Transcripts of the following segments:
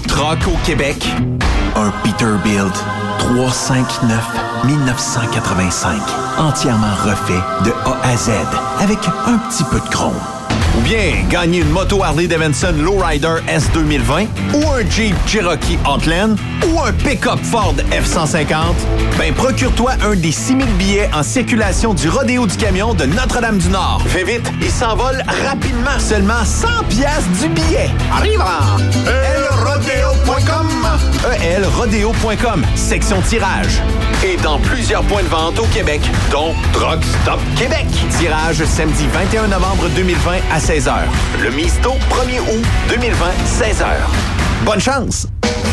trucks au Québec? Un Peterbilt 359 1985. Entièrement refait de A à Z avec un petit peu de chrome. Ou bien gagner une moto Harley Davidson Lowrider S 2020 ou un Jeep Cherokee Outland ou un pick-up Ford F-150? Ben, procure-toi un des 6000 billets en circulation du Rodéo du Camion de Notre-Dame-du-Nord. Fais vite, il s'envole rapidement. Seulement 100 pièces du billet. Arrive elrodeo.com elrodeo.com, section tirage. Et dans plusieurs points de vente au Québec, dont Drug Stop Québec. Tirage samedi 21 novembre 2020 à 16h. Le Misto, 1er août 2020, 16h. Bonne chance!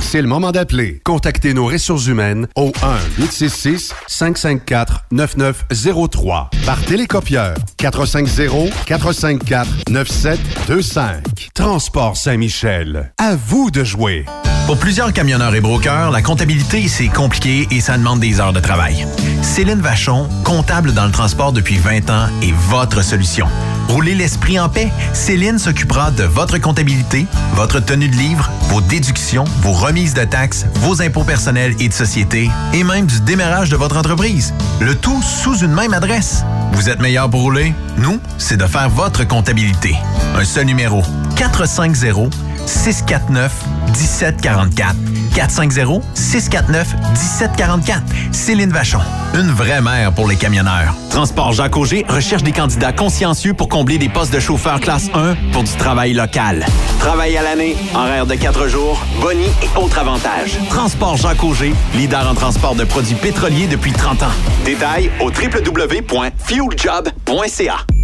C'est le moment d'appeler. Contactez nos ressources humaines au 1-866-554-9903 par télécopieur 450-454-9725. Transport Saint-Michel. À vous de jouer. Pour plusieurs camionneurs et brokers, la comptabilité, c'est compliqué et ça demande des heures de travail. Céline Vachon, comptable dans le transport depuis 20 ans, est votre solution. Roulez l'esprit en paix. Céline s'occupera de votre comptabilité, votre tenue de livre, vos déductions, vos remises de taxes, vos impôts personnels et de société, et même du démarrage de votre entreprise. Le tout sous une même adresse. Vous êtes meilleur pour rouler? Nous, c'est de faire votre comptabilité. Un seul numéro. 450 649 1744. 450 649 1744. Céline Vachon, une vraie mère pour les camionneurs. Transport Jacques Auger recherche des candidats consciencieux pour combler des postes de chauffeur classe 1 pour du travail local. Travail à l'année, horaire de 4 jours, boni et autres avantages. Transport Jacques Auger, leader en transport de produits pétroliers depuis 30 ans. Détails au www.fueljob.ca.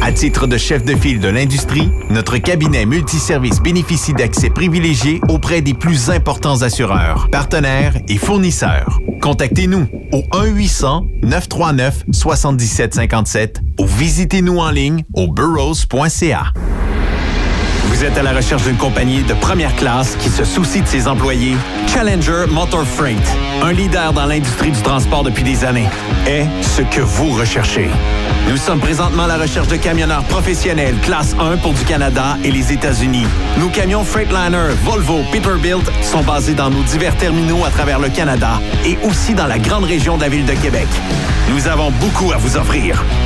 À titre de chef de file de l'industrie, notre cabinet multiservice bénéficie d'accès privilégié auprès des plus importants assureurs, partenaires et fournisseurs. Contactez-nous au 1-800-939-7757 ou visitez-nous en ligne au burrows.ca. Vous êtes à la recherche d'une compagnie de première classe qui se soucie de ses employés? Challenger Motor Freight, un leader dans l'industrie du transport depuis des années, est ce que vous recherchez. Nous sommes présentement à la recherche de camionneurs professionnels classe 1 pour du Canada et les États-Unis. Nos camions Freightliner, Volvo, Peterbilt sont basés dans nos divers terminaux à travers le Canada et aussi dans la grande région de la ville de Québec. Nous avons beaucoup à vous offrir.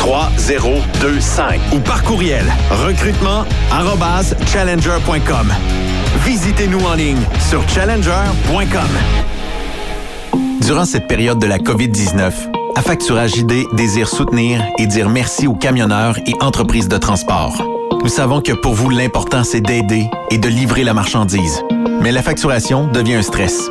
3025 ou par courriel recrutement@challenger.com. Visitez-nous en ligne sur challenger.com. Durant cette période de la COVID-19, Affacturage ID désire soutenir et dire merci aux camionneurs et entreprises de transport. Nous savons que pour vous, l'important, c'est d'aider et de livrer la marchandise. Mais la facturation devient un stress.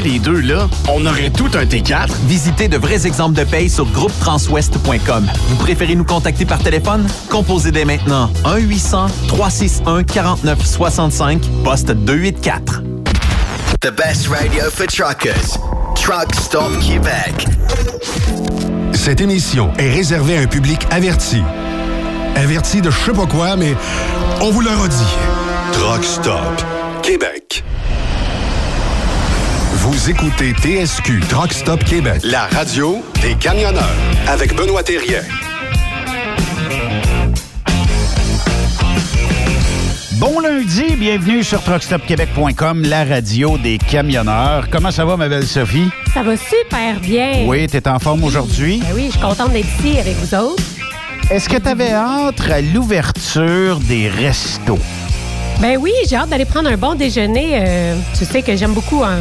les deux, là, on aurait tout un T4. Visitez de vrais exemples de paye sur groupetranswest.com. Vous préférez nous contacter par téléphone? Composez dès maintenant 1-800-361-4965, poste 284. The best radio for truckers. Truck Stop Québec. Cette émission est réservée à un public averti. Averti de je sais pas quoi, mais on vous le redit. Truck Stop Québec. Vous écoutez TSQ Truck Stop Québec, la radio des camionneurs avec Benoît Thérien. Bon lundi, bienvenue sur truckstopquebec.com, la radio des camionneurs. Comment ça va, ma belle Sophie? Ça va super bien. Oui, t'es en forme aujourd'hui? Ben oui, je suis contente d'être ici avec vous autres. Est-ce que tu avais hâte à l'ouverture des restos? Ben oui, j'ai hâte d'aller prendre un bon déjeuner. Euh, tu sais que j'aime beaucoup un,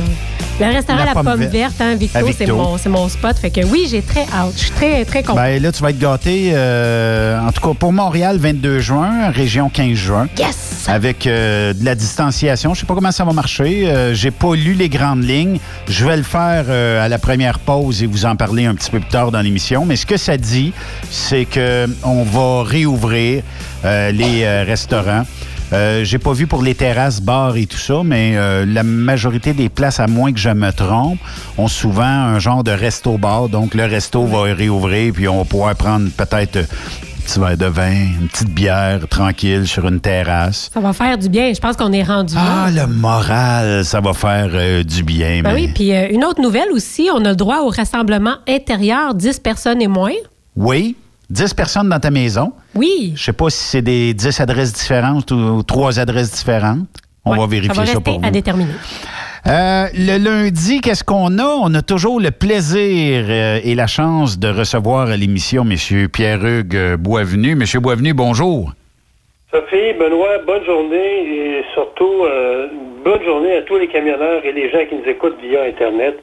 le restaurant La, Pomme, Verte, hein, Victo, c'est mon, mon, spot. Fait que oui, j'ai très hâte. Je suis très, très contente. Ben là, tu vas être gâté, euh, en tout cas pour Montréal, 22 juin, région 15 juin. Yes! Avec euh, de la distanciation. Je sais pas comment ça va marcher. Euh, j'ai pas lu les grandes lignes. Je vais le faire euh, à la première pause et vous en parler un petit peu plus tard dans l'émission. Mais ce que ça dit, c'est que on va réouvrir les restaurants. Euh, j'ai pas vu pour les terrasses, bars et tout ça, mais euh, la majorité des places, à moins que je me trompe, ont souvent un genre de resto-bar. Donc, le resto va réouvrir, puis on va pouvoir prendre peut-être un petit verre de vin, une petite bière tranquille sur une terrasse. Ça va faire du bien. Je pense qu'on est rendu Ah, le moral, ça va faire euh, du bien. Ben mais... oui, puis une autre nouvelle aussi, on a le droit au rassemblement intérieur, 10 personnes et moins. Oui, 10 personnes dans ta maison. Oui. Je sais pas si c'est des 10 adresses différentes ou, trois adresses différentes. On Ouais, va vérifier ça, va ça, pour à vous. déterminer. Euh, le lundi, qu'est-ce qu'on a? On a toujours le plaisir euh, et la chance de recevoir à l'émission M. Pierre-Hugues euh, Boisvenu. M. Boisvenu, bonjour. Sophie, Benoît, bonne journée et surtout euh, bonne journée à tous les camionneurs et les gens qui nous écoutent via Internet.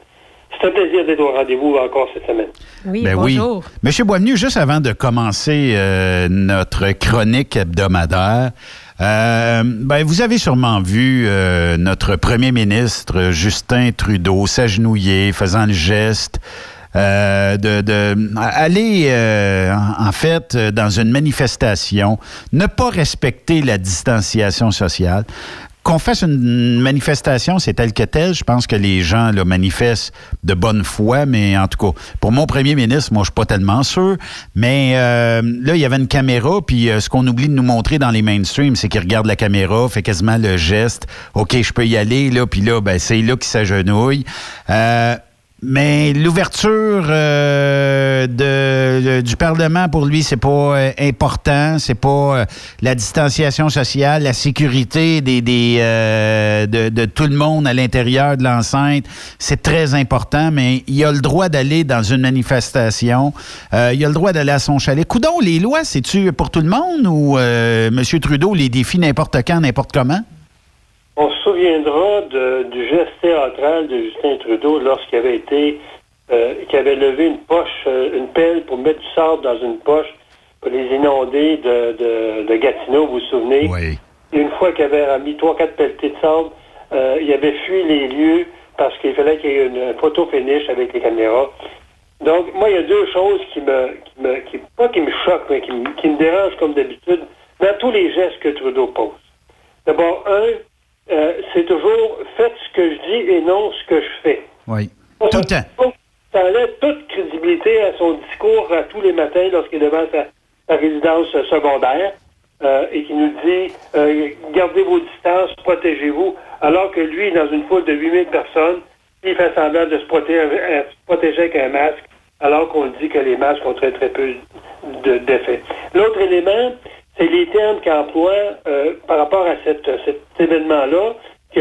C'est un plaisir d'être au rendez-vous encore cette semaine. Oui, Ben bonjour. oui. Monsieur Boisvenu, juste avant de commencer euh, notre chronique hebdomadaire, euh, ben, vous avez sûrement vu euh, notre premier ministre Justin Trudeau s'agenouiller, faisant le geste euh, de, de aller euh, en fait dans une manifestation, ne pas respecter la distanciation sociale. Qu'on fasse une manifestation, c'est tel que tel. Je pense que les gens là, manifestent de bonne foi, mais en tout cas, pour mon premier ministre, moi, je suis pas tellement sûr. Mais euh, là, il y avait une caméra, puis euh, ce qu'on oublie de nous montrer dans les mainstream, c'est qu'il regarde la caméra, fait quasiment le geste. OK, je peux y aller, là, puis là, ben, c'est là qu'il s'agenouille. Euh, mais l'ouverture euh, de, du Parlement, pour lui, c'est pas euh, important. C'est pas euh, la distanciation sociale, la sécurité des, des, euh, de, de tout le monde à l'intérieur de l'enceinte. C'est très important, mais il a le droit d'aller dans une manifestation. Il a le droit d'aller à son chalet. Coudon, les lois, c'est-tu pour tout le monde ou M. Trudeau les défie n'importe quand, n'importe comment? On se souviendra de- du geste théâtral de Justin Trudeau lorsqu'il avait été qui avait levé une poche, une pelle pour mettre du sable dans une poche pour les inonder de, de, Gatineau, vous vous souvenez? Oui. Une fois qu'il avait mis trois, quatre pelletés de sable, il avait fui les lieux parce qu'il fallait qu'il y ait une photo finish avec les caméras. Donc, moi, il y a deux choses qui me, qui me qui, pas qui me choquent, mais qui, qui me dérangent comme d'habitude dans tous les gestes que Trudeau pose. D'abord, un, euh, c'est toujours faites ce que je dis et non ce que je fais. Oui. Tout le temps. Ça enlève toute crédibilité à son discours à tous les matins lorsqu'il est devant sa, résidence secondaire euh, et qui nous dit euh, gardez vos distances, protégez-vous, alors que lui, dans une foule de 8000 personnes, il fait semblant de se protéger, se protéger avec un masque, alors qu'on dit que les masques ont très très peu d'effet. L'autre élément, c'est les termes qu'il emploie euh, par rapport à cet événement-là qui,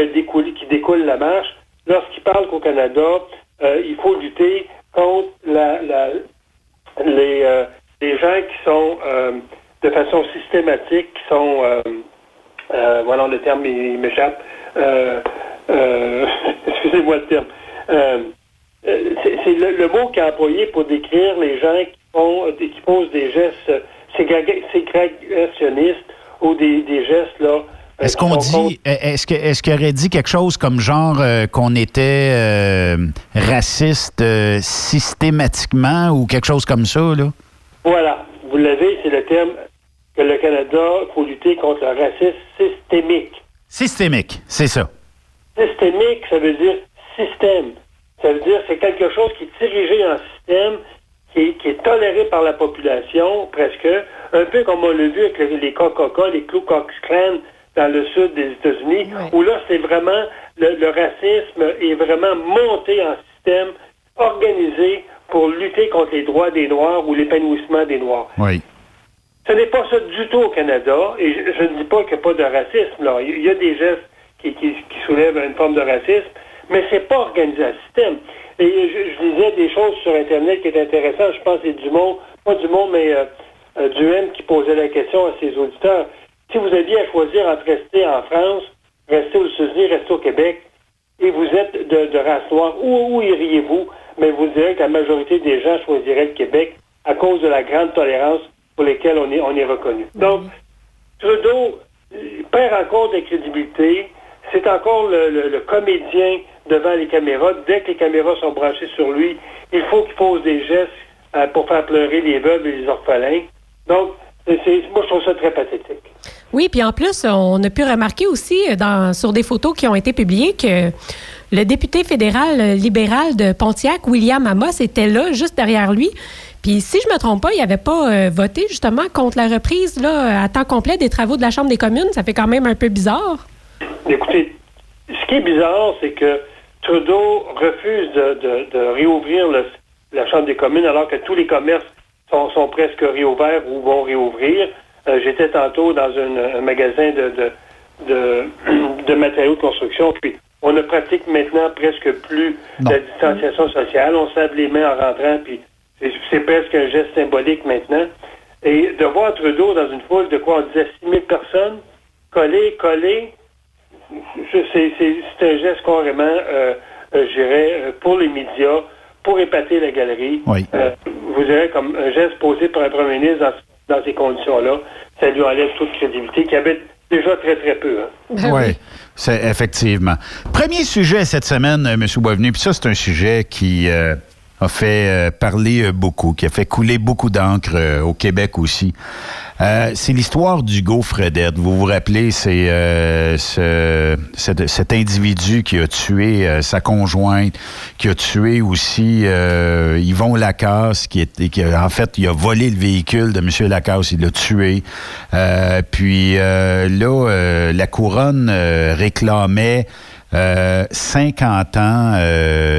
qui découle la marche. Lorsqu'il parle qu'au Canada, euh, il faut lutter contre euh, les, gens qui sont de façon systématique, qui sont, voilà le terme m'échappe, excusez-moi le terme, c'est le, mot qu'il a employé pour décrire les gens qui, font, qui posent des gestes ségrégationniste ou des, des gestes là. Euh, est-ce qu'on dit, est-ce que, est-ce qu'il aurait dit quelque chose comme genre euh, qu'on était euh, raciste systématiquement ou quelque chose comme ça là? Voilà, vous l'avez, c'est le terme que le Canada faut lutter contre le racisme systémique. Systémique, c'est ça. Systémique, ça veut dire système. Ça veut dire c'est quelque chose qui est dirigé en système qui est, toléré par la population, presque, un peu comme on l'a vu avec les, les KKK, les Ku Klux Klan dans le sud des États-Unis, où là, c'est vraiment, le, racisme est vraiment monté en système organisé pour lutter contre les droits des Noirs ou l'épanouissement des Noirs. Oui. Ce n'est pas ça du tout au Canada, et je, ne dis pas qu'il n'y a pas de racisme. Là. Il y a des gestes qui, qui, qui soulèvent une forme de racisme, mais c'est pas organisé en système. Et je, disais des choses sur Internet qui étaient intéressantes. Je pense que c'est Dumont, pas Dumont, mais euh, euh, Duhem qui posait la question à ses auditeurs. Si vous aviez à choisir entre rester en France, rester aux États-Unis, rester au Québec, et vous êtes de, race noire, où, où iriez-vous? Mais vous direz que la majorité des gens choisiraient le Québec à cause de la grande tolérance pour lesquelles on est, on est reconnu. Donc, Trudeau perd encore de crédibilité. C'est encore le comédien devant les caméras. Dès que les caméras sont branchées sur lui, il faut qu'il pose des gestes euh, pour faire pleurer les veuves et les orphelins. Donc, moi, je trouve ça très pathétique. Oui, puis en plus, on a pu remarquer aussi euh, dans, sur des photos qui ont été publiées que le député fédéral euh, libéral de Pontiac, William Amos, était là, juste derrière lui. Puis si je me trompe pas, il n'avait pas voté justement contre la reprise là, à temps complet des travaux de la Chambre des communes. Ça fait quand même un peu bizarre. Écoutez, ce qui est bizarre, c'est que Trudeau refuse de, réouvrir la Chambre des communes alors que tous les commerces sont, presque réouverts ou vont réouvrir. Euh, j'étais tantôt dans un magasin de, de, matériaux de construction, puis on ne pratique maintenant presque plus la distanciation sociale. On se les mains en rentrant, puis c'est presque un geste symbolique maintenant. Et de voir Trudeau dans une foule de quoi on disait 6 000 personnes, collées, collées, c'est un geste carrément, euh, euh, je dirais, euh, pour les médias, pour épater la galerie. vous direz comme un geste posé par un premier ministre dans, ces conditions-là, ça lui enlève toute crédibilité qui avait déjà très, très peu. Hein. Ben oui, c'est effectivement. Premier sujet cette semaine, M. Boisvenu, puis ça, c'est un sujet qui a fait parler beaucoup, qui a fait couler beaucoup d'encre au Québec aussi. Euh, c'est l'histoire du Fredette. Vous vous rappelez, c'est euh, ce, cet, individu qui a tué euh, sa conjointe, qui a tué aussi Yvon Lacasse, qui en fait, il a volé le véhicule de M. Lacasse, il l'a tué. puis là, la couronne réclamait 50 ans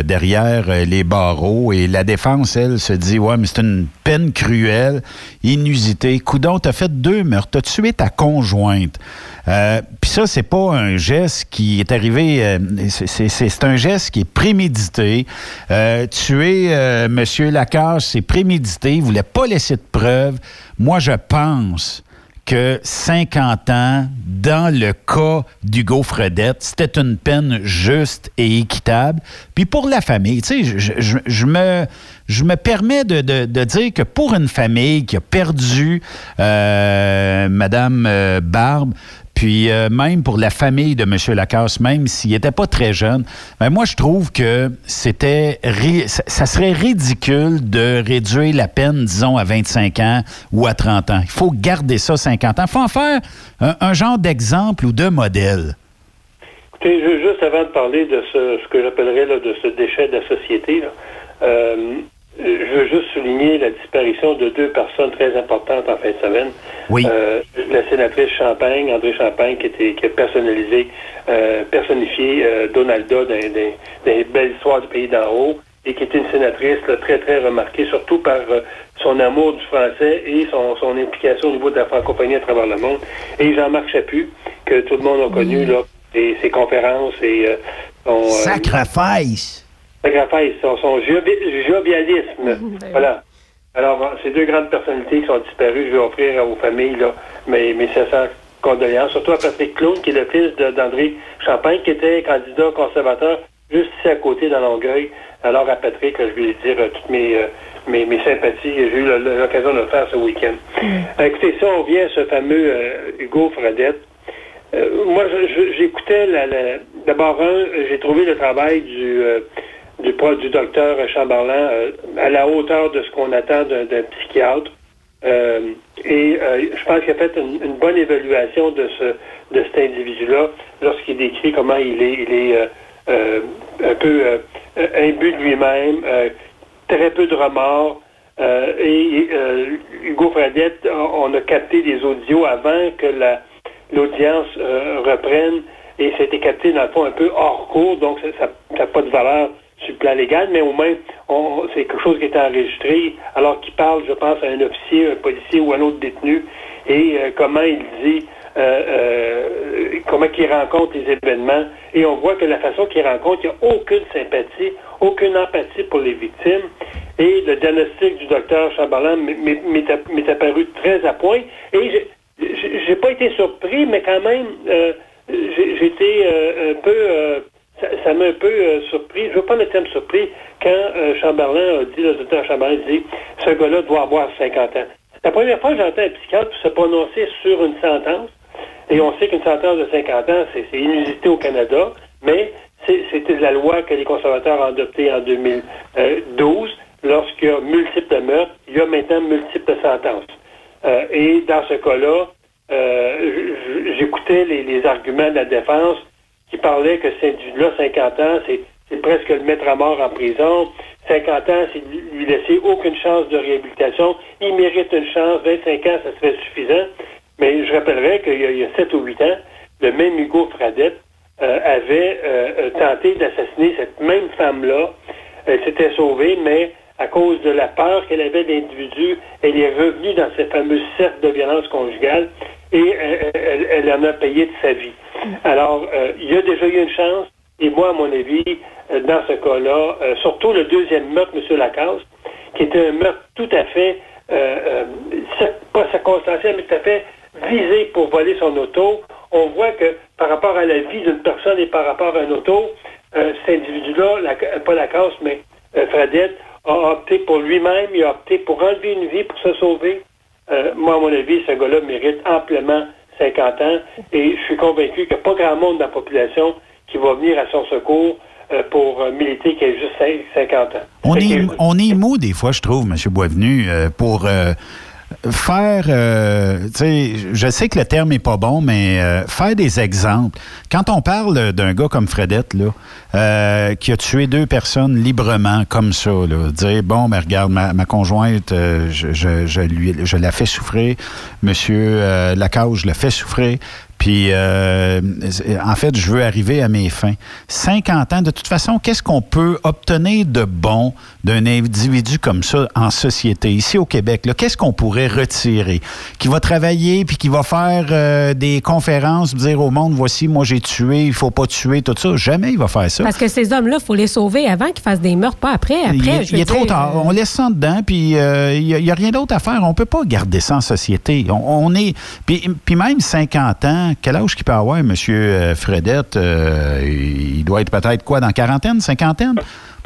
derrière les barreaux et la défense, elle, se dit ouais, mais c'est une peine cruelle, inusitée. Coudon, t'as fait deux meurtres, t'as tué ta conjointe. Euh, Puis ça, c'est pas un geste qui est arrivé, euh, c'est un geste qui est prémédité. Euh, tuer euh, M. Lacasse, c'est prémédité, il voulait pas laisser de preuves. Moi, je pense que 50 ans, dans le cas d'Hugo Fredette, c'était une peine juste et équitable. Puis pour la famille, tu sais, je, me, je me permets de, de- de dire que pour une famille qui a perdu euh, Madame euh, Barbe, puis euh, même pour la famille de M. Lacasse, même s'il n'était pas très jeune, ben moi je trouve que c'était ça, serait ridicule de réduire la peine, disons, à 25 ans ou à 30 ans. Il faut garder ça 50 ans. Il faut en faire un, genre d'exemple ou de modèle. Écoutez, ju- juste avant de parler de ce, que j'appellerais de ce déchet de la société, là, euh, je veux juste souligner la disparition de deux personnes très importantes en fin de semaine. Oui. Euh, la sénatrice Champagne, André Champagne, qui, était, qui a personnalisé, euh, personnifié euh, Donalda dans, les belles histoires du pays d'en haut, et qui était une sénatrice là, très, très remarquée, surtout par euh, son amour du français et son, son implication au niveau de la francophonie à travers le monde. Et Jean-Marc Chaput, que tout le monde a connu, là, et ses conférences et euh, son... euh, Sacrifice. Sacrifice, son, son jovi- jovialisme. voilà. Alors, ces deux grandes personnalités qui sont disparues, je vais offrir vos familles là, mes, mes sincères condoléances, surtout à Patrick Clown, qui est le fils d'André Champagne, qui était candidat conservateur juste ici à côté dans Longueuil. Alors, à Patrick, je vais lui dire euh, toutes mes, euh, mes, mes sympathies. J'ai eu l'occasion de le faire ce week-end. Euh, Écoutez, si on revient à ce fameux euh, Hugo Fredette, euh, moi, j'écoutais la, la- d'abord un, j'ai trouvé le travail du du, pro- du docteur Chamberlain euh, à la hauteur de ce qu'on attend d'un, psychiatre. Euh, et euh, je pense qu'il a fait une, bonne évaluation de ce de cet individu-là lorsqu'il décrit comment il est un peu imbu de lui-même, très peu de remords. Et Hugo Fradette, on a capté des audios avant que la, l'audience reprenne et c'était capté dans le fond un peu hors cours, donc ça n'a pas de valeur sur le plan légal, mais au moins c'est quelque chose qui est enregistré alors qu'il parle, je pense, à un officier, un policier ou un autre détenu et euh, comment il dit euh, euh, comment il rencontre les événements. Et on voit que la façon qu'il rencontre, il n'y a aucune sympathie, aucune empathie pour les victimes. Et le diagnostic du docteur Chamberlain m'est- apparu très à point. Et j'ai- pas été surpris, mais quand même, euh, j'ai j'ai été euh, un peu, euh, ça m'a un peu euh, surpris. Je veux pas le terme surpris quand euh, Chamberlain a dit, le docteur Chamberlain dit, ce gars-là doit avoir 50 ans. La première fois que j'entends un psychiatre se prononcer sur une sentence. Et on sait qu'une sentence de 50 ans, c'est inusité au Canada, mais c'était la loi que les conservateurs ont adoptée en 2012. Lorsqu'il y a multiples meurtres, il y a maintenant multiples sentences. Euh, et dans ce cas-là, euh, j'écoutais les arguments de la défense qui parlaient que cet individu-là, 50 ans, c'est c'est presque le mettre à mort en prison. 50 ans, c'est lui laisser aucune chance de réhabilitation. Il mérite une chance. 25 ans, ça serait suffisant. Mais je rappellerai qu'il y, a- il y a 7 ou 8 ans, le même Hugo Fradette euh, avait euh, euh, tenté d'assassiner cette même femme-là. Elle s'était sauvée, mais à cause de la peur qu'elle avait d'individus, elle est revenue dans ce fameux cercle de violence conjugale et euh, elle, elle en a payé de sa vie. Alors, euh, il y a déjà eu une chance, et moi, à mon avis, euh, dans ce cas-là, euh, surtout le deuxième meurtre, M. Lacasse, qui était un meurtre tout à fait, euh, euh, pas circonstanciel, mais tout à fait visé pour voler son auto, on voit que par rapport à la vie d'une personne et par rapport à un auto, euh, cet individu-là, la- pas Lacasse, mais euh, Fradette, a opté pour lui-même, il a opté pour enlever une vie, pour se sauver. Euh, moi, à mon avis, ce gars-là mérite amplement 50 ans et je suis convaincu qu'il n'y a pas grand monde dans la population qui va venir à son secours euh, pour euh, militer qui a juste cin- 50 ans. On est, on est mou des fois, je trouve, M. Boisvenu, pour faire, euh, je sais que le terme est pas bon, mais euh, faire des exemples. Quand on parle d'un gars comme Fredette, là, euh, qui a tué deux personnes librement comme ça, là, dire, bon, mais regarde, ma, ma conjointe, euh, je, je, je lui, je la fais souffrir, Monsieur euh, Lacaze, je la fais souffrir, Puis, euh, en fait, je veux arriver à mes fins. 50 ans, de toute façon, qu'est-ce qu'on peut obtenir de bon d'un individu comme ça en société, ici au Québec? Qu'est-ce qu'on pourrait retirer? Qui va travailler, puis qui va faire euh, des conférences, dire au monde, voici, moi j'ai tué, il faut pas tuer, tout ça. Jamais il va faire ça. Parce que ces hommes-là, il faut les sauver avant qu'ils fassent des meurtres, pas après. Après, il, est trop tard. On laisse ça dedans, puis il n'y a, rien d'autre à faire. On peut pas garder ça en société. On, est... Puis, puis même 50 ans, quel âge qu'il peut avoir, M. Fredette? Euh, il doit être peut-être quoi, dans quarantaine, cinquantaine?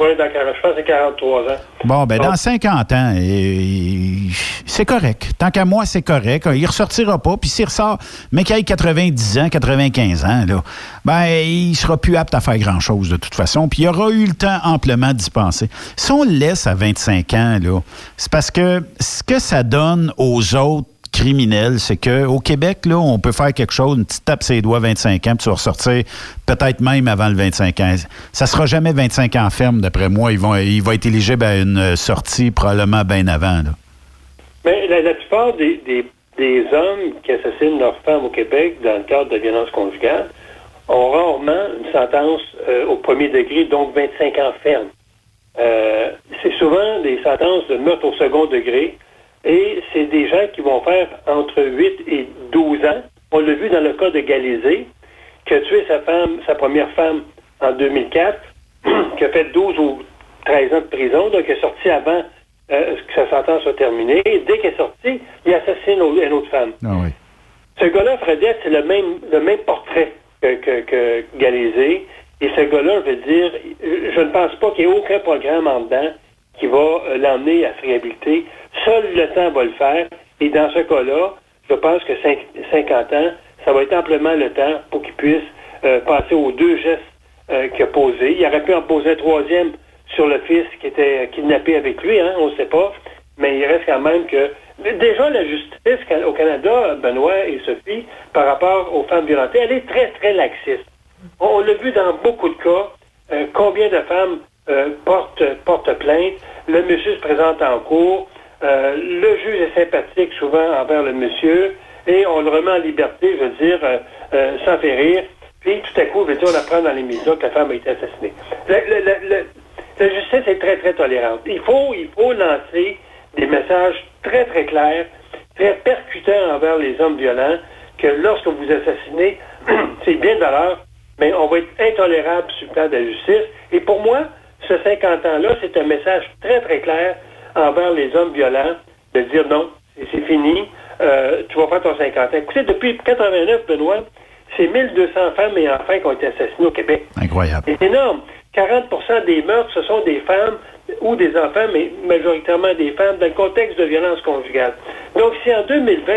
Oui, dans, je pense que c'est 43 ans. Bon, ben dans 50 ans, c'est correct. Tant qu'à moi, c'est correct. Il ressortira pas, puis s'il ressort, mais qu'il ait 90 ans, 95 ans, là, ben il sera plus apte à faire grand-chose de toute façon, puis il aura eu le temps amplement d'y penser. Si on le laisse à 25 ans, là, c'est parce que ce que ça donne aux autres criminel, c'est qu'au Québec, là, on peut faire quelque chose, une petite tape ses doigts 25 ans, puis tu vas ressortir peut-être même avant le 25 ans. Ça sera jamais 25 ans ferme, d'après moi. Vont, il va être éligible à une sortie probablement bien avant. Mais la, plupart des, hommes qui assassinent leurs femmes au Québec dans le cadre de violence conjugale ont rarement une sentence euh, au premier degré, donc 25 ans ferme. Euh, c'est souvent des sentences de meurtre au second degré, et c'est des gens qui vont faire entre 8 et 12 ans. On l'a vu dans le cas de Galizé, qui a tué sa femme, sa première femme en 2004, qui a fait 12 ou 13 ans de prison, donc qui est sorti avant euh, que sa sentence soit terminée. Et dès qu'elle est sortie, il assassine une autre femme. Ah ce gars-là, Fredette, c'est le même, le même portrait que, que, que Galizé. Et ce gars-là, je veux dire, je ne pense pas qu'il y ait aucun programme en dedans qui va euh, l'emmener à se réhabiliter. Seul le temps va le faire. Et dans ce cas-là, je pense que 50 ans, ça va être amplement le temps pour qu'il puisse euh, passer aux deux gestes euh, qu'il a posés. Il aurait pu en poser un troisième sur le fils qui était kidnappé avec lui, hein, on ne sait pas. Mais il reste quand même que... Déjà, la justice au Canada, Benoît et Sophie, par rapport aux femmes violentées, elle est très, très laxiste. On, l'a vu dans beaucoup de cas. combien de femmes portent, portent plainte? Le monsieur se présente en cours. Euh, le juge est sympathique souvent envers le monsieur et on le remet en liberté, je veux dire, euh, euh, sans faire rire. Puis tout à coup, je veux dire, on apprend dans les médias que la femme a été assassinée. La, justice est très, très tolérante. Il faut, il faut lancer des messages très, très clairs, très percutants envers les hommes violents, que lorsque vous assassinez, c'est bien de valeur, mais on va être intolérable sur le plan de la justice. Et pour moi, ce 50 ans-là, c'est un message très, très clair envers les hommes violents de dire non, c'est fini, euh, tu vas faire ton 50 ans. Écoutez, depuis 89, Benoît, c'est 1200 femmes et enfants qui ont été assassinés au Québec. Incroyable. C'est énorme. 40% des meurtres, ce sont des femmes ou des enfants, mais majoritairement des femmes, dans le contexte de violence conjugale. Donc, si en 2020,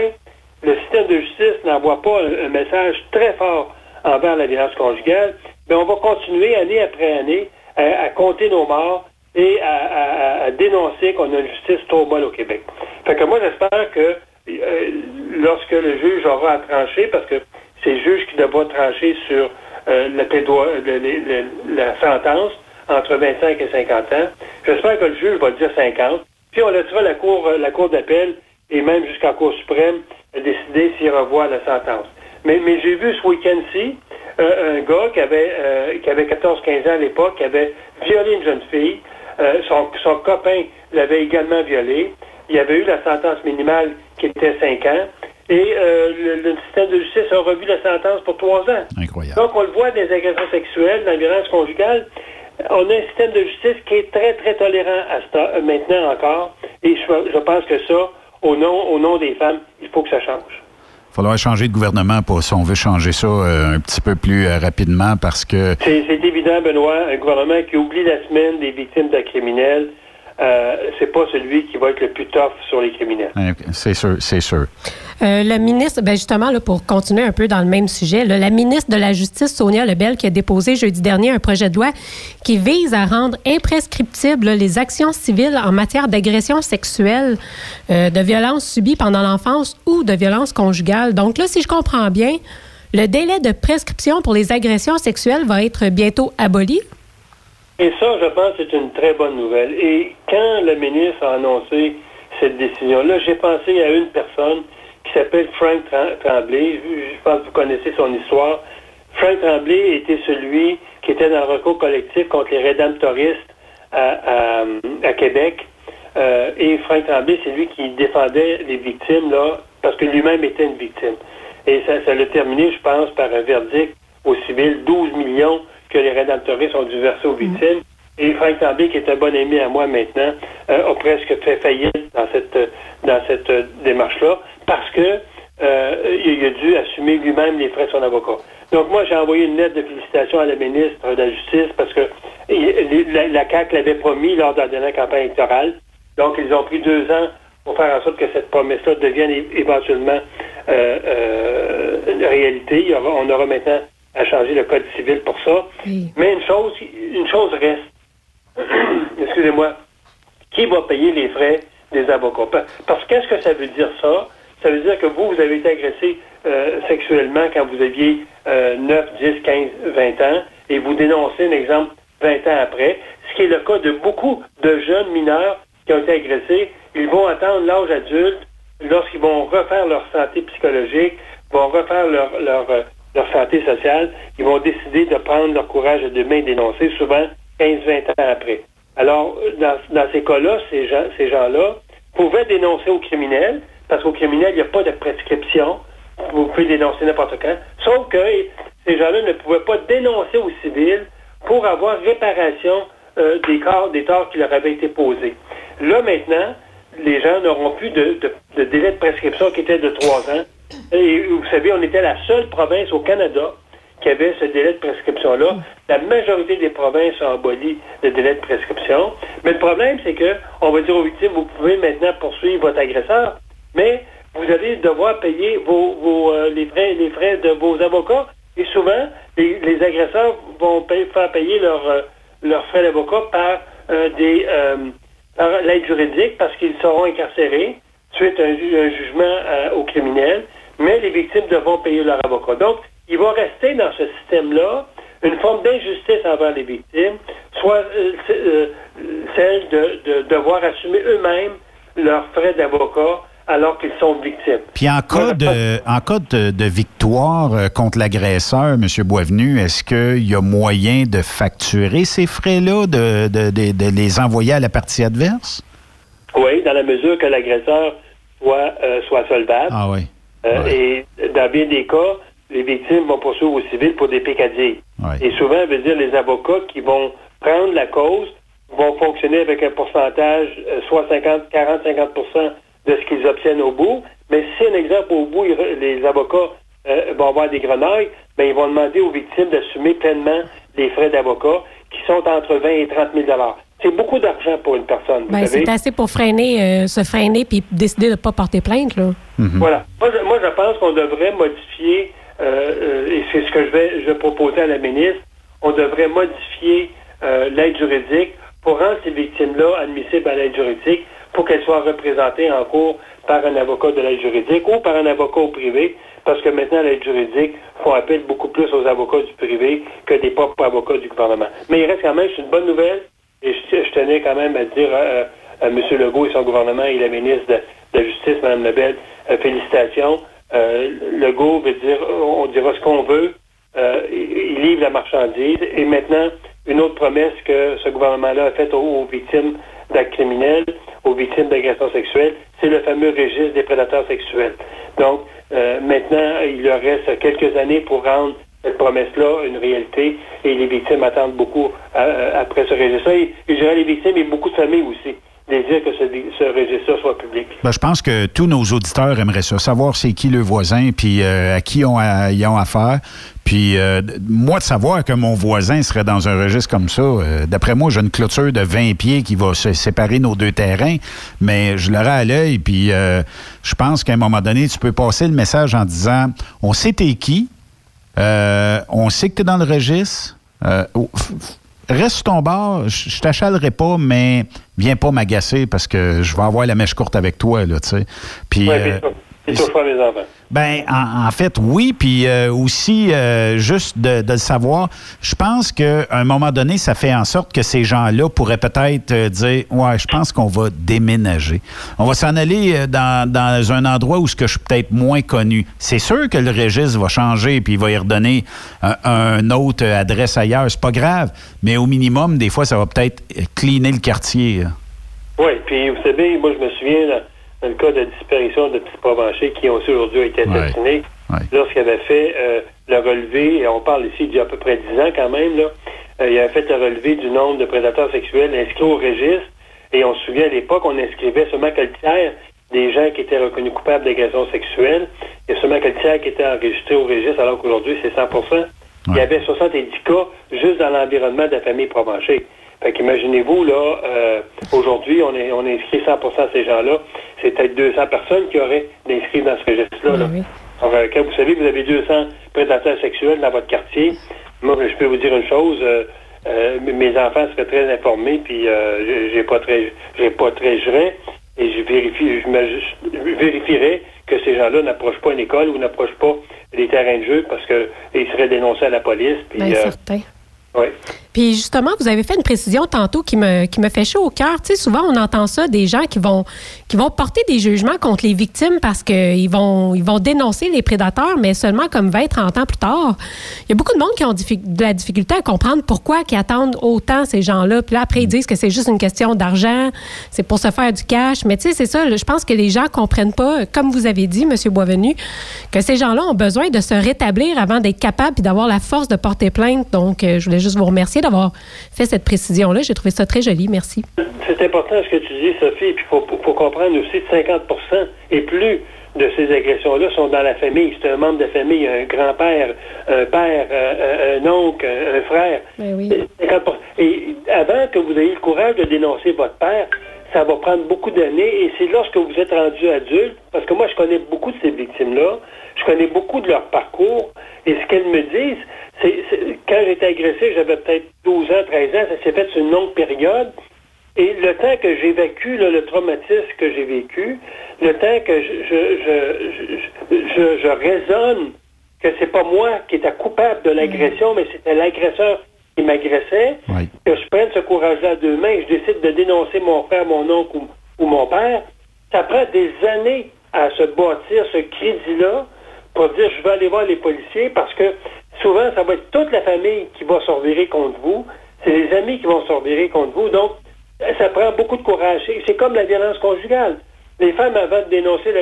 le système de justice n'envoie pas un, message très fort envers la violence conjugale, bien, on va continuer année après année à compter nos morts et à, dénoncer qu'on a une justice trop molle au Québec. Fait que moi, j'espère que euh, lorsque le juge aura à trancher, parce que c'est le juge qui devra trancher sur euh, la sentence entre 25 et 50 ans, j'espère que le juge va dire 50, puis on laissera la Cour, la cour d'appel et même jusqu'à Cour suprême décider s'il revoit la sentence. Mais, j'ai vu ce week-end-ci euh, un gars qui avait, qui avait 14-15 ans à l'époque, qui avait violé une jeune fille, euh, son, copain l'avait également violé. Il y avait eu la sentence minimale qui était 5 ans. Et euh, le, système de justice a revu la sentence pour 3 ans. Incroyable. Donc, on le voit des agressions sexuelles, dans la violence conjugale. On a un système de justice qui est très, très tolérant à ce, euh, maintenant encore. Et je, je pense que ça, au nom, au nom des femmes, il faut que ça change. Il faudra changer de gouvernement pour, si on veut changer ça euh, un petit peu plus euh, rapidement parce que... C'est évident, Benoît, un gouvernement qui oublie la semaine des victimes de criminels, euh, c'est pas celui qui va être le plus tough sur les criminels. C'est sûr, c'est sûr. Euh, la ministre, ben justement, pour continuer un peu dans le même sujet, la ministre de la Justice, Sonia Lebel, qui a déposé jeudi dernier un projet de loi qui vise à rendre imprescriptibles les actions civiles en matière d'agression sexuelle, euh, de violence subie pendant l'enfance ou de violence conjugale. Donc là, si je comprends bien, le délai de prescription pour les agressions sexuelles va être bientôt aboli. Et ça, je pense, c'est une très bonne nouvelle. Et quand le ministre a annoncé cette décision-là, j'ai pensé à une personne qui s'appelle Frank Tremblay. Je pense que vous connaissez son histoire. Frank Tremblay était celui qui était dans le recours collectif contre les rédemptoristes à, Québec. Euh, et Frank Tremblay, c'est lui qui défendait les victimes, là, parce que lui-même était une victime. Et ça, ça l'a terminé, je pense, par un verdict au civil, 12 millions que les rédemptoristes ont dû verser aux victimes. Et Frank Tremblay, qui est un bon ami à moi maintenant, euh, a presque fait faillite dans cette, dans cette démarche-là, parce que euh, il a dû assumer lui-même les frais de son avocat. Donc moi, j'ai envoyé une lettre de félicitations à la ministre de la Justice parce que la, la CAQ l'avait promis lors de la dernière campagne électorale. Donc, ils ont pris deux ans pour faire en sorte que cette promesse-là devienne éventuellement euh, euh, réalité. on aura maintenant à changer le code civil pour ça. Mais une chose, une chose reste. Excusez-moi. Qui va payer les frais des avocats? Parce qu'est-ce que ça veut dire ça? Ça veut dire que vous, vous avez été agressé euh, sexuellement quand vous aviez 9, 10, 15, 20 ans et vous dénoncez un exemple 20 ans après, ce qui est le cas de beaucoup de jeunes mineurs qui ont été agressés. Ils vont attendre l'âge adulte lorsqu'ils vont refaire leur santé psychologique, vont refaire leur, leur, euh, leur santé sociale, ils vont décider de prendre leur courage de demain dénoncer, souvent 15-20 ans après. Alors, dans, ces cas-là, ces gens, ces gens-là pouvaient dénoncer aux criminels, parce qu'au criminel, il n'y a pas de prescription. Vous pouvez dénoncer n'importe quand. Sauf que ces gens-là ne pouvaient pas dénoncer aux civils pour avoir réparation euh, des, torts qui leur avaient été posés. Là, maintenant, les gens n'auront plus de, délai de prescription qui était de trois ans. Et vous savez, on était la seule province au Canada qui avait ce délai de prescription-là. La majorité des provinces ont aboli le délai de prescription. Mais le problème, c'est que on va dire aux victimes, vous pouvez maintenant poursuivre votre agresseur, mais vous allez devoir payer vos, euh, les, frais, les frais de vos avocats. Et souvent, les, agresseurs vont faire payer euh, leurs frais d'avocat par euh, des l'aide juridique parce qu'ils seront incarcérés suite à un, jugement au criminel, mais les victimes devront payer leur avocat. Donc, il va rester dans ce système-là une forme d'injustice envers les victimes, soit celle de, de devoir assumer eux-mêmes leurs frais d'avocat alors qu'ils sont victimes. Puis en cas de, en cas de, victoire euh, contre l'agresseur, M. Boisvenu, est-ce qu'il y a moyen de facturer ces frais-là, de, de, les envoyer à la partie adverse? Oui, dans la mesure que l'agresseur soit, euh, soit solvable. Ah oui. Euh, et dans bien des cas, les victimes vont poursuivre au civil pour des pécadilles. Et souvent, veut dire les avocats qui vont prendre la cause vont fonctionner avec un pourcentage, soit 50, 40, 50 de ce qu'ils obtiennent au bout. Mais si, un exemple, au bout, les avocats euh, vont avoir des grenailles, ben, ils vont demander aux victimes d'assumer pleinement les frais d'avocat qui sont entre 20 et 30 000 c'est beaucoup d'argent pour une personne. Ben, c'est assez pour freiner, euh, se freiner puis décider de ne pas porter plainte. Là. Mhm. Voilà. Moi je, pense qu'on devrait modifier, euh, et c'est ce que je vais, je proposer à la ministre, on devrait modifier l'aide juridique pour rendre ces victimes-là admissibles à l'aide juridique pour qu'elles soient représentées en cours par un avocat de l'aide juridique ou par un avocat au privé, parce que maintenant, l'aide juridique font appel beaucoup plus aux avocats du privé que des propres avocats du gouvernement. Mais il reste quand même, c'est une bonne nouvelle, et je, tenais quand même à dire à, M. Legault et son gouvernement et la ministre de, la Justice, Mme Lebel, euh, félicitations. Euh, Legault veut dire, on dira ce qu'on veut, euh, il livre la marchandise, et maintenant, une autre promesse que ce gouvernement-là a faite aux victimes d'actes criminels, aux victimes d'agressions sexuelles, c'est le fameux registre des prédateurs sexuels. Donc, euh, maintenant, il leur reste quelques années pour rendre cette promesse-là une réalité et les victimes attendent beaucoup euh, après ce registre-là. Et, je dirais les victimes et beaucoup de familles aussi désirent que ce, ce registre soit public. Ben, je pense que tous nos auditeurs aimeraient ça, savoir c'est qui le voisin, puis euh, à qui ils ont affaire. Puis euh, moi, de savoir que mon voisin serait dans un registre comme ça, euh, d'après moi, j'ai une clôture de 20 pieds qui va se séparer nos deux terrains, mais je l'aurai à l'œil, puis je pense qu'à un moment donné, tu peux passer le message en disant, on sait t'es qui, on sait que tu es dans le registre, reste ton bord, je t'achalerai pas, mais viens pas m'agacer parce que je vais avoir la mèche courte avec toi, là, tu sais. Puis, euh, Touche mes enfants. Ben, en, fait, oui. Puis euh, aussi, euh, juste de, de, le savoir, je pense qu'à un moment donné, ça fait en sorte que ces gens-là pourraient peut-être euh, dire Ouais, je pense qu'on va déménager. On va s'en aller dans, dans, un endroit où ce que je suis peut-être moins connu. C'est sûr que le registre va changer puis il va y redonner un, un autre adresse ailleurs. C'est pas grave. Mais au minimum, des fois, ça va peut-être cleaner le quartier. Oui, puis vous savez, moi, je me souviens. Là, dans le cas de disparition de petits provenchés qui ont aussi aujourd'hui été assassinés, lorsqu'il avait fait euh, le relevé, et on parle ici d'il y a à peu près 10 ans quand même, là, euh, il avait fait le relevé du nombre de prédateurs sexuels inscrits au registre, et on se souvient à l'époque, on inscrivait seulement que le tiers des gens qui étaient reconnus coupables d'agression sexuelle, et seulement que le tiers qui était enregistré au registre, alors qu'aujourd'hui, c'est 100 Il y avait 70 cas juste dans l'environnement de la famille Provencher. Fait qu'imaginez-vous, là, euh, aujourd'hui, on est, on inscrit 100 de ces gens-là. C'est peut-être 200 personnes qui auraient inscrit dans ce registre-là. Là. Euh, quand vous savez que vous avez 200 prédateurs sexuels dans votre quartier, moi, je peux vous dire une chose. Euh, mes enfants seraient très informés, puis j'ai pas très, j'ai pas très et je vérifie, je, vérifierais que ces gens-là n'approchent pas une école ou n'approchent pas les terrains de jeu parce qu'ils seraient dénoncés à la police. Puis, ben, certain. Oui. Puis justement, vous avez fait une précision tantôt qui me, qui me fait chaud au cœur. Tu sais, souvent, on entend ça des gens qui vont, qui vont porter des jugements contre les victimes parce qu'ils vont, ils vont dénoncer les prédateurs, mais seulement comme 20, 30 ans plus tard. Il y a beaucoup de monde qui ont de la difficulté à comprendre pourquoi ils attendent autant ces gens-là. Puis là, après, ils disent que c'est juste une question d'argent, c'est pour se faire du cash. Mais tu sais, c'est ça, je pense que les gens comprennent pas, comme vous avez dit, M. Boisvenu, que ces gens-là ont besoin de se rétablir avant d'être capables et d'avoir la force de porter plainte. Donc, euh, je voulais juste vous remercier d'avoir fait cette précision-là. J'ai trouvé ça très joli. Merci. C'est important ce que tu dis, Sophie. Et puis, il faut, comprendre aussi que 50% et plus de ces agressions-là sont dans la famille. C'est un membre de famille, un grand-père, un père, un, oncle, un, frère. Ben oui. Et avant que vous ayez le courage de dénoncer votre père, ça va prendre beaucoup d'années et c'est lorsque vous êtes rendu adulte, parce que moi je connais beaucoup de ces victimes-là, je connais beaucoup de leur parcours et ce qu'elles me disent, quand j'ai été agressé, j'avais peut-être 12 ans, 13 ans, ça s'est fait sur une longue période. Et le temps que j'évacue le traumatisme que j'ai vécu, le temps que je, je, je, raisonne que c'est pas moi qui étais coupable de l'agression, mais c'était l'agresseur qui m'agressait, que je prenne ce courage-là à deux mains et je décide de dénoncer mon frère, mon oncle ou, ou mon père, ça prend des années à se bâtir ce crédit-là pour dire je vais aller voir les policiers parce que souvent, ça va être toute la famille qui va se contre vous. C'est les amis qui vont se contre vous. Donc, ça prend beaucoup de courage. C'est comme la violence conjugale. Les femmes, avant de dénoncer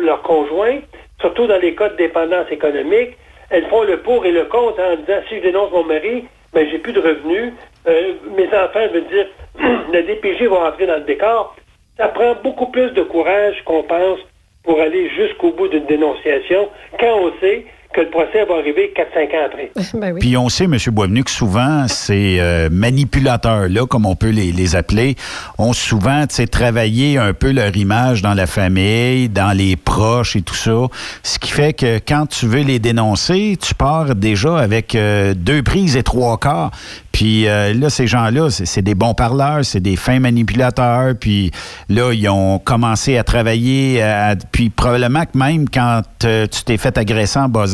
leur conjoint, surtout dans les cas de dépendance économique, elles font le pour et le contre en disant si je dénonce mon mari, ben j'ai plus de revenus. Euh, mes enfants veulent dire le DPG va entrer dans le décor. Ça prend beaucoup plus de courage qu'on pense pour aller jusqu'au bout d'une dénonciation quand on sait que le procès va arriver 4-5 ans après. Ben Puis on sait, M. Boisvenu, que souvent, ces euh, manipulateurs-là, comme on peut les, les appeler, ont souvent travaillé un peu leur image dans la famille, dans les proches et tout ça. Ce qui fait que quand tu veux les dénoncer, tu pars déjà avec euh, deux prises et trois quarts. Puis euh, là, ces gens-là, c'est des bons parleurs, c'est des fins manipulateurs. Puis là, ils ont commencé à travailler. puis probablement que même quand tu t'es fait agresser en bas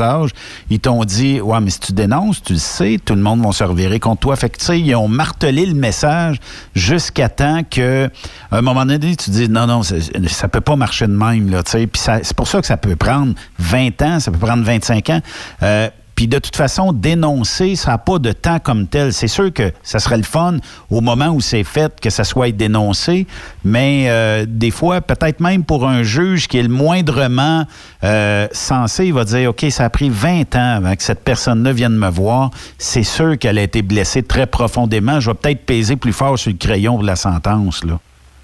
ils t'ont dit Ouais, mais si tu dénonces, tu le sais, tout le monde va se revirer contre toi. Fait que, tu sais, ils ont martelé le message jusqu'à temps que, à un moment donné, tu dis Non, non, ça peut pas marcher de même, là, tu sais. Puis c'est pour ça que ça peut prendre 20 ans, ça peut prendre 25 ans. Euh, puis de toute façon, dénoncer, ça n'a pas de temps comme tel. C'est sûr que ça serait le fun au moment où c'est fait que ça soit dénoncé, mais euh, des fois, peut-être même pour un juge qui est le moindrement euh, censé, il va dire, OK, ça a pris 20 ans avant que cette personne-là vienne me voir. C'est sûr qu'elle a été blessée très profondément. Je vais peut-être peser plus fort sur le crayon de la sentence. là.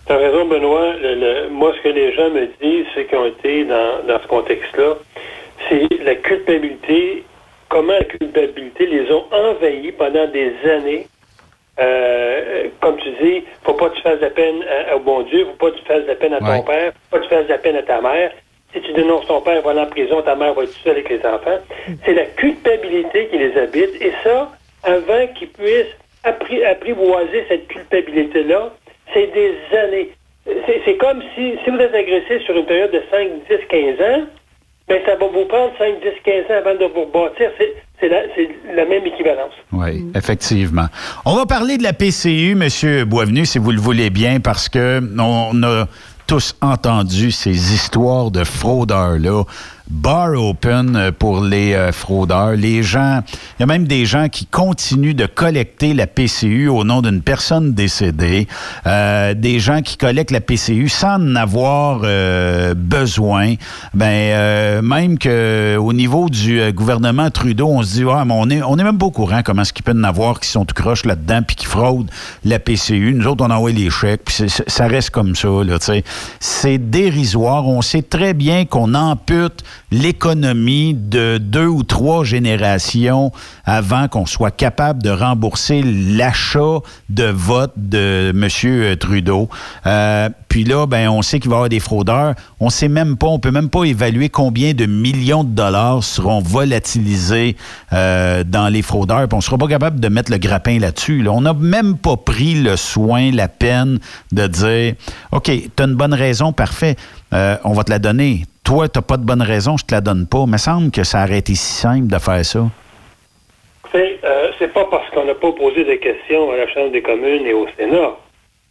Raison, Benoît. moi, ce que les gens me disent, ceux qui ont été dans ce contexte-là, c'est la culpabilité comment la culpabilité les ont envahis pendant des années. Euh, comme tu dis, faut pas que tu fasses de la peine au bon Dieu, faut pas que tu fasses de la peine à ton père, faut pas que tu fasses de la peine à ta mère. Si tu dénonces ton père, va aller en prison, ta mère va être seule avec les enfants. C'est la culpabilité qui les habite. Et ça, avant qu'ils puissent apprivoiser cette culpabilité-là, c'est des années. c'est c'est comme si, si vous êtes agressé sur une période de 5, 10, 15 ans, ben ça va vous prendre 5, 10, 15 ans avant de vous rebâtir. C'est la, la même équivalence. Oui, effectivement. On va parler de la PCU, M. Boisvenu, si vous le voulez bien, parce que on a tous entendu ces histoires de fraudeurs-là. Bar open euh, pour les euh, fraudeurs. Les gens, il y a même des gens qui continuent de collecter la PCU au nom d'une personne décédée. Euh, des gens qui collectent la PCU sans en avoir euh, besoin. Ben, euh, même que au niveau du gouvernement Trudeau, on se dit, ah, mais on est, on est même pas au courant comment est-ce qu'il peut en avoir qui sont tout croches là-dedans puis qui fraudent la PCU. Nous autres, on envoie les chèques, puis ça reste comme ça, là. C'est dérisoire. On sait très bien qu'on ampute l'économie de deux ou trois générations avant qu'on soit capable de rembourser l'achat de vote de M. Trudeau. Euh, puis là, ben, on sait qu'il va y avoir des fraudeurs. On sait même pas, on peut même pas évaluer combien de millions de dollars seront volatilisés euh, dans les fraudeurs. Puis on sera pas capable de mettre le grappin là-dessus. là. On n'a même pas pris le soin, la peine de dire, OK, tu as une bonne raison, parfait, euh, on va te la donner. Toi, tu pas de bonne raison, je te la donne pas. Il me semble que ça aurait été si simple de faire ça. C'est euh, c'est pas parce qu'on n'a pas posé des questions à la Chambre des communes et au Sénat.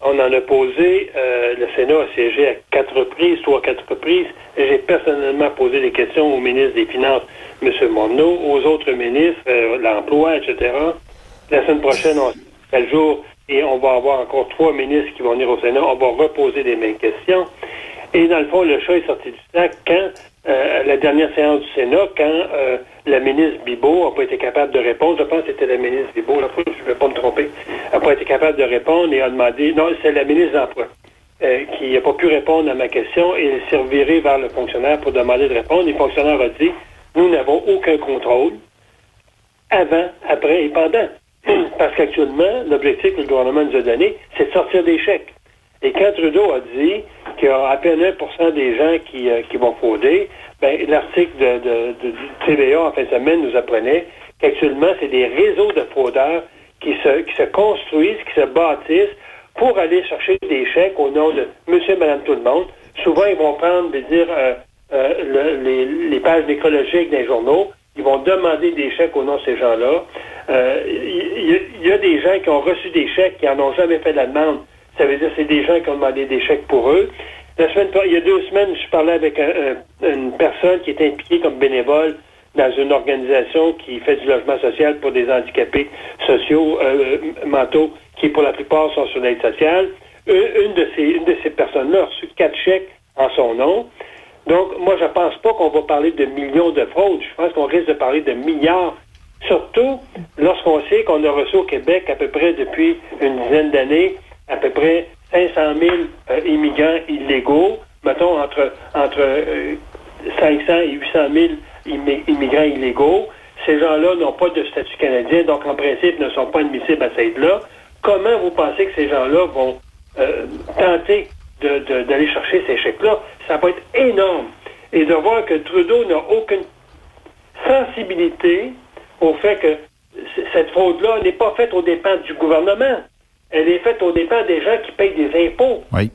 On en a posé, euh, le Sénat a siégé à quatre reprises, trois, quatre reprises, j'ai personnellement posé des questions au ministre des Finances, M. Morneau, aux autres ministres, l'emploi, etc. La semaine prochaine, on le jour, et on va avoir encore trois ministres qui vont venir au Sénat. On va reposer les mêmes questions. Et dans le fond, le chat est sorti du sac quand, euh, à la dernière séance du Sénat, quand euh, la ministre Bibot n'a pas été capable de répondre. Je pense que c'était la ministre Bibot, là, je ne vais pas me tromper. n'a pas été capable de répondre et a demandé. Non, c'est la ministre de l'Emploi euh, qui n'a pas pu répondre à ma question et s'est revirée vers le fonctionnaire pour demander de répondre. Et le fonctionnaire a dit Nous n'avons aucun contrôle avant, après et pendant. Parce qu'actuellement, l'objectif que le gouvernement nous a donné, c'est de sortir des chèques. Et quand Trudeau a dit qu'il y a à peine 1% des gens qui, euh, qui vont frauder, ben, l'article de, de- de- du TVA en fin de semaine nous apprenait qu'actuellement, c'est des réseaux de fraudeurs qui se, qui se construisent, qui se bâtissent pour aller chercher des chèques au nom de monsieur, madame, tout le monde. Souvent, ils vont prendre, dire, euh, euh, le- les, pages nécrologiques des journaux. Ils vont demander des chèques au nom de ces gens-là. Il y, y a des gens qui ont reçu des chèques qui n'en ont jamais fait la demande. Ça veut dire c'est des gens qui ont demandé des chèques pour eux. La semaine, il y a deux semaines, je parlais avec un- un- une personne qui est impliquée comme bénévole dans une organisation qui fait du logement social pour des handicapés sociaux, euh, mentaux, qui pour la plupart sont sur l'aide sociale. Une, une de ces, une de ces personnes-là a reçu quatre chèques en son nom. Donc, moi, je pense pas qu'on va parler de millions de fraudes. Je pense qu'on risque de parler de milliards. Surtout lorsqu'on sait qu'on a reçu au Québec à peu près depuis une dizaine d'années à peu près 500 000 euh, immigrants illégaux, mettons entre, entre euh, 500 et 800 000 immi- immigrants illégaux. Ces gens-là n'ont pas de statut canadien, donc en principe ne sont pas admissibles à cette aide-là. Comment vous pensez que ces gens-là vont euh, tenter d'aller chercher ces chèques-là? Ça va être énorme. Et de voir que Trudeau n'a aucune sensibilité au fait que cette fraude-là n'est pas faite aux dépens du gouvernement. Elle est faite aux dépens des gens qui payent des impôts. Oui.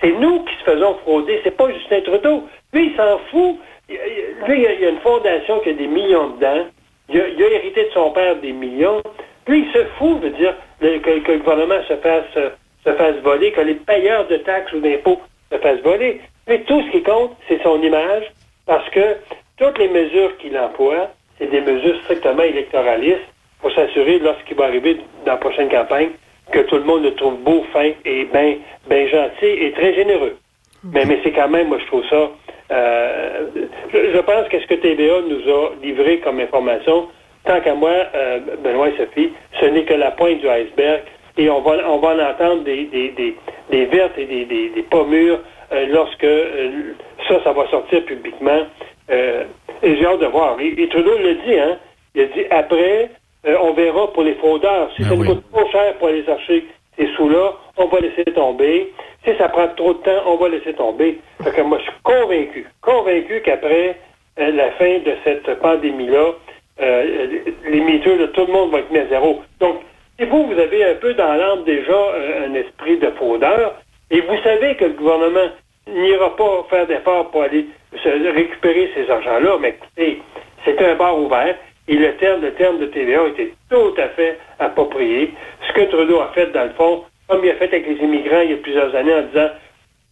C'est nous qui se faisons frauder, c'est pas Justin Trudeau. Lui, il s'en fout. Lui, il y a- une fondation qui a des millions dedans. Il a, il a hérité de son père des millions. Lui, il se fout, veut dire, le- que, que le gouvernement se fasse, euh, se fasse voler, que les payeurs de taxes ou d'impôts se fassent voler. Mais tout ce qui compte, c'est son image, parce que toutes les mesures qu'il emploie, c'est des mesures strictement électoralistes pour s'assurer, lorsqu'il va arriver dans la prochaine campagne, que tout le monde le trouve beau, fin et bien ben gentil et très généreux. Mais, mais c'est quand même, moi, je trouve ça. euh, je, je pense que ce que TVA nous a livré comme information, tant qu'à moi, euh, Benoît et Sophie, ce n'est que la pointe du iceberg. Et on va, on va en entendre des, des, des, des vertes et des, des, des pas mûres euh, lorsque euh, ça, ça va sortir publiquement. Euh, et j'ai hâte de voir. Et, et Trudeau le dit, hein. Il a dit après, euh, on verra pour les fraudeurs. Si ça nous coûte trop cher pour aller chercher ces sous-là, on va laisser tomber. Si ça prend trop de temps, on va laisser tomber. Fait que moi, je suis convaincu, convaincu qu'après euh, la fin de cette pandémie-là, euh, les miteux, là, tout le monde va être mis à zéro. Donc, si vous, vous avez un peu dans l'âme déjà un esprit de fraudeur, Et vous savez que le gouvernement n'ira pas faire d'efforts pour aller se récupérer ces argents-là, mais écoutez, c'est un bar ouvert et le terme, le terme de TVA était tout à fait approprié. Ce que Trudeau a fait, dans le fond, comme il a fait avec les immigrants il y a plusieurs années en disant,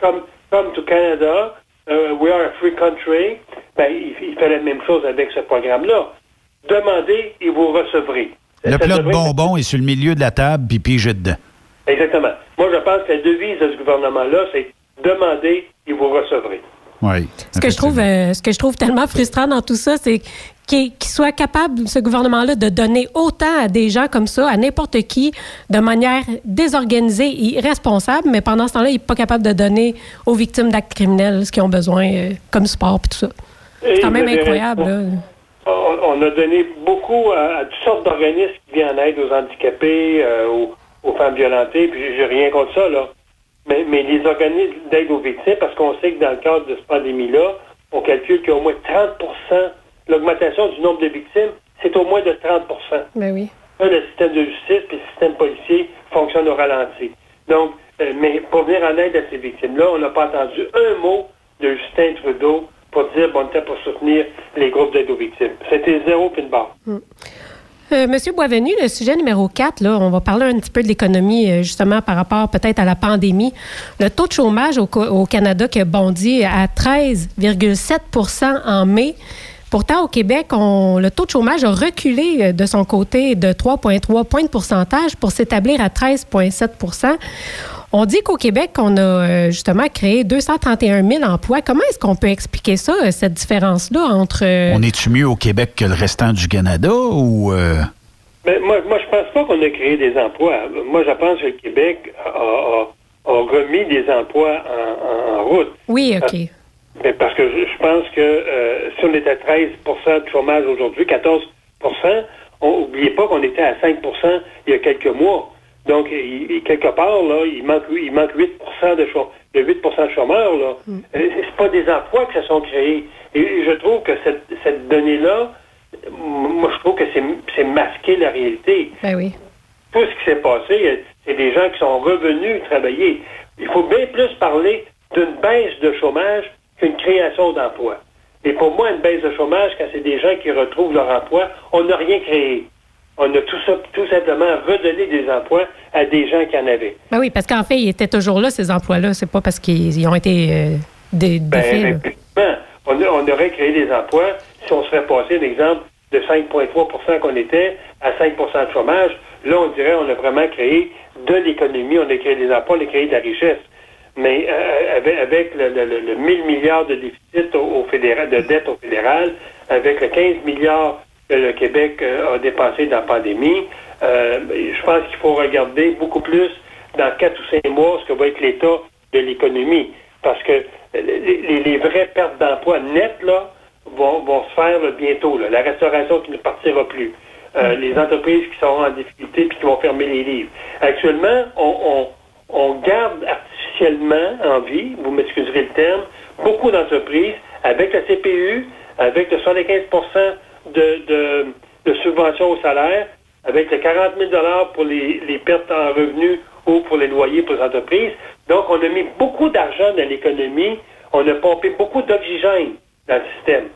comme, comme to Canada, uh, we are a free country, ben, il, il fait la même chose avec ce programme-là. Demandez et vous recevrez. Le plat de bonbons est sur le milieu de la table, puis pige dedans. Exactement. Moi, je pense que la devise de ce gouvernement-là, c'est demander et vous recevrez. Oui. Ce que, je trouve, euh, ce que je trouve tellement frustrant dans tout ça, c'est qu'il soit capable, ce gouvernement-là, de donner autant à des gens comme ça, à n'importe qui, de manière désorganisée et irresponsable, mais pendant ce temps-là, il n'est pas capable de donner aux victimes d'actes criminels ce qu'ils ont besoin, euh, comme sport et tout ça. C'est quand même incroyable. là. On, on a donné beaucoup à, à toutes sortes d'organismes qui viennent en aide aux handicapés, euh, aux, aux femmes violentées, puis j'ai- j'ai rien contre ça, là. Mais, mais les organismes d'aide aux victimes, parce qu'on sait que dans le cadre de cette pandémie-là, on calcule qu'il y a au moins 30% l'augmentation du nombre de victimes, c'est au moins de 30% Ben oui. Là, le système de justice puis le système policier fonctionnent au ralenti. Donc, euh, mais pour venir en aide à ces victimes-là, on n'a pas entendu un mot de Justin Trudeau pour dire bon, on était pour soutenir les groupes d'aide aux victimes. C'était zéro puis une barre. Euh, Monsieur Boisvenu, le sujet numéro 4, là, on va parler un petit peu de l'économie, euh, justement, par rapport peut-être à la pandémie. Le taux de chômage au, Canada qui a bondi à 13,7% en mai. Pourtant, au Québec, le taux de chômage a reculé euh, de son côté de 3,3 points de pourcentage pour s'établir à 13,7 On dit qu'au Québec, on a euh, justement créé 231 000 emplois. Comment est-ce qu'on peut expliquer ça, euh, cette différence-là entre... euh, On est-tu mieux au Québec que le restant du Canada ou. euh, Mais moi, moi, je pense pas qu'on a créé des emplois. Moi, je pense que le Québec a, a- a remis des emplois en, route. Oui, OK. Mais parce que je, je pense que euh, si on était à 13% de chômage aujourd'hui, 14 on n'oubliez pas qu'on était à 5% il y a quelques mois. Donc, il- quelque part, là, il manque, il manque 8 de 8 de chômeurs, là. Euh, C'est pas des emplois qui se sont créés. Et je trouve que cette, cette donnée-là, moi, je trouve que c'est c'est masquer la réalité Ben oui. tout ce qui s'est passé, euh, c'est des gens qui sont revenus travailler. Il faut bien plus parler d'une baisse de chômage qu'une création d'emplois. Et pour moi, une baisse de chômage, quand c'est des gens qui retrouvent leur emploi, on n'a rien créé. On a tout, ça, tout simplement redonné des emplois à des gens qui en avaient. Ben oui, parce qu'en fait, ils étaient toujours là, ces emplois-là. C'est pas parce qu'ils ils ont été euh, dé- Ben, on, aurait créé des emplois si on serait passé, d'exemple, de 5,3% qu'on était à 5% de chômage. Là, on dirait on a vraiment créé de l'économie, on a créé des emplois, on a créé de la richesse. Mais euh, avec, avec le, le- le- le 1000 milliards de déficit au, au fédéral, de dette au fédéral, avec le 15 milliards que le Québec euh, a dépensé dans la pandémie, euh, je pense qu'il faut regarder beaucoup plus dans 4 ou 5 mois ce que va être l'état de l'économie. Parce que les, les- les vraies pertes d'emploi nettes, là, vont, vont se faire là, bientôt. là. La restauration qui ne partira plus. Euh, les entreprises qui seront en difficulté puis qui vont fermer les livres. Actuellement, on, on- on garde artificiellement en vie, vous m'excuserez le terme, beaucoup d'entreprises avec la CPU, avec le 75 de, de, de subvention au salaire, avec le 40 000 pour les, les pertes en revenus ou pour les loyers pour les entreprises. Donc, on a mis beaucoup d'argent dans l'économie. On a pompé beaucoup d'oxygène dans le système.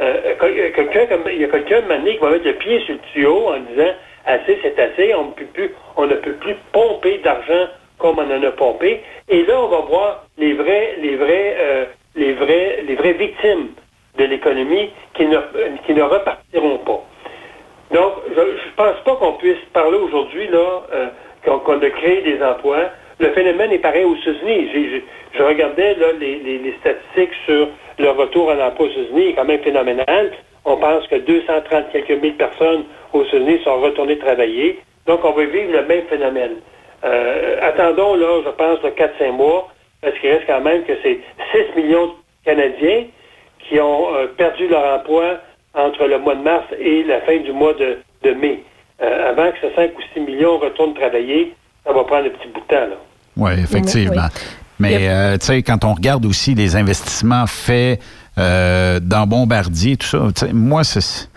Euh, quel- quelqu'un comme il y a quelqu'un maintenant qui va mettre le pied sur le tuyau en disant assez c'est assez, on ne peut plus on ne peut plus pomper d'argent comme on en a pompé. Et là on va voir les vrais les vrais euh, les vrais les vraies victimes de l'économie qui ne qui ne repartiront pas. Donc, je ne pense pas qu'on puisse parler aujourd'hui là euh, qu'on a créé des emplois. Le phénomène est pareil aux États-Unis. Je regardais là, les, les- statistiques sur le retour à l'emploi aux États-Unis, est quand même phénoménal. On pense que 230 quelques mille personnes aux États-Unis sont retournées travailler. Donc, on va vivre le même phénomène. Euh, attendons, là, je pense, de 4-5 mois, parce qu'il reste quand même que c'est 6 millions de Canadiens qui ont euh, perdu leur emploi entre le mois de mars et la fin du mois de, de mai. Euh, avant que ce 5 ou 6 millions retournent travailler, ça va prendre un petit bout de temps. Là. Oui, effectivement. Mais euh, tu sais, quand on regarde aussi les investissements faits euh, dans Bombardier, tout ça, moi, c'est.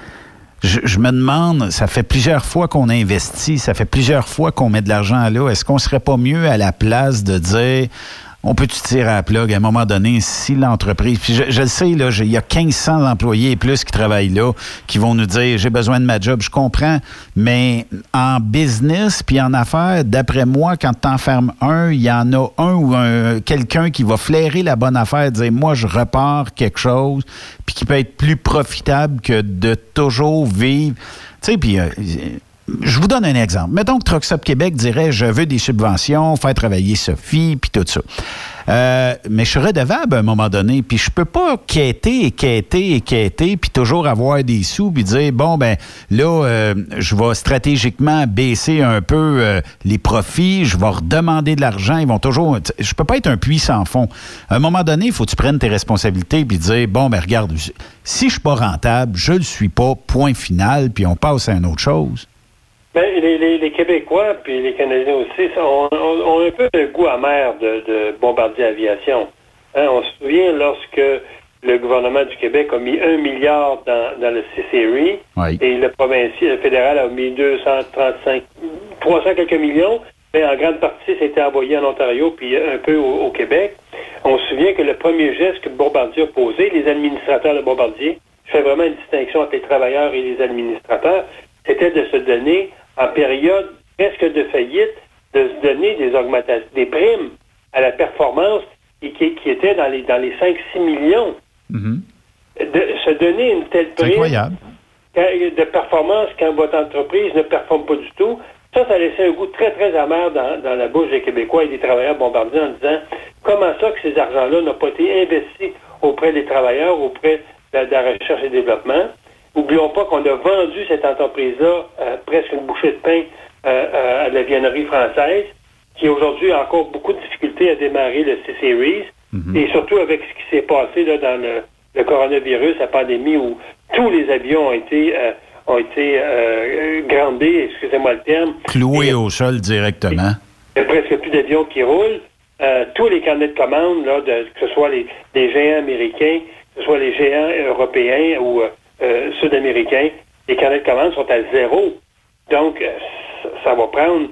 je, je me demande, ça fait plusieurs fois qu'on investit, ça fait plusieurs fois qu'on met de l'argent là. Est-ce qu'on serait pas mieux à la place de dire on peut-tu tirer à la plug à un moment donné si l'entreprise. Puis je, le sais, là, il y a 1500 employés et plus qui travaillent là, qui vont nous dire j'ai besoin de ma job, je comprends. Mais en business puis en affaires, d'après moi, quand tu enfermes un, il y en a un ou un, quelqu'un qui va flairer la bonne affaire, dire moi je repars quelque chose, puis qui peut être plus profitable que de toujours vivre. Tu sais, puis. euh, je vous donne un exemple. Mettons que Trucks Up Québec dirait je veux des subventions, faire travailler Sophie, puis tout ça. Euh, mais je suis redevable à un moment donné, puis je peux pas quêter et quêter et quêter, puis toujours avoir des sous, puis dire bon ben là, euh, je vais stratégiquement baisser un peu euh, les profits, je vais redemander de l'argent, ils vont toujours. Je peux pas être un puits sans fond. À un moment donné, il faut que tu prennes tes responsabilités, puis dire bon ben regarde, si je suis pas rentable, je le suis pas, point final, puis on passe à une autre chose. Ben, les, les, les Québécois puis les Canadiens aussi ont, un peu le goût amer de, de Bombardier Aviation. Hein, on se souvient lorsque le gouvernement du Québec a mis un milliard dans, dans le C-Series Oui. et le provincial, le fédéral a mis 235, 300 quelques millions, mais en grande partie, c'était envoyé en Ontario puis un peu au, au Québec. On se souvient que le premier geste que Bombardier a posé, les administrateurs de Bombardier, je fais vraiment une distinction entre les travailleurs et les administrateurs, c'était de se donner en période presque de faillite, de se donner des augmentations, des primes à la performance et qui, qui étaient dans les, dans les 5-6 millions. De se donner une telle prime incroyable. de performance quand votre entreprise ne performe pas du tout, ça, ça laissait un goût très, très amer dans, dans la bouche des Québécois et des travailleurs bombardiers en disant comment ça que ces argents-là n'ont pas été investis auprès des travailleurs, auprès de la, de la recherche et développement? Oublions pas qu'on a vendu cette entreprise-là euh, presque une bouchée de pain euh, euh, à la viennerie française, qui aujourd'hui a encore beaucoup de difficultés à démarrer le C-Series, et surtout avec ce qui s'est passé là, dans le, le coronavirus, la pandémie, où tous les avions ont été, euh, ont été grandés, excusez-moi le terme, Cloué au sol directement. il n'y a presque plus d'avions qui roulent. Tous les carnets de commandes, là, de, que ce soit les, les géants américains, que ce soit les géants européens ou euh, sud-américains, les carnets de commandes sont à zéro. Donc, euh, ça, va prendre,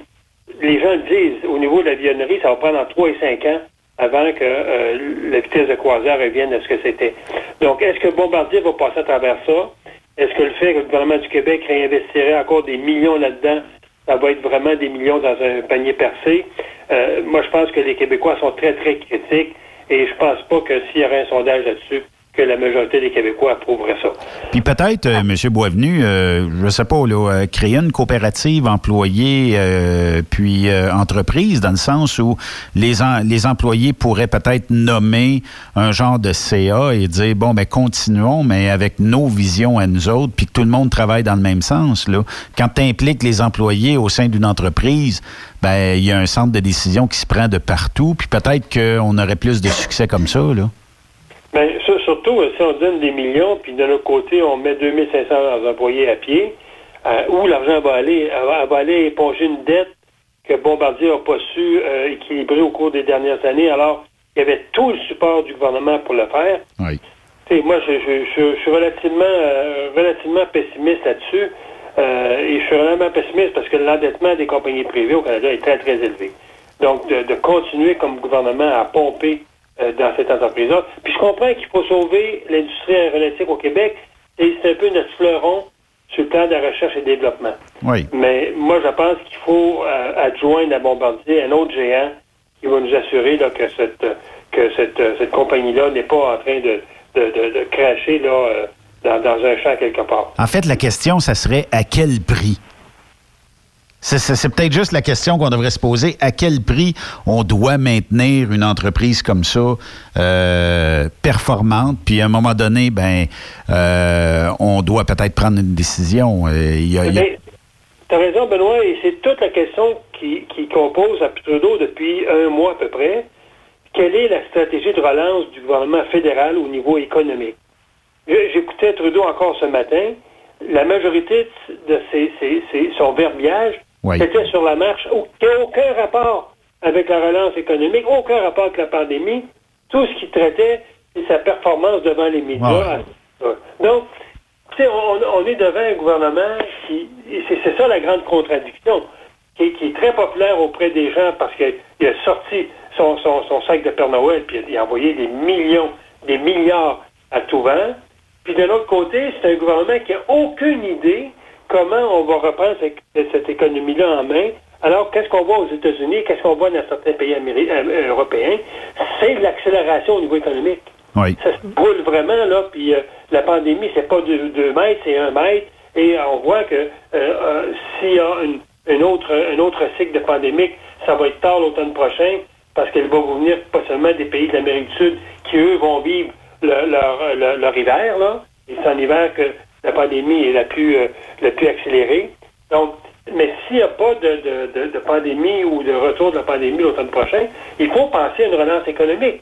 les gens le disent, au niveau de l'avionnnerie, ça va prendre entre 3 et 5 ans avant que euh, la vitesse de croisière revienne à ce que c'était. Donc, est-ce que Bombardier va passer à travers ça? Est-ce que le fait que le gouvernement du Québec réinvestirait encore des millions là-dedans, ça va être vraiment des millions dans un panier percé? Euh, moi, je pense que les Québécois sont très, très critiques et je pense pas que s'il y aurait un sondage là-dessus, que la majorité des Québécois approuveraient ça. Puis peut-être, euh, M. Boisvenu, euh, je sais pas, là, euh, créer une coopérative employée euh, puis euh, entreprise, dans le sens où les, en- les employés pourraient peut-être nommer un genre de CA et dire, bon, ben continuons, mais avec nos visions à nous autres, puis que tout le monde travaille dans le même sens. Là. Quand tu impliques les employés au sein d'une entreprise, ben il y a un centre de décision qui se prend de partout, puis peut-être qu'on aurait plus de succès comme ça. Là. Ben, ça, surtout, euh, si on donne des millions, puis de l'autre côté, on met 2500 employés à pied, euh, où l'argent va aller? Elle va, aller éponger une dette que Bombardier n'a pas su euh, équilibrer au cours des dernières années, alors il y avait tout le support du gouvernement pour le faire. Oui. Moi, je, je- je- je suis relativement, euh, relativement pessimiste là-dessus. Et je suis vraiment pessimiste parce que l'endettement des compagnies privées au Canada est très, très élevé. Donc, de, de continuer comme gouvernement à pomper euh, dans cette entreprise-là. Puis je comprends qu'il faut sauver l'industrie aéronautique au Québec et c'est un peu notre fleuron sur le plan de la recherche et développement. Oui. Mais moi, je pense qu'il faut euh, adjoindre à Bombardier un autre géant qui va nous assurer là, que cette que cette, euh, cette compagnie-là n'est pas en train de, de, de, de cracher là, dans, dans un champ quelque part. En fait, la question, ça serait à quel prix? C'est- peut-être juste la question qu'on devrait se poser. À quel prix on doit maintenir une entreprise comme ça, euh, performante, puis à un moment donné, ben, euh, on doit peut-être prendre une décision. Euh, il as raison, Benoît, c'est toute la question qui, qui compose à Trudeau depuis un mois à peu près. Quelle est la stratégie de relance du gouvernement fédéral au niveau économique? J'écoutais Trudeau encore ce matin. La majorité de ses- son verbiage Oui. c'était sur la marche, qui n'a aucun rapport avec la relance économique, aucun rapport avec la pandémie. Tout ce qu'il traitait, c'est sa performance devant les médias. Donc, tu sais, on, on est devant un gouvernement qui, c'est ça la grande contradiction, qui, est- qui est très populaire auprès des gens parce qu'il a sorti son, son, son sac de Père Noël, puis il a envoyé des millions, des milliards à tout vent. Puis de l'autre côté, c'est un gouvernement qui a aucune idée comment on va reprendre cette, économie-là en main? Alors, qu'est-ce qu'on voit aux États-Unis, qu'est-ce qu'on voit dans certains pays améri- euh, européens? C'est de l'accélération au niveau économique. Oui. Ça se brûle vraiment, là, puis euh, la pandémie, c'est pas deux, deux mètres, c'est un mètre, et on voit que euh, euh, s'il y a une, une autre, un autre cycle de pandémique, ça va être tard l'automne prochain, parce qu'elle va venir pas seulement des pays de l'Amérique du Sud, qui, eux, vont vivre le- leur, leur, leur hiver, là, et c'est en hiver que la pandémie est la plus, euh, la plus accélérée. Donc, mais s'il n'y a pas de, de, de, de pandémie ou de retour de la pandémie l'automne prochain, il faut penser à une relance économique.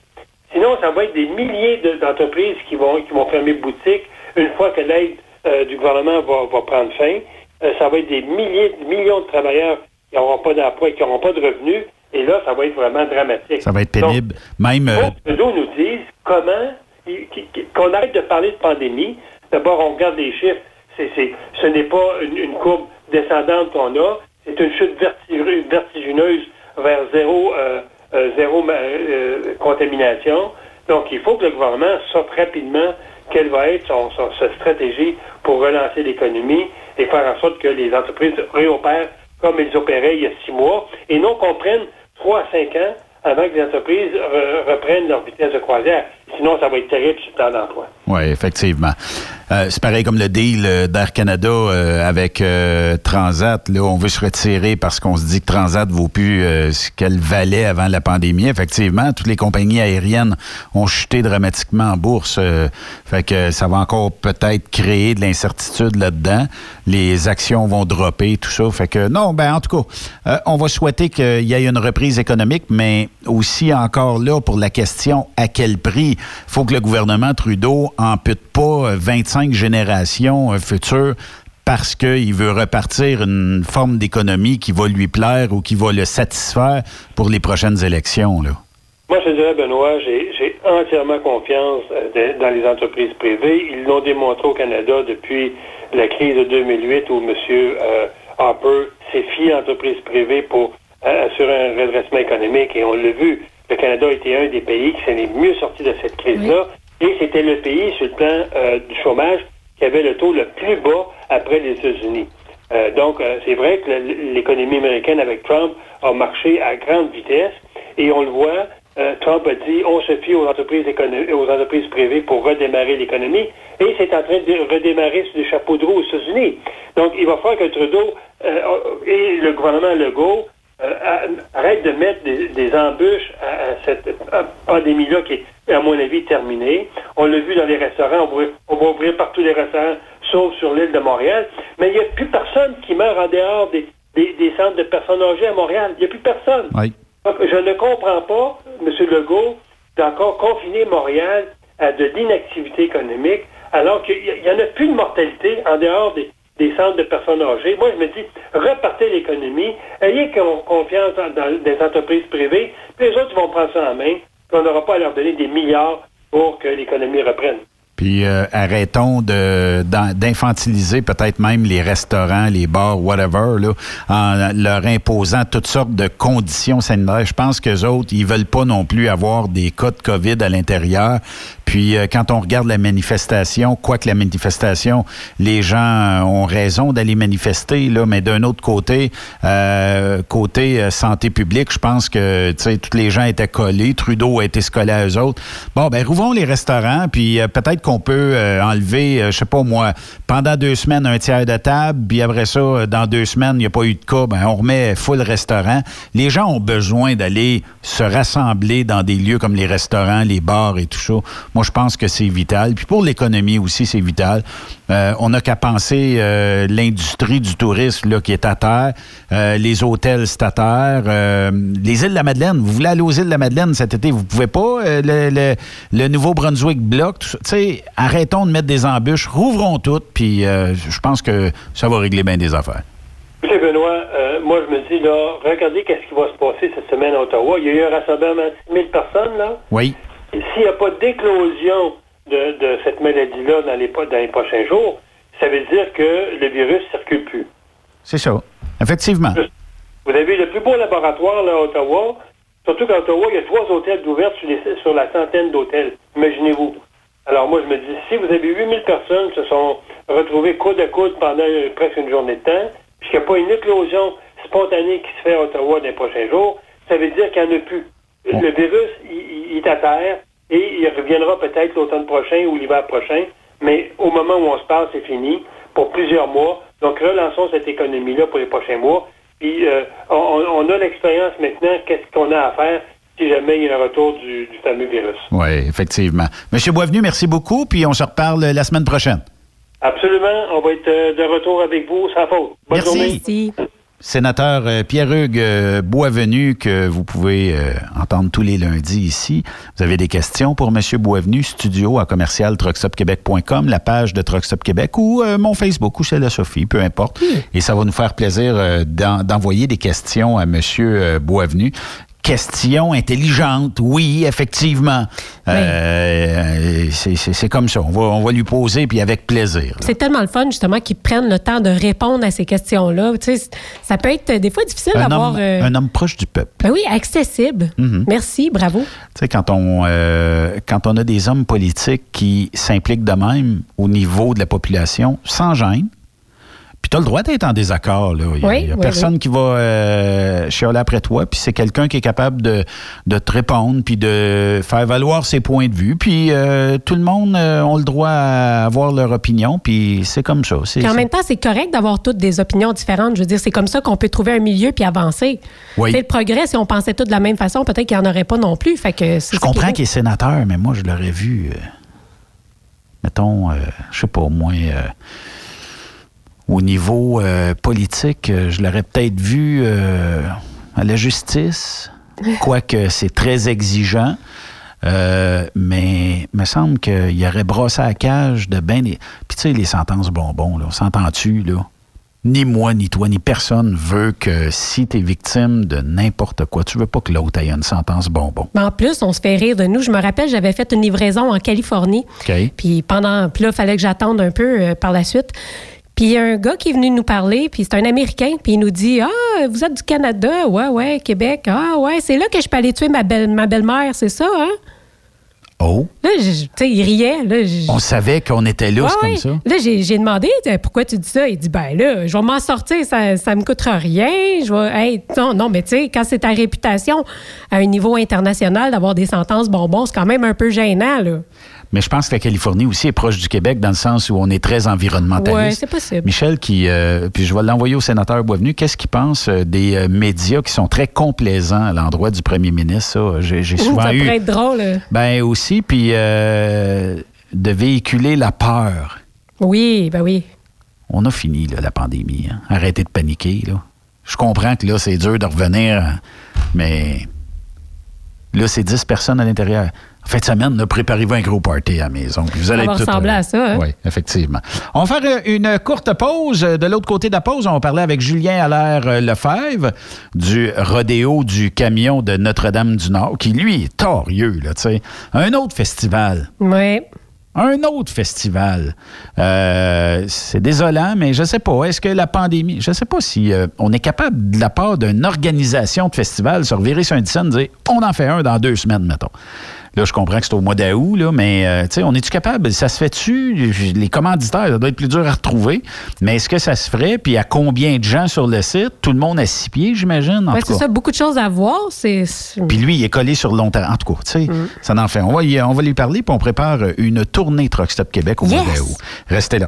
Sinon, ça va être des milliers de- d'entreprises qui vont, qui vont fermer boutique une fois que l'aide euh, du gouvernement va, va prendre fin. Euh, ça va être des milliers, millions de travailleurs qui n'auront pas d'emploi et qui n'auront pas de revenus. Et là, ça va être vraiment dramatique. Ça va être pénible. Même. euh, Trudeau nous dise comment, qu'on arrête de parler de pandémie. D'abord, on regarde les chiffres. Ce n'est pas une, courbe descendante qu'on a. C'est une chute vertigineuse, vers zéro, euh, euh, euh, contamination. Donc, il faut que le gouvernement sorte rapidement quelle va être sa stratégie pour relancer l'économie et faire en sorte que les entreprises réopèrent comme elles opéraient il y a six mois et non qu'on prenne trois à cinq ans avant que les entreprises re- reprennent leur vitesse de croisière. Sinon, ça va être terrible sur le plan d'emploi. Oui, effectivement. Euh, c'est pareil comme le deal euh, d'Air Canada euh, avec euh, Transat. Là, on veut se retirer parce qu'on se dit que Transat vaut plus euh, ce qu'elle valait avant la pandémie. Effectivement, toutes les compagnies aériennes ont chuté dramatiquement en bourse. euh, fait que ça va encore peut-être créer de l'incertitude là-dedans. Les actions vont dropper, tout ça. Fait que non, ben en tout cas, on va souhaiter qu'il y ait une reprise économique, mais aussi encore là pour la question à quel prix. Faut que le gouvernement Trudeau ampute pas euh, 25 générations euh, futures parce qu'il veut repartir une forme d'économie qui va lui plaire ou qui va le satisfaire pour les prochaines élections. Moi, je dirais, Benoît, j'ai entièrement confiance euh, dans les entreprises privées. Ils l'ont démontré au Canada depuis la crise de 2008 où M. euh, Harper s'est fié à l'entreprise privée pour euh, assurer un redressement économique. Et on l'a vu, le Canada était un des pays qui s'en est mieux sorti de cette crise-là. Et c'était le pays, sur le plan euh, du chômage, qui avait le taux le plus bas après les États-Unis. Euh, donc, euh, c'est vrai que l'économie américaine avec Trump a marché à grande vitesse et on le voit. Trump a dit on se fie aux entreprises, aux entreprises privées pour redémarrer l'économie et c'est en train de redémarrer sur des chapeaux de roue aux États-Unis. Donc, il va falloir que Trudeau et le gouvernement Legault euh, a- arrêtent de mettre des, des embûches à, à cette pandémie-là qui est, à mon avis, terminée. On l'a vu dans les restaurants, on va, on va ouvrir partout les restaurants, sauf sur l'île de Montréal. Mais il n'y a plus personne qui meurt en dehors des, des- des centres de personnes âgées à Montréal. Il n'y a plus personne. Oui. Donc, je ne comprends pas, M. Legault, d'encore confiner Montréal à de l'inactivité économique, alors qu'il n'y en a plus de mortalité en dehors des, des centres de personnes âgées. Moi, je me dis, repartez l'économie, ayez con- confiance dans, dans des entreprises privées, puis les autres vont prendre ça en main, puis on n'aura pas à leur donner des milliards pour que l'économie reprenne. Puis euh, arrêtons de- d'infantiliser peut-être même les restaurants, les bars, whatever, là, en leur imposant toutes sortes de conditions sanitaires. Je pense qu'eux autres, ils veulent pas non plus avoir des cas de COVID à l'intérieur. Puis euh, quand on regarde la manifestation, quoique la manifestation, les gens ont raison d'aller manifester, là, mais d'un autre côté, euh, côté euh, santé publique, je pense que tous les gens étaient collés. Trudeau a été se coller à eux autres. Bon, ben rouvrons les restaurants, puis euh, peut-être qu'on peut euh, enlever, euh, je sais pas moi, pendant deux semaines un tiers de table, puis après ça, euh, dans deux semaines, il n'y a pas eu de cas, ben on remet full restaurant. Les gens ont besoin d'aller se rassembler dans des lieux comme les restaurants, les bars et tout ça. Moi, je pense que c'est vital. Puis pour l'économie aussi, c'est vital. Euh, on n'a qu'à penser euh, l'industrie du tourisme là, qui est à terre, euh, les hôtels c'est à terre, euh, les îles de la Madeleine. Vous voulez aller aux îles de la Madeleine cet été, vous pouvez pas. le, le- le Nouveau-Brunswick ça. Tu sais, arrêtons de mettre des embûches, rouvrons toutes, puis je pense que ça va régler bien des affaires. Écoutez, Benoît, euh, moi, je me dis, là, regardez qu'est-ce qui va se passer cette semaine à Ottawa. Il y a eu un rassemblement de 6 000 personnes, là. Oui. S'il n'y a pas d'éclosion de, de cette maladie-là dans les, dans les prochains jours, ça veut dire que le virus ne circule plus. C'est ça. Effectivement. Vous avez le plus beau laboratoire là, à Ottawa. Surtout qu'à Ottawa, il y a trois hôtels d'ouverts sur, les- sur la centaine d'hôtels. Imaginez-vous. Alors moi, je me dis, si vous avez 8000 personnes qui se sont retrouvées coude à coude pendant euh, presque une journée de temps, puis qu'il n'y a pas une éclosion spontanée qui se fait à Ottawa dans les prochains jours, ça veut dire qu'il n'y en a plus. Le virus, il est à terre et il reviendra peut-être l'automne prochain ou l'hiver prochain, mais au moment où on se parle, c'est fini pour plusieurs mois. Donc relançons cette économie-là pour les prochains mois. Puis euh, on, on a l'expérience maintenant, qu'est-ce qu'on a à faire si jamais il y a un retour du, du fameux virus. Oui, effectivement. Monsieur Boisvenu, merci beaucoup, puis on se reparle la semaine prochaine. Absolument, on va être euh, de retour avec vous sans faute. Bonne Merci. journée. Sénateur euh, Pierre-Hugues euh, Boisvenu, que vous pouvez euh, entendre tous les lundis ici. Vous avez des questions pour M. Boisvenu, studio à commercial truckstopquebec.com, la page de Truckstop Québec ou euh, mon Facebook ou celle de Sophie, peu importe. Et ça va nous faire plaisir euh, d'en- d'envoyer des questions à M. Boisvenu. Questions intelligentes, oui, effectivement. Euh, c'est- c'est comme ça. On va, on va lui poser, puis avec plaisir. C'est tellement le fun, justement, qu'ils prennent le temps de répondre à ces questions-là. Tu sais, ça peut être euh, des fois difficile d'avoir. euh, un homme proche du peuple. ben oui, accessible. Mhm. Merci, bravo. Tu sais, quand on, euh, quand on a des hommes politiques qui s'impliquent de même au niveau de la population, sans gêne, puis tu as le droit d'être en désaccord. Il n'y a, Oui, il y a oui, personne oui. qui va euh, chialer après toi, puis c'est quelqu'un qui est capable de, de te répondre, puis de faire valoir ses points de vue. Puis euh, tout le monde euh, a le droit à avoir leur opinion, puis c'est comme ça. C'est- Puis en c'est- même temps, c'est correct d'avoir toutes des opinions différentes. Je veux dire, c'est comme ça qu'on peut trouver un milieu puis avancer. Sais, le progrès, si on pensait tout de la même façon, peut-être qu'il n'y en aurait pas non plus. Fait que c'est Je comprends qu'il est sénateur, mais moi, je l'aurais vu, euh, mettons, euh, je sais pas, au moins, euh, au niveau euh, politique, euh, je l'aurais peut-être vu euh, à la justice, quoique c'est très exigeant. Euh, mais il me semble qu'il aurait brossé à cage de ben des... Puis tu sais, les sentences bonbons, là, s'entend-tu, là? Ni moi, ni toi, ni personne veut que si tu es victime de n'importe quoi, tu veux pas que l'autre ait une sentence bonbon. Mais en plus, on se fait rire de nous. Je me rappelle, j'avais fait une livraison en Californie. OK? Puis pendant, puis là, il fallait que j'attende un peu euh, par la suite. Puis il y a un gars qui est venu nous parler, puis c'est un Américain, puis il nous dit Ah, vous êtes du Canada, ouais, ouais, Québec, ah, ouais, c'est là que je peux aller tuer ma belle ma belle-mère, c'est ça, hein? Oh, Là, tu sais, il riait, là. on savait qu'on était là, Ouais, c'est ouais. comme ça. Là, j'ai demandé pourquoi tu dis ça? Il dit ben là, je vais m'en sortir, ça, ça me coûtera rien. Je vais, hey, non, non, mais tu sais, quand c'est ta réputation à un niveau international d'avoir des sentences bonbons, c'est quand même un peu gênant, là. Mais je pense que la Californie aussi est proche du Québec dans le sens où on est très environnementaliste. Ouais, c'est possible. Michel, qui, euh, puis je vais l'envoyer au sénateur Boisvenu, qu'est-ce qu'il pense euh, des euh, médias qui sont très complaisants à l'endroit du premier ministre? Ça, j'ai souvent ça eu. pourrait être drôle. là. Ben aussi, puis euh, de véhiculer la peur. Oui, ben oui. On a fini là, la pandémie. hein. Arrêtez de paniquer. Là. Je comprends que là, c'est dur de revenir, hein, mais là, c'est 10 personnes à l'intérieur. En fin de semaine, préparez-vous un gros party à la maison. puis Vous allez Ça va ressembler à ça, hein? Oui, effectivement. On va faire euh, une courte pause. De l'autre côté de la pause, on va parler avec Julien Allaire euh, Lefebvre du rodéo du camion de Notre-Dame-du-Nord, qui, lui, est torieux, là, tu sais. Un autre festival. Oui. Un autre festival. Euh, c'est désolant, mais je sais pas. Est-ce que la pandémie, je sais pas si euh, on est capable, de la part d'une organisation de festival, se revirer sur un scène dire on en fait un dans deux semaines, mettons. Là, je comprends que c'est au mois d'août, là, mais euh, tu sais, on est-tu capable? Ça se fait-tu? Les commanditaires, ça doit être plus dur à retrouver. Mais est-ce que ça se ferait? Puis à combien de gens sur le site? Tout le monde à six pieds, j'imagine? en Ouais, tout c'est ça, beaucoup de choses à voir. C'est. Puis lui, il est collé sur le long terme. En tout cas, tu sais, Mm. ça en fait. On va, on va lui parler, puis on prépare une tournée Truck Stop Québec au mois d'août. Restez là.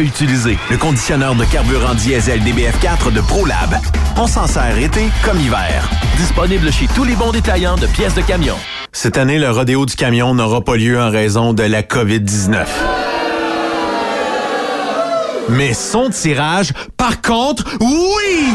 utiliser. Le conditionneur de carburant diesel DBF4 de ProLab. On s'en sert été comme hiver. Disponible chez tous les bons détaillants de pièces de camion. Cette année, le rodéo du camion n'aura pas lieu en raison de la COVID-19. Mais son tirage, par contre, oui!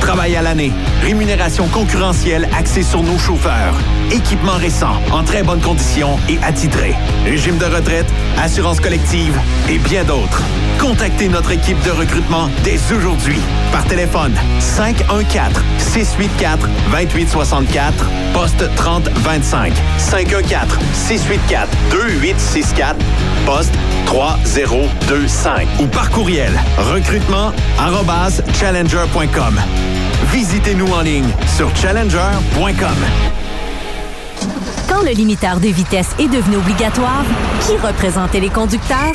Travail à l'année, rémunération concurrentielle axée sur nos chauffeurs, équipement récent, en très bonne condition et attitré, régime de retraite, assurance collective et bien d'autres. Contactez notre équipe de recrutement dès aujourd'hui par téléphone 514 684 2864 poste 3025 514 684 2864 poste 3025 ou par courriel recrutement arobase challenger.com. Visitez-nous en ligne sur challenger.com. Quand le limiteur de vitesse est devenu obligatoire, qui représentait les conducteurs?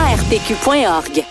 ARPQ.org.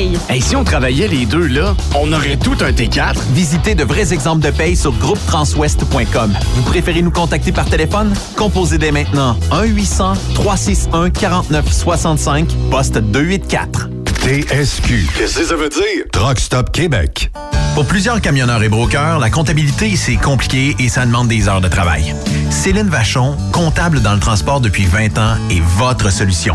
paye. Hey, si on travaillait les deux là, on aurait tout un T4. Visitez de vrais exemples de paye sur groupetranswest.com. Vous préférez nous contacter par téléphone? Composez dès maintenant 1-800-361-4965, poste 284. TSQ. Qu'est-ce que ça veut dire? Truck Stop Québec. Pour plusieurs camionneurs et brokers, la comptabilité, c'est compliqué et ça demande des heures de travail. Céline Vachon, comptable dans le transport depuis 20 ans, est votre solution.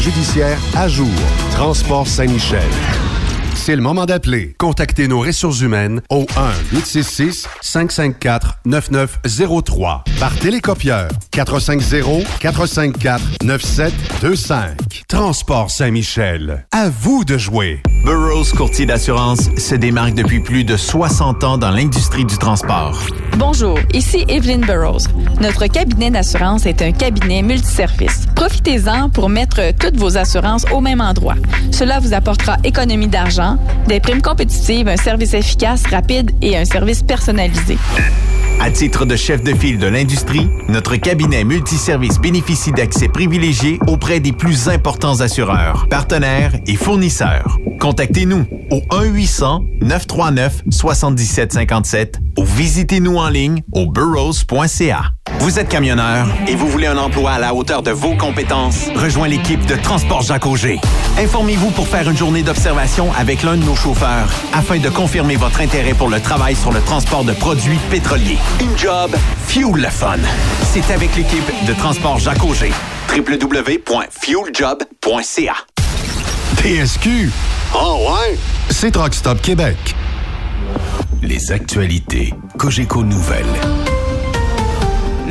judiciaire à jour. Transport Saint-Michel. C'est le moment d'appeler. Contactez nos ressources humaines au 1-866-554-9903 par télécopieur 450-454-9725. Transport Saint-Michel. À vous de jouer. Burroughs Courtier d'assurance se démarque depuis plus de 60 ans dans l'industrie du transport. Bonjour, ici Evelyn Burrows. Notre cabinet d'assurance est un cabinet multiservice. Profitez-en pour mettre toutes vos assurances au même endroit. Cela vous apportera économie d'argent, des primes compétitives, un service efficace, rapide et un service personnalisé. À titre de chef de file de l'industrie, notre cabinet multiservice bénéficie d'accès privilégié auprès des plus importants assureurs, partenaires et fournisseurs. Contactez-nous au 1-800-939-7757 ou visitez-nous en ligne au burrows.ca. Vous êtes camionneur et vous voulez un emploi à la hauteur de vos compétences? Rejoins l'équipe de Transport Jacques Auger. Informez-vous pour faire une journée d'observation avec l'un de nos chauffeurs afin de confirmer votre intérêt pour le travail sur le transport de produits pétroliers. Une job, fuel le fun. C'est avec l'équipe de Transport Jacques Auger. www.fueljob.ca TSQ. Oh ouais? C'est Truck Stop Québec. Les actualités Cogeco Nouvelles.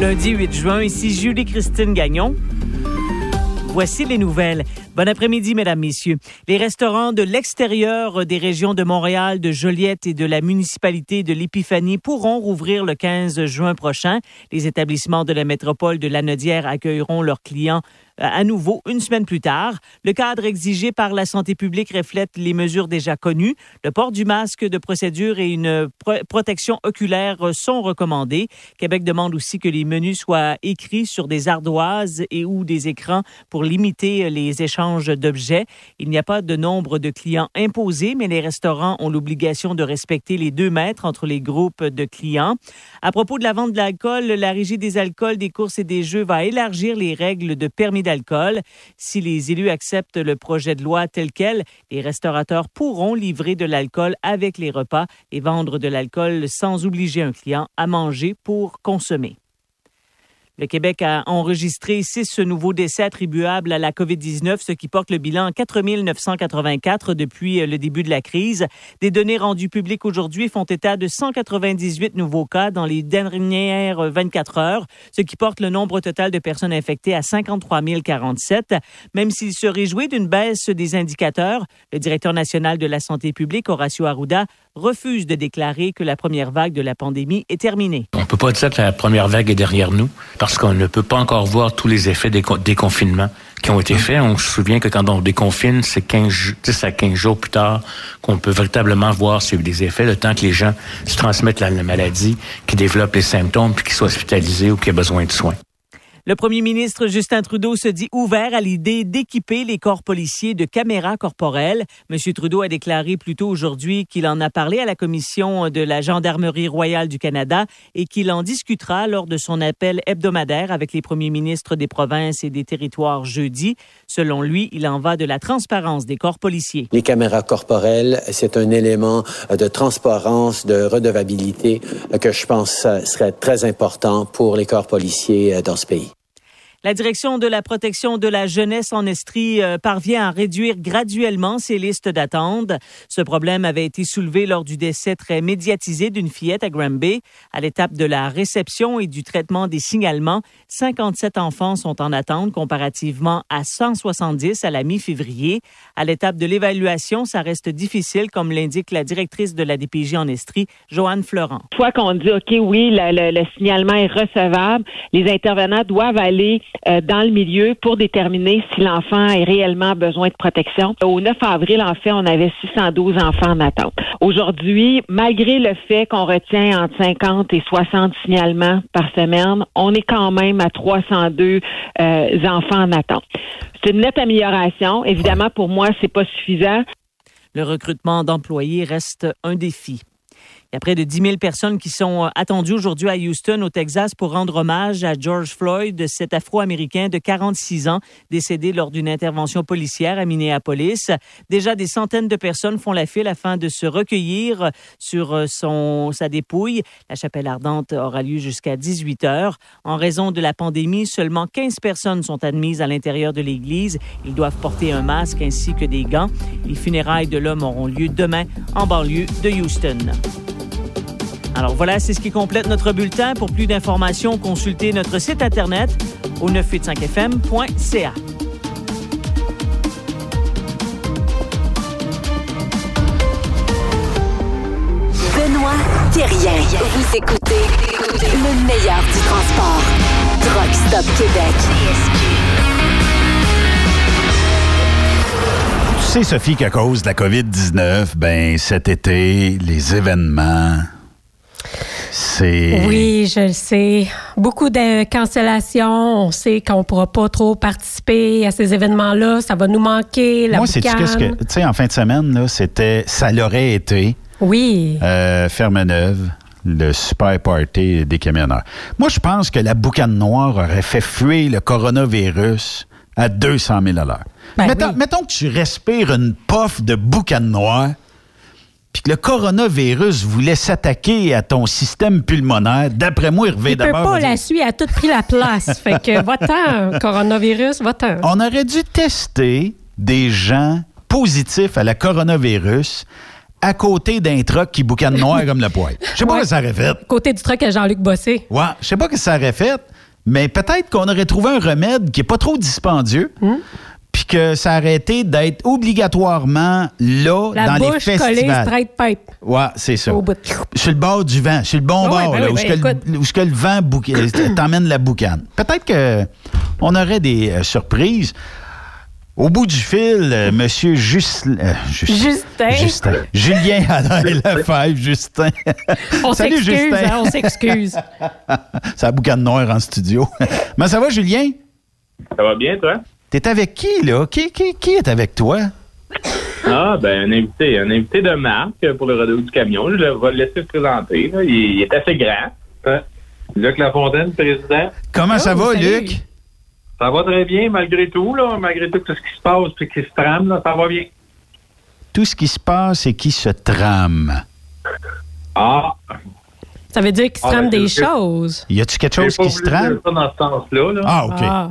Lundi 8 juin, ici Julie-Christine Gagnon. Voici les nouvelles. Bon après-midi, mesdames, messieurs. Les restaurants de l'extérieur des régions de Montréal, de Joliette et de la municipalité de l'Épiphanie pourront rouvrir le 15 juin prochain. Les établissements de la métropole de Lanaudière accueilleront leurs clients à nouveau une semaine plus tard. Le cadre exigé par la santé publique reflète les mesures déjà connues. Le port du masque de procédure et une protection oculaire sont recommandés. Québec demande aussi que les menus soient écrits sur des ardoises et ou des écrans pour limiter les échanges d'objets. Il n'y a pas de nombre de clients imposés, mais les restaurants ont l'obligation de respecter les deux mètres entre les groupes de clients. À propos de la vente de l'alcool, la Régie des alcools, des courses et des jeux va élargir les règles de permis Si les élus acceptent le projet de loi tel quel, les restaurateurs pourront livrer de l'alcool avec les repas et vendre de l'alcool sans obliger un client à manger pour consommer. Le Québec a enregistré six nouveaux décès attribuables à la COVID-19, ce qui porte le bilan à 4 984 depuis le début de la crise. Des données rendues publiques aujourd'hui font état de 198 nouveaux cas dans les dernières 24 heures, ce qui porte le nombre total de personnes infectées à 53 047. Même s'il se réjouit d'une baisse des indicateurs, le directeur national de la santé publique, Horacio Arruda, refuse de déclarer que la première vague de la pandémie est terminée. On ne peut pas dire que la première vague est derrière nous parce qu'on ne peut pas encore voir tous les effets des déconfinements qui ont été faits. On se souvient que quand on déconfine, c'est 15, 10 à 15 jours plus tard qu'on peut véritablement voir s'il y a eu des effets, le temps que les gens se transmettent la, maladie, qu'ils développent les symptômes, puis qu'ils soient hospitalisés ou qu'ils aient besoin de soins. Le premier ministre Justin Trudeau se dit ouvert à l'idée d'équiper les corps policiers de caméras corporelles. M. Trudeau a déclaré plus tôt aujourd'hui qu'il en a parlé à la commission de la Gendarmerie royale du Canada et qu'il en discutera lors de son appel hebdomadaire avec les premiers ministres des provinces et des territoires jeudi. Selon lui, il en va de la transparence des corps policiers. Les caméras corporelles, c'est un élément de transparence, de redevabilité que je pense serait très important pour les corps policiers dans ce pays. La direction de la protection de la jeunesse en Estrie euh, parvient à réduire graduellement ses listes d'attente. Ce problème avait été soulevé lors du décès très médiatisé d'une fillette à Granby. À l'étape de la réception et du traitement des signalements, 57 enfants sont en attente comparativement à 170 à la mi-février. À l'étape de l'évaluation, ça reste difficile, comme l'indique la directrice de la DPJ en Estrie, Joanne Florent. Soit qu'on dit, OK, oui, le, le signalement est recevable, les intervenants doivent aller euh, dans le milieu pour déterminer si l'enfant a réellement besoin de protection. Au 9 avril, en fait, on avait 612 enfants en attente. Aujourd'hui, malgré le fait qu'on retient entre 50 et 60 signalements par semaine, on est quand même à 302 euh, enfants en attente. C'est une nette amélioration. Évidemment, pour moi, c'est pas suffisant. Le recrutement d'employés reste un défi. Il y a près de 10 000 personnes qui sont euh, attendues aujourd'hui à Houston, au Texas, pour rendre hommage à George Floyd, cet Afro-Américain de 46 ans, décédé lors d'une intervention policière à Minneapolis. Déjà, des centaines de personnes font la file afin de se recueillir sur euh, son, sa dépouille. La chapelle ardente aura lieu jusqu'à 18 heures. En raison de la pandémie, seulement 15 personnes sont admises à l'intérieur de l'église. Ils doivent porter un masque ainsi que des gants. Les funérailles de l'homme auront lieu demain en banlieue de Houston. Alors voilà, c'est ce qui complète notre bulletin. Pour plus d'informations, consultez notre site Internet au 985fm.ca. Benoît manquez rien. Vous écoutez le meilleur du transport. Truck Stop Québec. Tu sais, Sophie, qu'à cause de la COVID-19, ben, cet été, les événements, c'est. Oui, je le sais. Beaucoup de cancellations. On sait qu'on ne pourra pas trop participer à ces événements-là. Ça va nous manquer. La Moi, c'est boucane. qu'est-ce que. Tu sais, en fin de semaine, là, c'était. Ça l'aurait été. Oui. Euh, Ferme-Neuve, le super party des camionneurs. Moi, je pense que la boucane noire aurait fait fuir le coronavirus à 200 000 à l'heure. Ben mettons, mettons que tu respires une puff de boucane noire, puis que le coronavirus voulait s'attaquer à ton système pulmonaire. D'après moi, il revient Il peut d'abord. pas, la suite a tout pris la place. fait que va-t'en, coronavirus, va-t'en. On aurait dû tester des gens positifs à la coronavirus à côté d'un truck qui boucane noir comme le poil. Je sais pas Ouais. ce que ça aurait fait. Côté du truck à Jean-Luc Bossé. Ouais, je sais pas ce que ça aurait fait, mais peut-être qu'on aurait trouvé un remède qui est pas trop dispendieux. Hmm? Puis que ça été d'être obligatoirement là La dans les bouche collée, festivals. straight pipe. Ouais, c'est ça. Au bout. Sur le bord du vent, sur le bon ouais, bord, ben là, oui, où, ben ce que le, où ce que le vent bouc- euh, t'emmène la boucane. Peut-être que on aurait des euh, surprises. Au bout du fil, euh, Monsieur Just- euh, Just- Justin. Justin. Julien Alain Lefebvre, Justin. On Salut, s'excuse, Justin. hein, on s'excuse. C'est la boucane noire en studio. Mais ça va, Julien? Ça va bien, toi? T'es avec qui, là? Qui, qui, qui est avec toi? Ah, ben, un invité, un invité de marque pour le rodéo du camion. Je vais le laisser se présenter. là. Il, il est assez grand. Hein? Luc Lafontaine, président. Comment ça va, Luc? Ça va très bien, malgré tout, là. Malgré tout ce qui se passe et qui se trame, là, ça va bien. Tout ce qui se passe et qui se trame. Ah, Ça veut dire qu'il se Ah, trame ben, des choses. Y a-tu quelque chose pas qui se voulu dire trame? ça dans ce sens-là. Là. Ah, OK. Ah.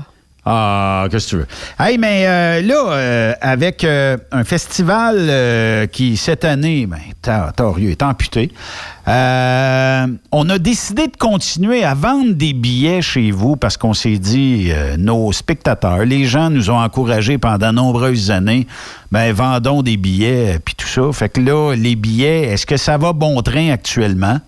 Ah, qu'est-ce que tu veux? Hey, mais euh, là, euh, avec euh, un festival qui, cette année, ben, torieux, est amputé, on a décidé de continuer à vendre des billets chez vous parce qu'on s'est dit, nos spectateurs, les gens nous ont encouragés pendant nombreuses années, ben, vendons des billets, puis tout ça. Fait que là, les billets, est-ce que ça va bon train actuellement?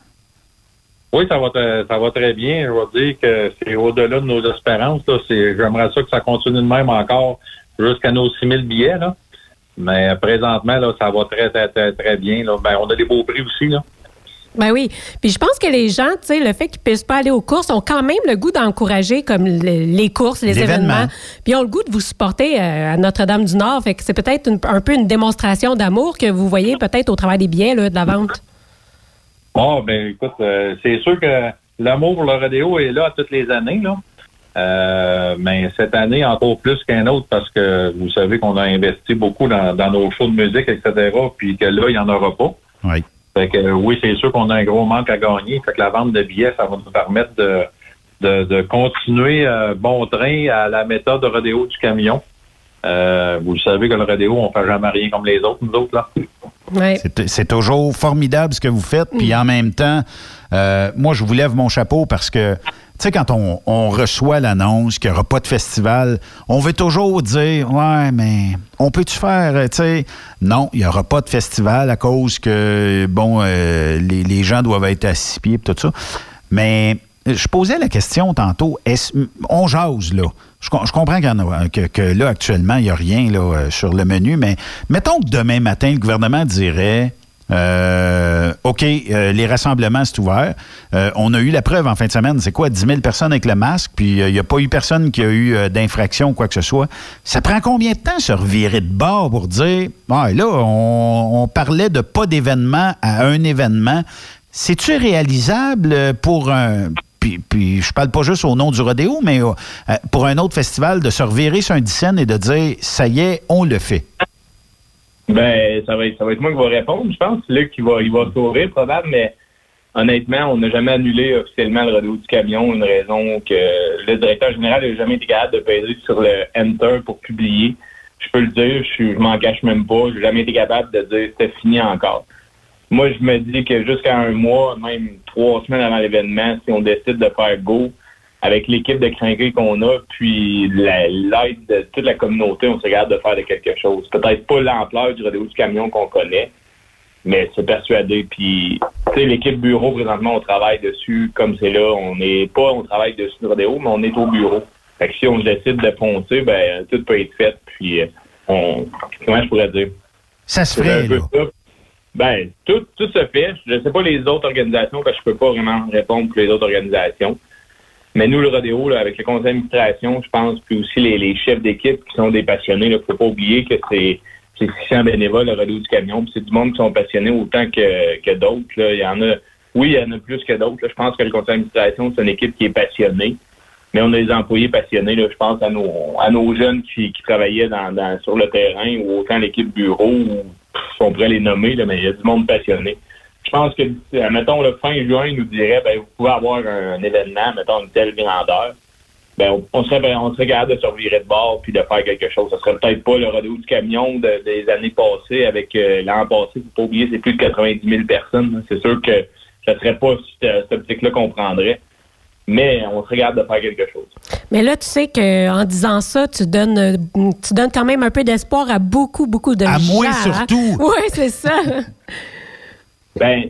Oui, ça va, ça va très bien. Je vais dire que c'est au-delà de nos espérances. Là. C'est, j'aimerais ça que ça continue de même encore jusqu'à nos 6000 billets. Là. Mais présentement, là, ça va très, très, très, très bien. Là. Ben, on a des beaux prix aussi. Là. Ben oui. Puis je pense que les gens, tu sais, le fait qu'ils puissent pas aller aux courses, ont quand même le goût d'encourager comme le- les courses, les L'événement. événements. Puis ils ont le goût de vous supporter euh, à Notre-Dame-du-Nord. Fait que c'est peut-être une- un peu une démonstration d'amour que vous voyez peut-être au travail des billets là, de la vente. Ah, ben écoute, euh, c'est sûr que l'amour pour le rodéo est là toutes les années, là. Euh, mais cette année, encore plus qu'un autre, parce que vous savez qu'on a investi beaucoup dans, dans nos shows de musique, etc., puis que là, il n'y en aura pas. Oui. Fait que euh, oui, c'est sûr qu'on a un gros manque à gagner. Fait que la vente de billets, ça va nous permettre de, de, de continuer euh, bon train à la méthode de rodéo du camion. Euh, vous savez que le rodéo, on fait jamais rien comme les autres, nous autres, là. C'est- toujours formidable ce que vous faites. Puis en même temps, euh, moi, je vous lève mon chapeau parce que, tu sais, quand on, reçoit l'annonce qu'il n'y aura pas de festival, on veut toujours dire, ouais, mais on peut-tu faire, euh, tu sais, non, il n'y aura pas de festival à cause que, bon, euh, les, gens doivent être à pieds et tout ça. Mais je posais la question tantôt, est-ce- on jase, là. Je, com- je comprends qu'il y en a- que, là, actuellement, il n'y a rien là, euh, sur le menu, mais mettons que demain matin, le gouvernement dirait euh, OK, euh, les rassemblements, c'est ouvert. Euh, on a eu la preuve en fin de semaine, c'est quoi, 10 000 personnes avec le masque, puis il n'y a pas eu personne qui a eu d'infraction ou quoi que ce soit. Ça prend combien de temps se revirer de bord pour dire, ah, là, on, on parlait de pas d'événement à un événement. C'est-tu réalisable pour un. Puis, puis je parle pas juste au nom du rodéo, mais euh, pour un autre festival, de se revirer sur un dixaine et de dire ça y est, on le fait. Ben, ça va être, moi qui va répondre, je pense. Luc, il va, il va sourire, probable, mais honnêtement, on n'a jamais annulé officiellement le rodéo du camion, une raison que le directeur général n'a jamais été capable de peser sur le Enter pour publier. Je peux le dire, je, je m'en cache même pas. J'ai jamais été capable de dire c'était fini encore. Moi, je me dis que jusqu'à un mois, même trois semaines avant l'événement, si on décide de faire go, avec l'équipe de crinqués qu'on a, puis la- l'aide de toute la communauté, on se regarde de faire de quelque chose. Peut-être pas l'ampleur du rodéo du camion qu'on connaît, mais c'est persuadé. Puis, tu sais, l'équipe bureau, présentement, on travaille dessus comme c'est là. On n'est pas, on travaille dessus de rodéo, mais on est au bureau. Fait que si on décide de poncer, ben, tout peut être fait. Puis, euh, on, comment je pourrais dire? Ça se ferait, là. ça. Ben, tout, tout se fait. Je ne sais pas les autres organisations, parce que je peux pas vraiment répondre pour les autres organisations. Mais nous, le rodéo, là, avec le conseil d'administration, je pense, puis aussi les, chefs d'équipe qui sont des passionnés, il ne faut pas oublier que c'est c'est 600 bénévoles, le rodéo du camion, puis c'est du monde qui sont passionnés autant que, que d'autres. Il y en a, oui, il y en a plus que d'autres. Je pense que le conseil d'administration, c'est une équipe qui est passionnée. Mais on a des employés passionnés. Là. Je pense à nos, à nos jeunes qui, qui travaillaient dans, dans- sur le terrain ou autant l'équipe bureau, ou on pourrait les nommer, là, mais il y a du monde passionné. Je pense que, euh, mettons, le fin juin, il nous dirait, ben, vous pouvez avoir un, événement, mettons, une telle grandeur. Ben, on, on serait, ben, on serait capable de se revirer de bord puis de faire quelque chose. Ça serait peut-être pas le rodéo du camion de- des années passées avec euh, l'an passé. Faut pas oublier, c'est plus de 90 000 personnes. C'est sûr que ça serait pas cette, cette optique-là qu'on prendrait. Mais on serait capable de faire quelque chose. Mais là, tu sais qu'en disant ça, tu donnes, tu donnes quand même un peu d'espoir à beaucoup, beaucoup de À gens. moi hein? surtout. Oui, c'est ça. Ben,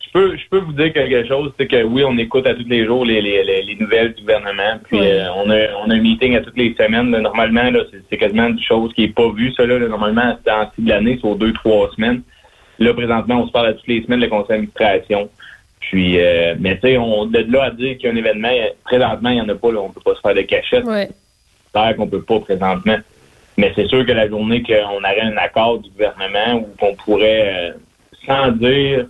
je peux, je peux vous dire quelque chose, c'est que oui, on écoute à tous les jours les, les, les, les nouvelles du gouvernement, puis Oui. euh, on, a, on a un meeting à toutes les semaines. là. Normalement, là, c'est, c'est quasiment une chose qui est pas vue, ça. Là, Normalement, c'est en de l'année, c'est aux deux, trois semaines. Là, présentement, on se parle à toutes les semaines, le conseil d'administration. Puis, euh, mais tu sais, on de là à dire qu'il y a un événement, présentement, il n'y en a pas, là, on peut pas se faire de cachette. Ouais. C'est clair qu'on peut pas présentement. Mais c'est sûr que la journée qu'on aurait un accord du gouvernement ou qu'on pourrait, euh, sans dire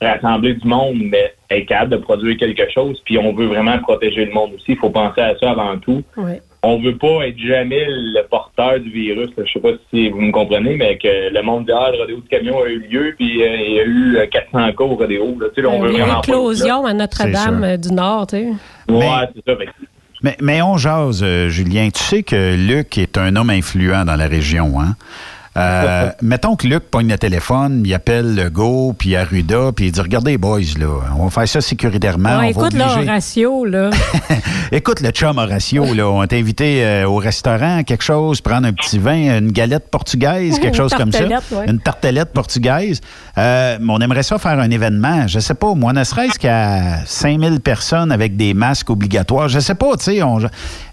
rassembler du monde, mais être capable de produire quelque chose, puis on veut vraiment protéger le monde aussi. Il faut penser à ça avant tout. Ouais. On veut pas être jamais le porteur du virus. Je sais pas si vous me comprenez, mais que le monde dit Ah, le rodéo du camion a eu lieu, puis euh, il y a eu euh, 400 cas au rodéo. Là. Tu sais, là, on veut Il y a eu vraiment une éclosion à Notre-Dame euh, du Nord, tu sais. Ouais, c'est ça. Que Mais, mais on jase, euh, Julien. Tu sais que Luc est un homme influent dans la région, hein? Euh, mettons que Luc pogne le téléphone, il appelle le go, puis Arruda, puis il dit Regardez, boys, là, on va faire ça sécuritairement. Ouais, on va écoute, là, obliger- Horatio, là. Écoute, le chum Horatio, là, on t'a invité euh, au restaurant, quelque chose, prendre un petit vin, une galette portugaise, quelque chose comme ça. tartelette, ouais. Une tartelette portugaise. Euh, mais on aimerait ça faire un événement, je sais pas, moi, ne serait-ce qu'à 5000 personnes avec des masques obligatoires. Je sais pas, tu sais, on-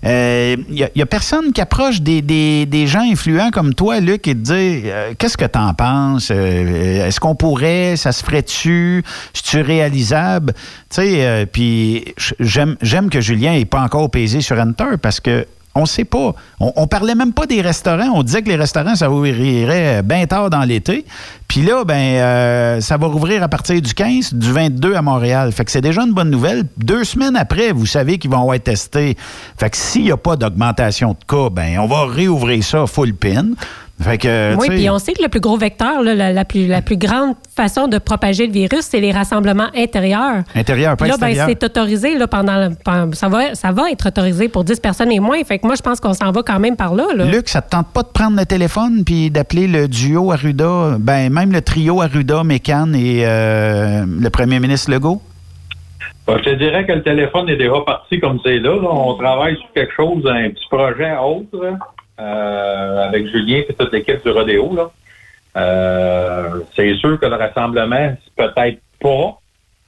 euh, il y, a- il y a personne qui approche des, des- des gens influents comme toi, Luc, et te dit euh, qu'est-ce que t'en penses? Euh, Est-ce qu'on pourrait? Ça se ferait-tu? C'est-tu réalisable? Tu sais, euh, puis j'aime que Julien n'ait pas encore pesé sur Enter parce que on sait pas. On, on parlait même pas des restaurants. On disait que les restaurants, ça ouvrirait bien tard dans l'été. Puis là, ben, euh, ça va rouvrir à partir du 15, du 22 à Montréal. Fait que c'est déjà une bonne nouvelle. Deux semaines après, vous savez qu'ils vont être testés. Fait que s'il n'y a pas d'augmentation de cas, ben, on va réouvrir ça full pin. Fait que, Oui, puis on sait que le plus gros vecteur, là, la, la plus, la plus grande façon de propager le virus, c'est les rassemblements intérieurs. intérieur, pas là, ben, c'est autorisé là, pendant, pendant- ça va ça va être autorisé pour 10 personnes et moins. Fait que moi, je pense qu'on s'en va quand même par là. là. Luc, ça te tente pas de prendre le téléphone puis d'appeler le duo Arruda, ben même le trio Arruda, Mécan et euh, le premier ministre Legault? Ben, je te dirais que le téléphone est déjà parti comme c'est là, là. On travaille sur quelque chose, un petit projet autre, avec Julien et toute l'équipe du Rodéo. Là. Euh, c'est sûr que le rassemblement, c'est peut-être pas,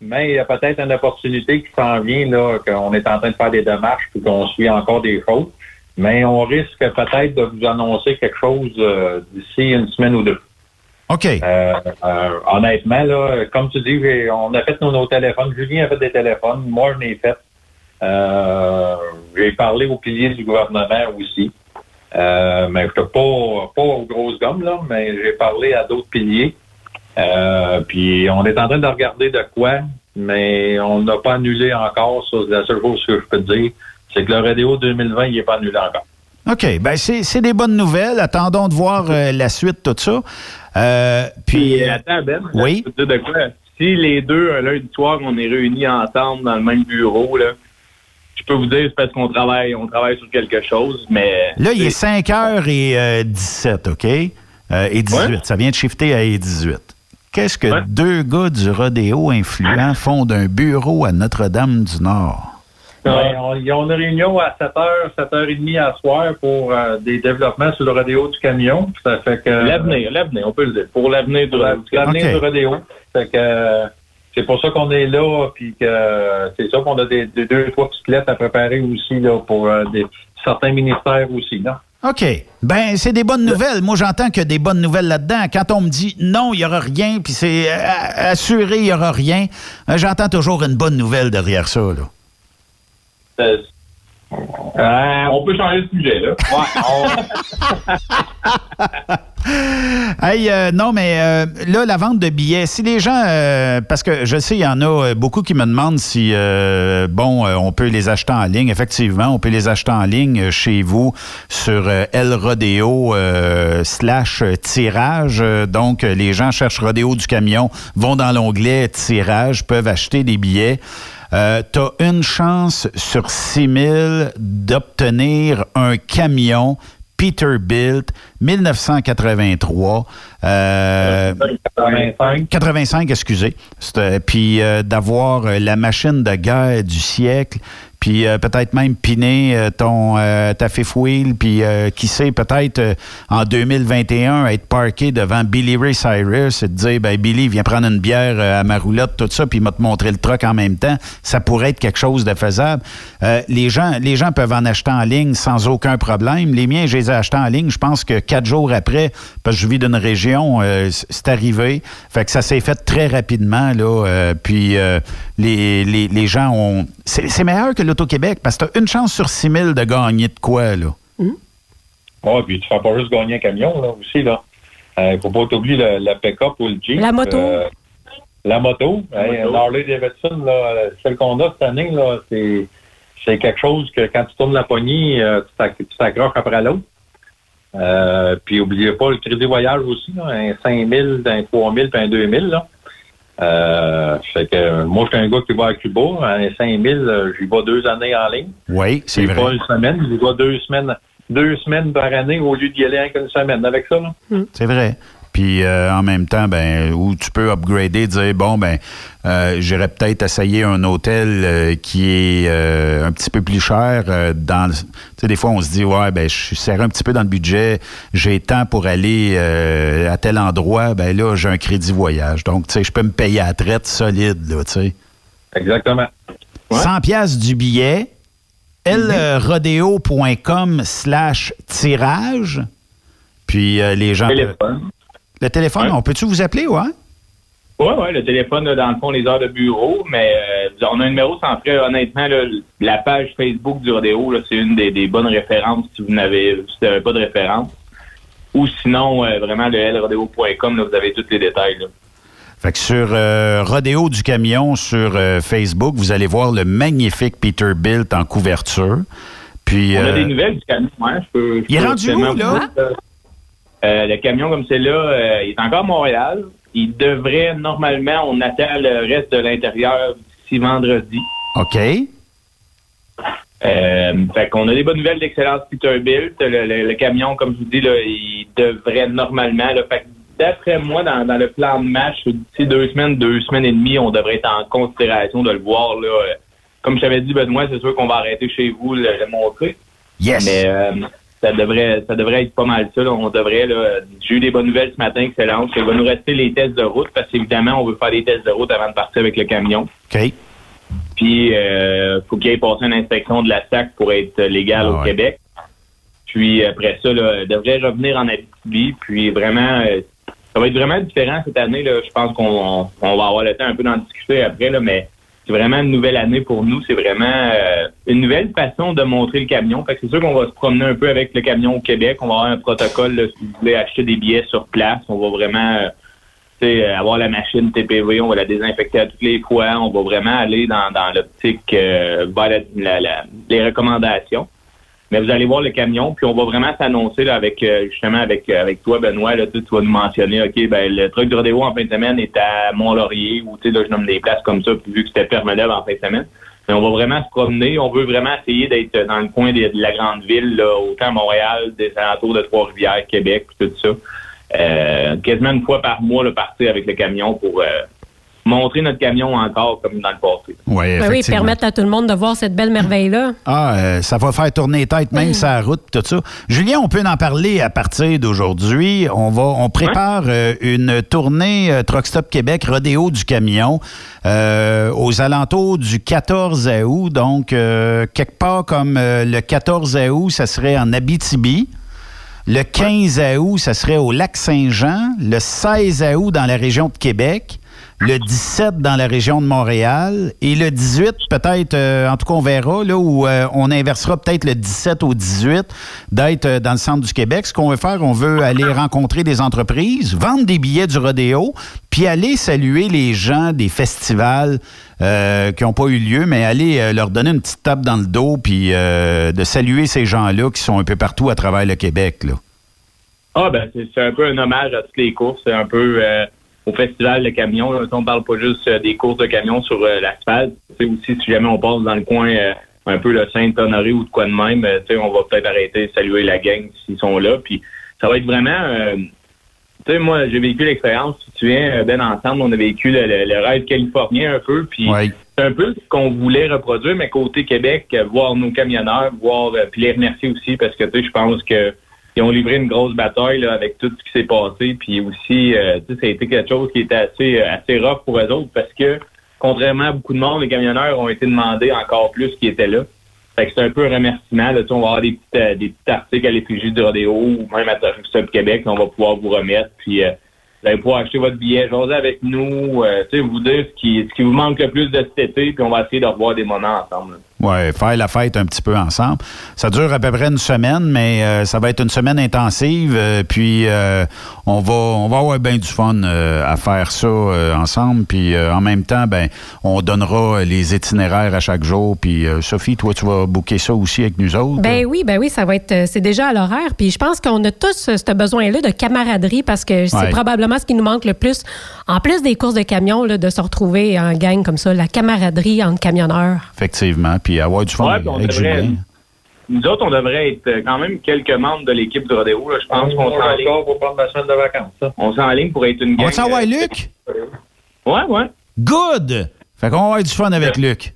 mais il y a peut-être une opportunité qui s'en vient, là, qu'on est en train de faire des démarches puis qu'on suit encore des choses. Mais on risque peut-être de vous annoncer quelque chose euh, d'ici une semaine ou deux. OK. Euh, euh, honnêtement, là, comme tu dis, on a fait nos, nos téléphones. Julien a fait des téléphones. Moi, je l'ai fait. Euh, j'ai parlé aux piliers du gouvernement aussi. Euh, mais je pas, pas aux grosses gommes, là, mais j'ai parlé à d'autres piliers. Euh, puis on est en train de regarder de quoi, mais on n'a pas annulé encore. Ça, c'est la seule chose que je peux te dire, c'est que le radio 2020, il n'est pas annulé encore. OK. Ben, c'est c'est des bonnes nouvelles. Attendons de voir euh, la suite, tout ça. Euh, puis. Puis, attends, Ben, oui? je peux te dire de quoi? Si les deux, un lundi soir, on est réunis ensemble dans le même bureau, là, je peux vous dire, c'est parce qu'on travaille, on travaille sur quelque chose, mais. Là, il est 5h17, OK? Euh, et 18. Ça vient de shifter à et 18. Qu'est-ce que deux gars du rodéo influent font d'un bureau à Notre-Dame-du-Nord? Ouais, on, il y a une réunion à 7h, 7h30 à soir pour euh, des développements sur le rodéo du camion. Ça fait que L'avenir, l'avenir, on peut le dire. Pour l'avenir du Pour l'avenir Ok. du rodéo. Fait que euh, c'est pour ça qu'on est là, puis que euh, c'est ça qu'on a des, des deux, trois petites lettres à préparer aussi là, pour euh, des, certains ministères aussi. Là. OK. Ben, c'est des bonnes nouvelles. Moi, j'entends que des bonnes nouvelles là-dedans. Quand on me dit non, il n'y aura rien, puis c'est euh, assuré, il n'y aura rien, euh, j'entends toujours une bonne nouvelle derrière ça. Là. Euh, on peut changer de sujet, là. Ouais, Hey, euh, non, mais euh, là, la vente de billets, si les gens, euh, parce que je sais, il y en a beaucoup qui me demandent si, euh, bon, euh, on peut les acheter en ligne. Effectivement, on peut les acheter en ligne chez vous sur euh, El Rodeo euh, slash tirage. Donc, les gens cherchent Rodéo du camion, vont dans l'onglet tirage, peuvent acheter des billets. Euh, tu as une chance sur 6 000 d'obtenir un camion Peterbilt 1983. Euh, 85. 85, excusez. C'était- Puis euh, d'avoir euh, la machine de guerre du siècle, puis euh, peut-être même piner euh, ton euh, ta fifth wheel, puis euh, qui sait, peut-être euh, en 2021 être parké devant Billy Ray Cyrus et te dire, ben Billy, viens prendre une bière euh, à ma roulotte, tout ça, puis m'a te montrer le truck en même temps. Ça pourrait être quelque chose de faisable. Les, gens, les gens peuvent en acheter en ligne sans aucun problème. Les miens, je les ai achetés en ligne. Je pense que quatre jours après, parce que je vis d'une région, c'est arrivé. Fait que ça s'est fait très rapidement. Là, puis les, les, les gens ont... C'est c'est meilleur que l'Auto-Québec parce que tu as une chance sur 6 000 de gagner de quoi, là. Ouais, puis tu fais pas juste gagner un camion là, aussi. là. Il faut pas t'oublier la, la pick-up ou le Jeep. La moto. Euh, la moto. Hey, moto. Harley Davidson, là, celle qu'on a cette année, là, c'est, c'est quelque chose que quand tu tournes la poignée, euh, tu t'ac- tu t'accroches après l'autre. Euh, puis oubliez pas le crédit voyage aussi, là, un 5 000, un 3 000, puis un 2 000. Là. Euh, fait que moi, je suis un gars qui va à Cuba. Un 5 000, euh, j'y vais deux années en ligne. Oui, c'est vrai. pas une semaine, j'y vais deux semaines, deux semaines par année au lieu d'y aller qu'une semaine avec ça. C'est vrai. Puis euh, en même temps, ben, où tu peux upgrader, dire bon, ben, euh, j'irais peut-être essayer un hôtel euh, qui est euh, un petit peu plus cher. euh, dans, tu sais, des fois, on se dit ouais, ben, je suis serré un petit peu dans le budget. J'ai temps pour aller euh, à tel endroit. Ben là, j'ai un crédit voyage. Donc, tu sais, je peux me payer à la traite solide, là, tu sais. Exactement. 100 pièces du billet. lrodeo.com slash tirage. Puis euh, les gens... Téléphone. Le téléphone, Ouais. on peut-tu vous appeler, ouais? Oui, oui, le téléphone, là, dans le fond, les heures de bureau, mais euh, on a un numéro sans frais. Honnêtement, là, la page Facebook du Rodéo, c'est une des, des bonnes références si vous n'avez si pas de référence. Ou sinon, euh, vraiment, le lrodeo.com, là, vous avez tous les détails. Là. Fait que sur euh, Rodéo du camion sur euh, Facebook, vous allez voir le magnifique Peterbilt en couverture. Puis On a des nouvelles du camion. Hein, je peux, je Il est rendu où, là? vous euh, le camion comme c'est là, euh, il est encore à Montréal. Il devrait, normalement, on attend le reste de l'intérieur d'ici vendredi. OK. Euh, fait qu'on a des bonnes nouvelles d'excellence Peterbilt. Le, le, le camion, comme je vous dis, là, il devrait normalement. Là, fait d'après moi, dans, dans le plan de match, d'ici deux semaines, deux semaines et demie, on devrait être en considération de le voir. Là, Euh, comme je t'avais dit, Benoît, c'est sûr qu'on va arrêter chez vous le, le montrer. Yes. Mais euh, ça devrait ça devrait être pas mal ça. là. On devrait, là, j'ai eu des bonnes nouvelles ce matin, excellentes. Il va nous rester les tests de route parce qu'évidemment, on veut faire des tests de route avant de partir avec le camion. OK. Puis, euh, faut qu'il ait passé une inspection de la SAC pour être légal Ah au ouais. Québec. Puis, après ça, là, devrait revenir en Abitibi. Puis, vraiment, euh, ça va être vraiment différent cette année. Là. Je pense qu'on on, on va avoir le temps un peu d'en discuter après, là, mais c'est vraiment une nouvelle année pour nous. C'est vraiment euh, une nouvelle façon de montrer le camion. Fait que c'est sûr qu'on va se promener un peu avec le camion au Québec. On va avoir un protocole. si vous voulez acheter des billets sur place, on va vraiment... euh, euh, avoir la machine TPV, on va la désinfecter à toutes les fois. On va vraiment aller dans, dans l'optique euh, les recommandations. Mais vous allez voir le camion, puis on va vraiment s'annoncer là, avec euh, justement avec euh, avec toi, Benoît. Là, tu, vas nous mentionner, OK, ben le truc de rodéo en fin de semaine est à Mont-Laurier, ou tu sais, là, je nomme des places comme ça, puis vu que c'était Permelève en fin de semaine. Mais on va vraiment se promener. On veut vraiment essayer d'être dans le coin de, la grande ville, là, autant Montréal, des alentours de Trois-Rivières, Québec, puis tout ça. Euh, quasiment une fois par mois, là, partir avec le camion pour euh, montrer notre camion encore comme dans le passé. Ouais, Ben oui, effectivement. permettre à tout le monde de voir cette belle merveille-là. Ah, euh, ça va faire tourner les têtes même sur la route, tout ça. Julien, on peut en parler à partir d'aujourd'hui. On va, on prépare euh, une tournée euh, Truck Stop Québec, rodéo du camion, euh, aux alentours du 14 août. Donc, euh, quelque part comme euh, le 14 août, ça serait en Abitibi. Le 15 août, ça serait au lac Saint-Jean. Le 16 août, dans la région de Québec. Le 17 dans la région de Montréal. Et le 18, peut-être, euh, en tout cas, on verra, là, où euh, on inversera peut-être le 17 au 18 d'être euh, dans le centre du Québec. Ce qu'on veut faire, on veut aller rencontrer des entreprises, vendre des billets du rodéo, puis aller saluer les gens des festivals qui n'ont pas eu lieu, mais aller leur donner une petite tape dans le dos, puis de saluer ces gens-là qui sont un peu partout à travers le Québec. Là. Ah, ben, c'est un peu un hommage à toutes les courses. C'est un peu au festival de camions. Là. On parle pas juste euh, des courses de camions sur euh, l'asphalte. C'est aussi, si jamais on passe dans le coin euh, un peu le Saint-Honoré ou de quoi de même, on va peut-être arrêter de saluer la gang s'ils sont là. Puis ça va être vraiment... tu sais, moi, j'ai vécu l'expérience, si tu viens, Ben, ensemble, on a vécu le, le- le rêve californien un peu, puis c'est un peu ce qu'on voulait reproduire, mais côté Québec, voir nos camionneurs, voir, puis les remercier aussi, parce que, tu sais, je pense que ils ont livré une grosse bataille là, avec tout ce qui s'est passé, puis aussi, euh, ça a été quelque chose qui était assez, euh, assez rough pour eux autres, parce que, contrairement à beaucoup de monde, les camionneurs ont été demandés encore plus qui étaient là. Fait que c'est un peu un remerciement. Là, on va avoir des euh, des petits articles à l'effigie du rodéo ou même à Stop Québec. On va pouvoir vous remettre. Puis vous allez pouvoir acheter votre billet, jaser avec nous, vous dire ce qui, ce qui vous manque le plus de cet été, puis on va essayer de revoir des moments ensemble. Ouais, faire la fête un petit peu ensemble. Ça dure à peu près une semaine, mais euh, ça va être une semaine intensive. euh, puis euh, on va on va avoir bien du fun à faire ça ensemble. Puis en même temps, ben on donnera les itinéraires à chaque jour. Puis Sophie, toi, tu vas booker ça aussi avec nous autres. Ben oui, ben oui, ça va être, c'est déjà à l'horaire. Puis je pense qu'on a tous ce besoin-là de camaraderie parce que c'est Ouais. probablement ce qui nous manque le plus, en plus des courses de camions, là, de se retrouver en gang comme ça, la camaraderie entre camionneurs. Effectivement. Puis avoir du fun Ouais, avec, Julien. Nous autres, on devrait être euh, quand même quelques membres de l'équipe du rodéo. Là. Je pense qu'on s'enligne. pour prendre ma semaine de vacances. Ça. On s'enligne pour être une gang. On va savoir euh, Luc? Ouais, ouais. Good! Fait qu'on va avoir du fun avec Luc.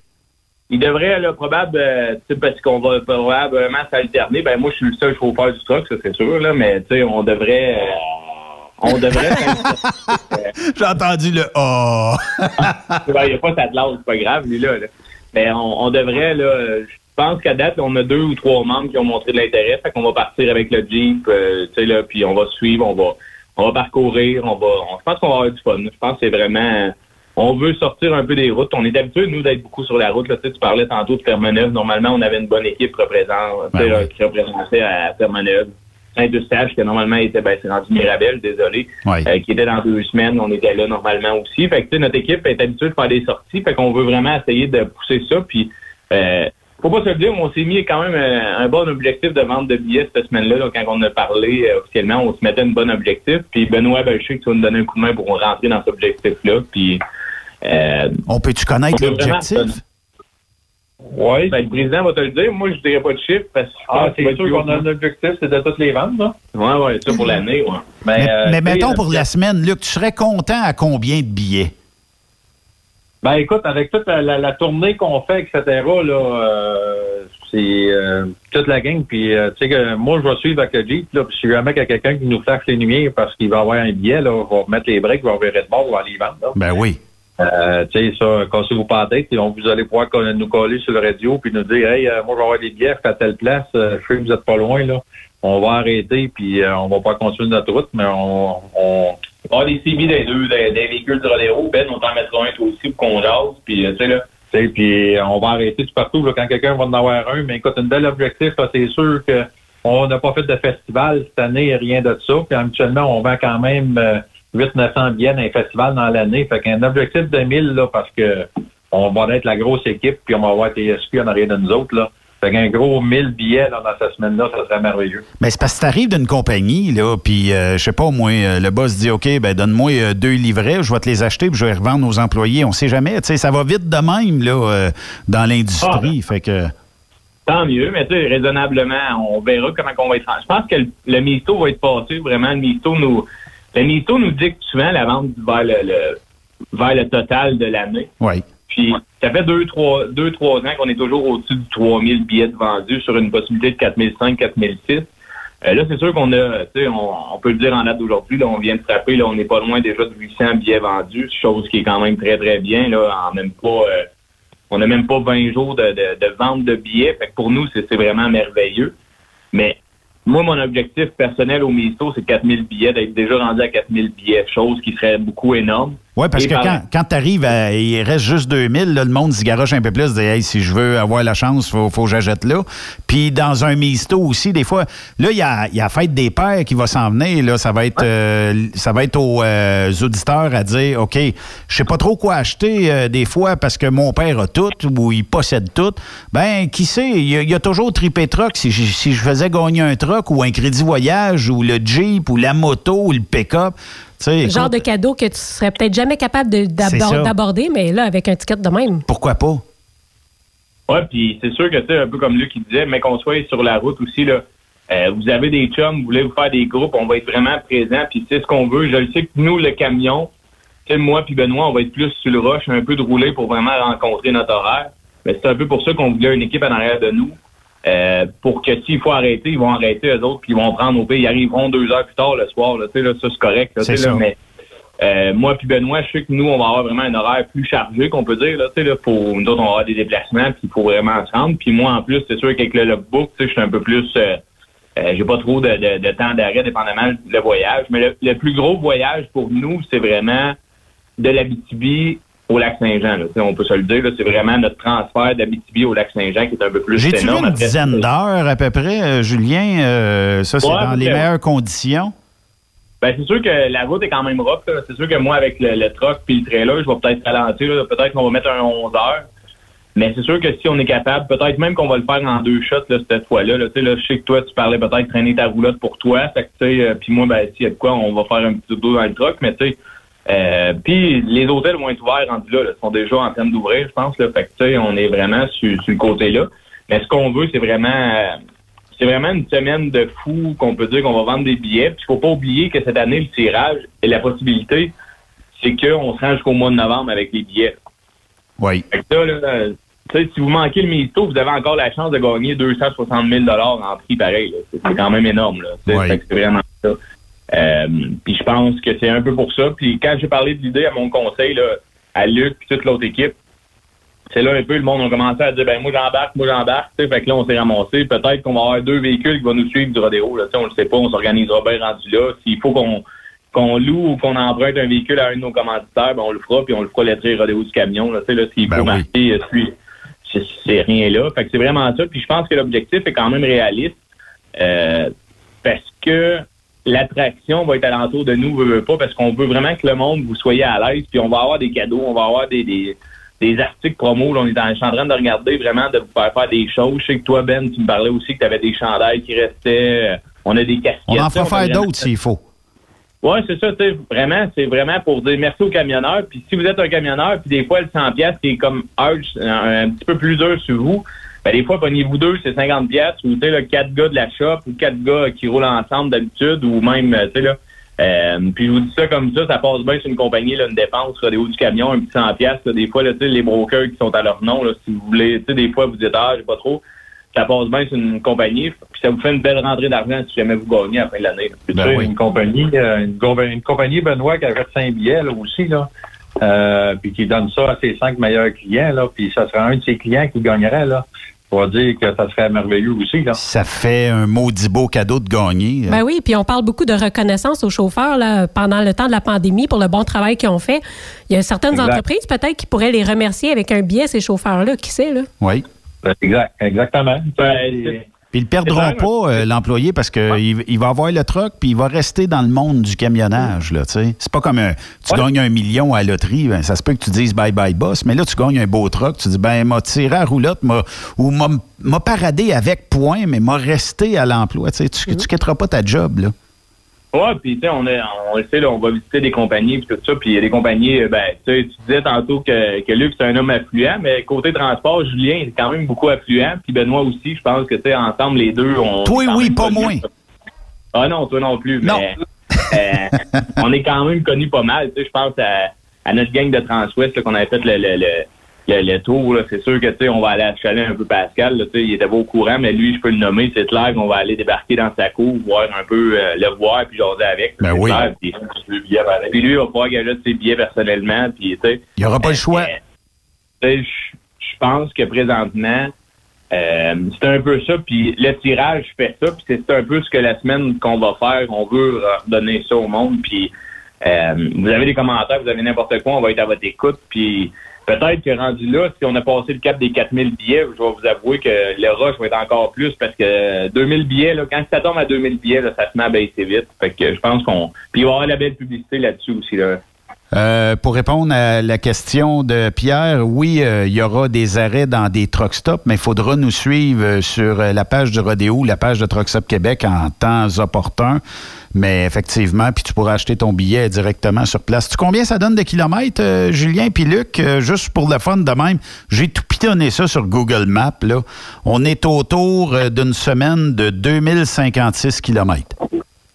Il devrait, là, probable, euh, tu sais, parce qu'on va probablement s'alterner. Ben, moi, je suis le seul chauffeur du truck, ça, c'est sûr, là, mais, tu sais, on devrait, euh, on devrait, J'ai entendu le oh. Ben, il n'y a pas sa classe, c'est pas grave, lui, là, là. Mais on, on devrait, là, je pense qu'à date, on a deux ou trois membres qui ont montré de l'intérêt, fait qu'on va partir avec le Jeep, euh, tu sais, là, puis on va suivre, on va, on va parcourir, on va, on- je pense qu'on va avoir du fun. Je pense que c'est vraiment, on veut sortir un peu des routes. On est habitué, nous, d'être beaucoup sur la route. Là. Tu, sais, tu parlais tantôt de Fermeneuve. Normalement, on avait une bonne équipe représente, tu sais, là, qui représentait à Fermeneuve. Saint-Eustache, qui normalement était, ben, c'est rendu Mirabel, désolé, Ouais. euh, qui était dans deux semaines. On était là normalement aussi. Fait que, tu sais, notre équipe est habituée de faire des sorties. Fait qu'on veut vraiment essayer de pousser ça. Puis, euh, faut pas se le dire, on s'est mis quand même euh, un bon objectif de vente de billets cette semaine-là. Donc, quand on a parlé euh, officiellement, on se mettait un bon objectif. Puis Benoît, ben, je sais que tu vas nous donner un coup de main pour rentrer dans cet objectif-là. Puis, euh, On peut-tu connaître l'objectif? Oui. Ben, le président va te le dire. Moi, je dirais pas de chiffre parce que Ah, qu'il c'est sûr qu'on a un objectif, c'est de toutes les ventes, là. Ouais, ouais, ça pour l'année, ouais. Ben, mais euh, mais mettons pour la semaine, Luc, tu serais content à combien de billets? Ben écoute, avec toute la, la- la tournée qu'on fait, etc., là, euh, c'est euh, toute la gang. Puis euh, tu sais que moi, je vais suivre avec le Jeep, là, puis si jamais il y a quelqu'un qui nous flash les lumières parce qu'il va avoir un billet, là, on va remettre les breaks, on va virer de bord, on va aller vendre. Là. Ben oui. Euh, tu sais, ça, cassez-vous pas la tête, et on vous allez pouvoir nous coller sur le radio puis nous dire Hey, euh, moi je vais avoir des billets à telle place, euh, je sais que vous êtes pas loin, là. On va arrêter puis euh, on va pas continuer notre route, mais on, on avoir des CB des deux, des, des véhicules de rodéo. Ben, on t'en mettra un toi aussi pour qu'on jase. Puis, euh, tu sais, là. Puis on va arrêter tout partout là, quand quelqu'un va en avoir un. Mais écoute, un bel objectif, c'est sûr que on n'a pas fait de festival cette année, rien de ça. Puis habituellement, on vend quand même euh, 800-900 billets dans les festivals dans l'année. Fait qu'un objectif de 1000, là, parce que on va être la grosse équipe, puis on va avoir TSQ en arrière de nous autres, là. Fait qu'un gros 1000 billets là, dans cette semaine-là, ça serait merveilleux. Mais c'est parce que t'arrives d'une compagnie, là, puis euh, je sais pas, moi, euh, le boss dit OK, ben donne-moi euh, deux livrets, je vais te les acheter, puis je vais les revendre aux employés. On sait jamais, tu sais, ça va vite de même, là, euh, dans l'industrie. Fait que. Tant mieux, mais tu sais, raisonnablement, on verra comment on va être. Je pense que le, le mytho va être passé, vraiment. Le mytho nous, le mytho nous dicte souvent la vente vers le, le- vers le total de l'année. Oui. Puis, ça fait deux, trois, deux, trois ans qu'on est toujours au-dessus de 3000 billets vendus sur une possibilité de 4005, 4006. Euh, là, c'est sûr qu'on a, tu sais, on, on peut le dire en date d'aujourd'hui, là, on vient de frapper, là, on n'est pas loin déjà de 800 billets vendus, chose qui est quand même très, très bien, là, en même pas, euh, on n'a même pas 20 jours de, de, de vente de billets. Fait que pour nous, c'est c'est vraiment merveilleux. Mais moi, mon objectif personnel au Misto, c'est 4000 billets, d'être déjà rendu à 4000 billets, chose qui serait beaucoup énorme. Oui, parce Et que quand, quand tu arrives, il reste juste 2000, là, le monde se garoche un peu plus, dit hey, si je veux avoir la chance, faut, faut que j'achète là. Puis dans un misto aussi, des fois, là, il y a, il y a la fête des pères qui va s'en venir. Là, ça va être, euh, ça va être aux euh, auditeurs à dire OK, je sais pas trop quoi acheter euh, des fois parce que mon père a tout ou il possède tout. Ben, qui sait, il y, y a toujours tripé truck. Si, si je faisais gagner un truck ou un crédit voyage ou le Jeep ou la moto ou le pick-up. Le genre écoute, de cadeau que tu serais peut-être jamais capable d'aborder, mais là, avec un ticket de même. Pourquoi pas? Ouais, puis c'est sûr que c'est un peu comme lui qui disait, mais qu'on soit sur la route aussi, là. euh, vous avez des chums, vous voulez vous faire des groupes, on va être vraiment présent, puis c'est ce qu'on veut. Je le sais que nous, le camion, moi puis Benoît, on va être plus sur le rush, un peu de rouler pour vraiment rencontrer notre horaire. Mais c'est un peu pour ça qu'on voulait une équipe en arrière de nous. Euh, pour que s'il faut arrêter, ils vont arrêter eux autres, puis ils vont prendre au pays. Ils arriveront deux heures plus tard le soir. Là, Tu sais, là, ça, c'est correct. Là, C'est mais euh, moi puis Benoît, je sais que nous, on va avoir vraiment un horaire plus chargé, qu'on peut dire. Là, tu sais, là, pour, nous autres, on va avoir des déplacements, puis il faut vraiment se rendre. Puis moi, en plus, c'est sûr qu'avec le logbook, tu sais, je suis un peu plus... euh, euh, j'ai pas trop de, de- de temps d'arrêt, dépendamment le voyage. Mais le, le plus gros voyage pour nous, c'est vraiment de l'Abitibi au lac Saint-Jean. On peut se le dire, c'est vraiment notre transfert d'Abitibi au lac Saint-Jean qui est un peu plus J'ai-tu vu une dizaine d'heures à peu près, euh, Julien? Euh, ça, c'est Ouais, dans les meilleures conditions? Ben, c'est sûr que la route est quand même rough. C'est sûr que moi, avec le, le truck puis le trailer, je vais peut-être ralentir. Peut-être qu'on va mettre un 11 heures. Mais c'est sûr que si on est capable, peut-être même qu'on va le faire en deux shots là, cette fois-là. Là. Je sais que toi, tu parlais peut-être traîner ta roulotte pour toi. Fait que, euh, puis moi, ben, s'il y a de quoi, on va faire un petit dodo dans le truck. Mais tu sais, euh, puis les hôtels vont être ouverts rendus là, là. Ils sont déjà en train d'ouvrir, je pense. Là. Fait que, on est vraiment sur, sur le côté-là. Mais ce qu'on veut, c'est vraiment... euh, c'est vraiment une semaine de fou qu'on peut dire qu'on va vendre des billets. Puis il faut pas oublier que cette année, le tirage et la possibilité, c'est qu'on se rend jusqu'au mois de novembre avec les billets. Oui. Fait que ça, là, si vous manquez le Misto, vous avez encore la chance de gagner 260 000 en prix pareil. C'est quand même énorme. Là, tu sais. Oui. Fait que c'est vraiment ça. Euh, puis je pense que c'est un peu pour ça. Puis quand j'ai parlé de l'idée à mon conseil, là, à Luc et toute l'autre équipe, c'est là un peu le monde a commencé à dire ben moi j'embarque, moi j'embarque. tu sais. Fait que là, on s'est ramassé. Peut-être qu'on va avoir deux véhicules qui vont nous suivre du rodéo. Là, Tu sais, on le sait pas, on s'organisera bien rendu là. S'il faut qu'on qu'on loue ou qu'on emprunte un véhicule à un de nos commanditaires, ben on le fera, puis on le fera lettré rodéo du camion. Là, Tu sais, là, s'il faut marquer, euh, c'est rien là. Fait que c'est vraiment ça. Puis je pense que l'objectif est quand même réaliste. euh, parce que l'attraction va être alentour de nous, veut, veut pas, parce qu'on veut vraiment que le monde, vous soyez à l'aise, puis on va avoir des cadeaux, on va avoir des, des, des articles promo. Là, on est en, je suis en train de regarder vraiment de vous faire faire des choses. Je sais que toi, Ben, tu me parlais aussi que tu avais des chandails qui restaient. euh, On a des casquettes. On en fera faire d'autres s'il faut. oui, c'est ça, tu sais, vraiment, c'est vraiment pour dire merci aux camionneurs. Puis si vous êtes un camionneur, puis des fois, le 100 pièces qui est comme un, un petit peu plus dur sur vous, ben des fois, pognez-vous deux, c'est 50 pièces ou tu sais, là, quatre gars de la shop ou quatre gars qui roulent ensemble d'habitude ou même, euh, tu sais, là. euh, puis je vous dis ça comme ça, ça passe bien sur une compagnie, là, une dépense, là, des hauts du camion, un petit 100 pièces, des fois, là, les brokers qui sont à leur nom, là, si vous voulez, des fois, vous dites, ah, j'ai pas trop, ça passe bien sur une compagnie, puis ça vous fait une belle rentrée d'argent si jamais vous gagnez à la fin de l'année. Tu sais, une compagnie, euh, une, compa- une compagnie Benoît qui achète 5 billets là, aussi, là, euh, puis qui donne ça à ses cinq meilleurs clients, là, puis ça serait un de ses clients qui gagnerait, là. Pour dire que ça serait merveilleux aussi, là. Ça fait un maudit beau cadeau de gagner. Ben oui, puis on parle beaucoup de reconnaissance aux chauffeurs là, pendant le temps de la pandémie pour le bon travail qu'ils ont fait. Il y a certaines Exact. entreprises peut-être qui pourraient les remercier avec un billet, ces chauffeurs-là. Qui sait, là? Oui. Exact, exactement. Puis ils ne perdront pas euh, l'employé parce qu'il il va avoir le truck puis il va rester dans le monde du camionnage. là. C'est pas comme un, tu gagnes un million à la loterie, ben, ça se peut que tu dises bye bye boss, mais là tu gagnes un beau truck, tu dis ben m'a tiré à roulotte ou m'a m'a paradé avec point, mais m'a resté à l'emploi. Tu, tu quitteras pas ta job. Là. Ouais, puis tu sais, on, est, on le sait, là, on va visiter des compagnies puis tout ça, puis des compagnies, euh, ben, tu sais, tu disais tantôt que, que Luc, c'est un homme affluent, mais côté transport, Julien est quand même beaucoup affluent, puis Benoît aussi, je pense que, tu sais, ensemble, les deux, on... Toi, oui, pas moins. Ah non, toi non plus, mais euh, on est quand même connus pas mal, tu sais, je pense à... à notre gang de Transwest qu'on avait fait le, le, le, le, le tour, c'est sûr que tu sais, on va aller à chalet un peu Pascal. Là, tu sais, il était pas au courant, mais lui, je peux le nommer, c'est clair qu'on va aller débarquer dans sa cour, voir un peu euh, le voir puis jaser avec. Ben oui. clair, puis, puis lui, il va pouvoir gager ses billets personnellement. Puis, tu sais, Il n'y aura pas le choix. sais, je je pense que présentement, euh, c'est un peu ça. Puis le tirage fait ça. Puis c'est un peu ce que la semaine qu'on va faire. On veut redonner ça au monde. Puis euh, vous avez des commentaires, vous avez n'importe quoi, on va être à votre écoute. Puis peut-être que rendu là, si on a passé le cap des 4000 billets, je vais vous avouer que le rush va être encore plus parce que 2000 billets, là, quand ça tombe à 2000 billets, là, ça se met à baisser vite. Fait que je pense qu'on... Puis il va y avoir la belle publicité là-dessus aussi. Là. Euh, pour répondre à la question de Pierre, oui, euh, il y aura des arrêts dans des truck stops, mais il faudra nous suivre euh, sur euh, la page du Rodéo, la page de Truck Stop Québec en temps opportun. Mais effectivement, puis tu pourras acheter ton billet directement sur place. Tu combien ça donne de kilomètres, euh, Julien puis Luc? Euh, juste pour le fun de même, j'ai tout pitonné ça sur Google Maps. Là. On est autour euh, d'une semaine de 2056 kilomètres.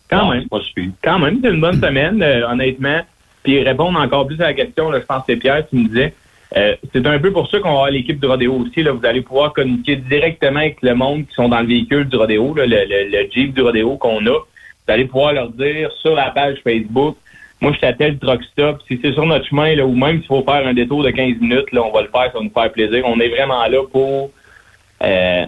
Quand même, pas. Quand même, c'est une bonne semaine, euh, honnêtement. Puis répondre encore plus à la question, là, je pense que c'est Pierre qui me disait. euh, c'est un peu pour ça qu'on va avoir l'équipe du rodéo aussi. Là. Vous allez pouvoir communiquer directement avec le monde qui sont dans le véhicule du rodéo, là, le, le- le Jeep du rodéo qu'on a. Vous allez pouvoir leur dire sur la page Facebook, moi je t'appelle Truck Stop. Si c'est sur notre chemin, là, ou même s'il faut faire un détour de 15 minutes, là, on va le faire, ça va nous faire plaisir. On est vraiment là pour euh,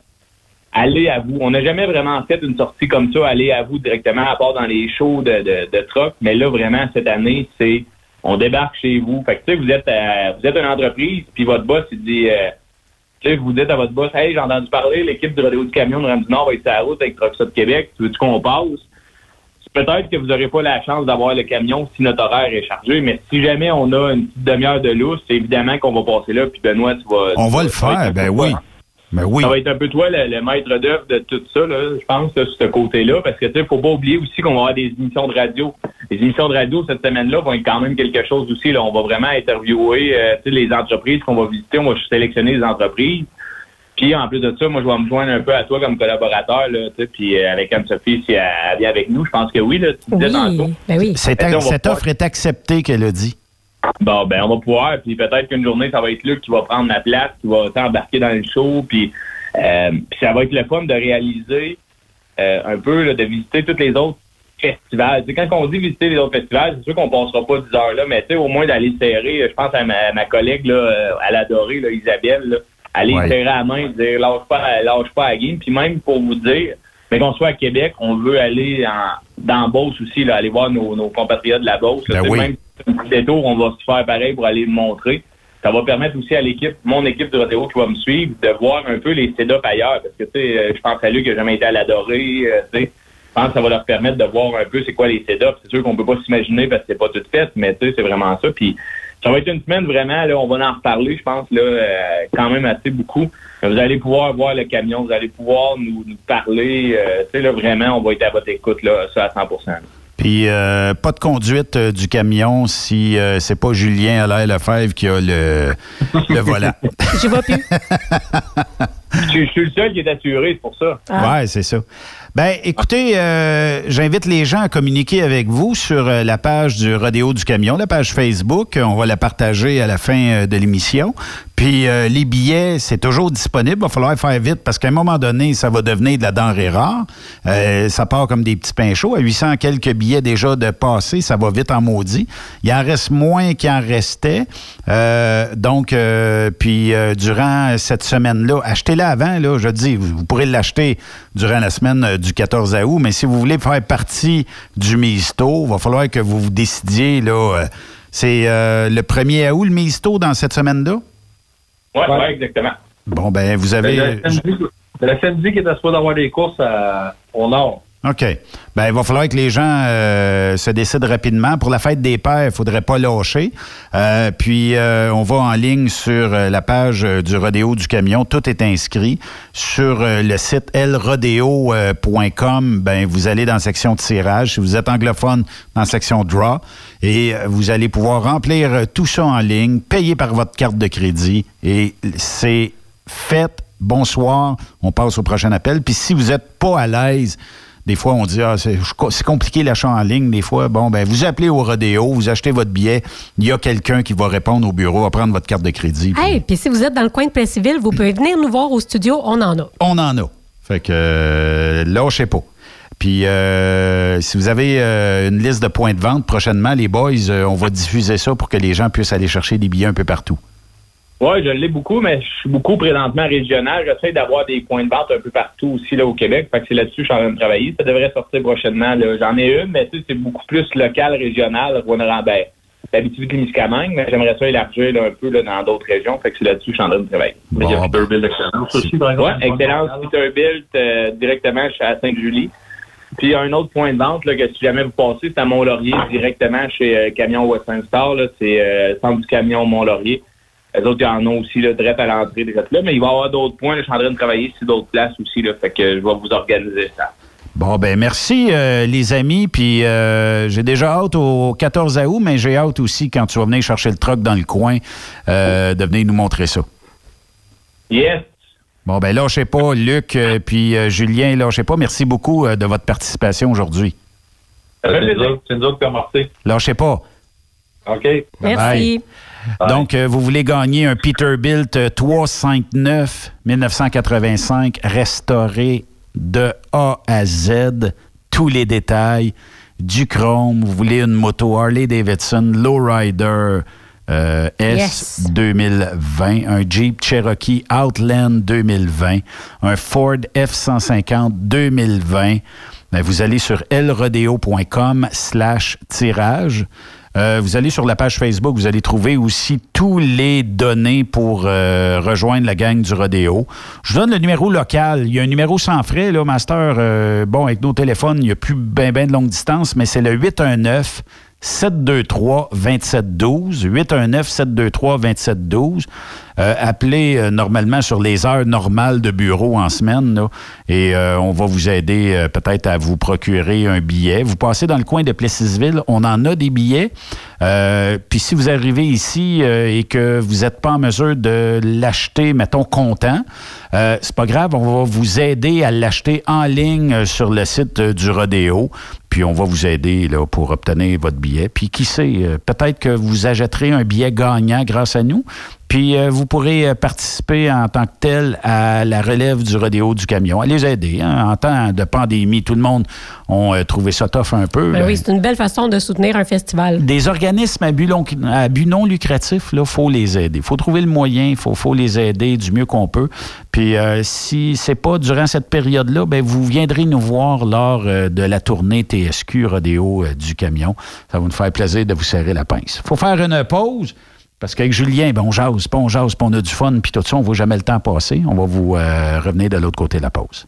aller à vous. On n'a jamais vraiment fait une sortie comme ça, aller à vous directement, à part dans les shows de, de, truck. Mais là, vraiment, cette année, c'est on débarque chez vous. Fait que tu sais, vous êtes euh, vous êtes une entreprise, puis votre boss, il dit euh, tu sais, vous dites à votre boss, hey, j'ai entendu parler, l'équipe du rodéo du camion de Rame du Nord va être sur la route avec Truck Stop Québec, tu veux-tu qu'on passe? Peut-être que vous n'aurez pas la chance d'avoir le camion si notre horaire est chargé, mais si jamais on a une petite demi-heure de lousse, c'est évidemment qu'on va passer là, puis Benoît, tu vas... On tu va le faire, ben oui. toi. Ben oui. Ça va être un peu toi le, le maître d'œuvre de tout ça, là, je pense, là, sur ce côté-là, parce que tu sais, faut pas oublier aussi qu'on va avoir des émissions de radio. Les émissions de radio cette semaine-là vont être quand même quelque chose aussi. Là. On va vraiment interviewer euh, les entreprises qu'on va visiter. On va sélectionner les entreprises. Puis en plus de ça, moi je vais me joindre un peu à toi comme collaborateur, là, tu sais, puis euh, avec Anne-Sophie, si elle, elle vient avec nous, je pense que oui, là, tu disais tantôt. Ben oui. Cette, cette pouvoir- offre est acceptée qu'elle a dit. Bon, ben, on va pouvoir, puis peut-être qu'une journée, ça va être Luc qui va prendre la place, qui va t'embarquer dans le show, puis, euh, puis ça va être le fun de réaliser euh, un peu, là, de visiter tous les autres festivals. Tu sais, quand on dit visiter les autres festivals, c'est sûr qu'on passera pas 10 heures là, mais tu sais, au moins d'aller serrer, je pense à ma, ma collègue, là, à l'adorée, là, Isabelle, là, aller Ouais. serrer à la main, dire lâche pas, lâche pas à la game, puis même pour vous dire, mais qu'on soit à Québec, on veut aller en, dans Beauce aussi, là, aller voir nos, nos compatriotes de la Beauce. là. Ben oui. Même un petit détour, on va se faire pareil pour aller le montrer. Ça va permettre aussi à l'équipe, mon équipe de rodéo qui va me suivre, de voir un peu les setups ailleurs. Parce que, tu sais, euh, je pense à lui qui n'a jamais été à l'adoré, euh, tu sais. Je pense que ça va leur permettre de voir un peu c'est quoi les setups. C'est sûr qu'on peut pas s'imaginer parce que c'est pas tout fait, mais tu sais, c'est vraiment ça. Puis ça va être une semaine vraiment, là, on va en reparler, je pense, là, euh, quand même assez beaucoup. Vous allez pouvoir voir le camion, vous allez pouvoir nous, nous parler. euh, tu sais, là, vraiment, on va être à votre écoute, là, ça à 100 là. Puis euh, pas de conduite euh, du camion si euh, c'est pas Julien Allaire Lefebvre qui a le, le volant. Je vois plus. Je, je suis le seul qui est assuré, c'est pour ça. Ouais, c'est ça. Ben, écoutez, euh, j'invite les gens à communiquer avec vous sur euh, la page du Rodéo du Camion, la page Facebook. On va la partager à la fin euh, de l'émission. Puis euh, les billets, c'est toujours disponible. Il va falloir faire vite parce qu'à un moment donné, ça va devenir de la denrée rare. Euh, ça part comme des petits pains chauds. À 800 quelques billets déjà de passé, ça va vite en maudit. Il en reste moins qu'il en restait. Euh, donc, euh, puis euh, durant cette semaine-là, achetez-la avant. Là, je dis, vous, pourrez l'acheter durant la semaine euh, du 14 août, mais si vous voulez faire partie du Misto, il va falloir que vous vous décidiez. là. c'est le 1er août, le Misto, dans cette semaine-là? Ouais, ouais, exactement. Bon, ben, vous avez... Le samedi, le samedi qui est à soi d'avoir des courses à- au nord. OK. Ben, il va falloir que les gens euh, se décident rapidement. Pour la fête des pères, il faudrait pas lâcher. Euh, puis, euh, on va en ligne sur euh, la page euh, du Rodéo du Camion. Tout est inscrit. Sur euh, le site elrodeo.com, ben, vous allez dans la section tirage. Si vous êtes anglophone, dans la section draw. Et vous allez pouvoir remplir tout ça en ligne, payer par votre carte de crédit. Et c'est fait. Bonsoir. On passe au prochain appel. Puis si vous n'êtes pas à l'aise Des fois, on dit, ah, c'est compliqué l'achat en ligne. Des fois, bon, ben, vous appelez au rodéo, vous achetez votre billet, il y a quelqu'un qui va répondre au bureau, à prendre votre carte de crédit. puis Hey, puis si vous êtes dans le coin de Plessisville, vous pouvez venir nous voir au studio, on en a. On en a. Fait que euh, lâchez pas. Puis euh, si vous avez euh, une liste de points de vente prochainement, les boys, euh, on va diffuser ça pour que les gens puissent aller chercher des billets un peu partout. Oui, je l'ai beaucoup, mais je suis beaucoup présentement régional. J'essaie d'avoir des points de vente un peu partout aussi là, au Québec. Fait que c'est là-dessus que je suis en train de travailler. Ça devrait sortir prochainement. là. J'en ai une, mais tu sais, c'est beaucoup plus local, régional, Rwanda-Rambert. L'habitude-Témiscamingue, mais j'aimerais ça élargir là, un peu là, dans d'autres régions. Fait que c'est là-dessus que je suis en train de travailler. Mais il y a Peterbilt d'excellence aussi, par exemple. Ouais, Excellence Peterbilt, euh, directement, je suis à Sainte-Julie. Puis il y a un autre point de vente là, que si jamais vous passez, c'est à Mont-Laurier, directement chez euh, Camion Western Star. là. C'est euh, centre du camion Mont-Laurier. Les autres, il y en a aussi là, direct à l'entrée, direct là. Mais il va y avoir d'autres points. là. Je suis en train de travailler sur d'autres places aussi. Là, fait que je vais vous organiser ça. Bon, ben merci, euh, les amis. Puis euh, j'ai déjà hâte au 14 août, mais j'ai hâte aussi quand tu vas venir chercher le truck dans le coin, euh, de venir nous montrer ça. Yes. Bon, ben lâchez pas, Luc, euh, puis euh, Julien, lâchez pas. Merci beaucoup euh, de votre participation aujourd'hui. C'est nous autres- qui avons remarqué. Lâchez pas. OK. Bye bye. Donc, euh, vous voulez gagner un Peterbilt euh, 359 1985 restauré de A à Z, tous les détails, du chrome. Vous voulez une moto Harley Davidson Lowrider euh, S 2020, un Jeep Cherokee Outland 2020, un Ford F-150 2020. Ben, vous allez sur elrodeo.com slash tirage. Euh, vous allez sur la page Facebook, vous allez trouver aussi tous les données pour euh, rejoindre la gang du rodéo. Je vous donne le numéro local. Il y a un numéro sans frais, là, Master. Euh, bon, avec nos téléphones, il n'y a plus ben, ben de longue distance, mais c'est le 819 723 2712 819 723 2712 euh, appelez euh, normalement sur les heures normales de bureau en semaine et euh, on va vous aider peut-être à vous procurer un billet. Vous passez dans le coin de Plessisville, on en a des billets. Puis si vous arrivez ici et que vous n'êtes pas en mesure de l'acheter, mettons, comptant, c'est pas grave, on va vous aider à l'acheter en ligne sur le site du Rodéo. Puis on va vous aider là, pour obtenir votre billet. Puis qui sait, peut-être que vous achèterez un billet gagnant grâce à nous. Puis euh, vous pourrez euh, participer en tant que tel à la relève du rodéo du camion. À les aider. hein. En temps de pandémie, tout le monde a trouvé ça tough un peu. Ben oui, c'est une belle façon de soutenir un festival. Des organismes à but, long- à but non lucratif, il faut les aider. Il faut trouver le moyen, il faut, faut les aider du mieux qu'on peut. Puis euh, si c'est pas durant cette période-là, ben vous viendrez nous voir lors euh, de la tournée TSQ Rodéo euh, du camion. Ça va nous faire plaisir de vous serrer la pince. faut faire une pause. Parce qu'avec Julien, ben on jase, pas on jase, on a du fun, puis tout ça, on voit jamais le temps passer. On va vous euh, revenir de l'autre côté de la pause.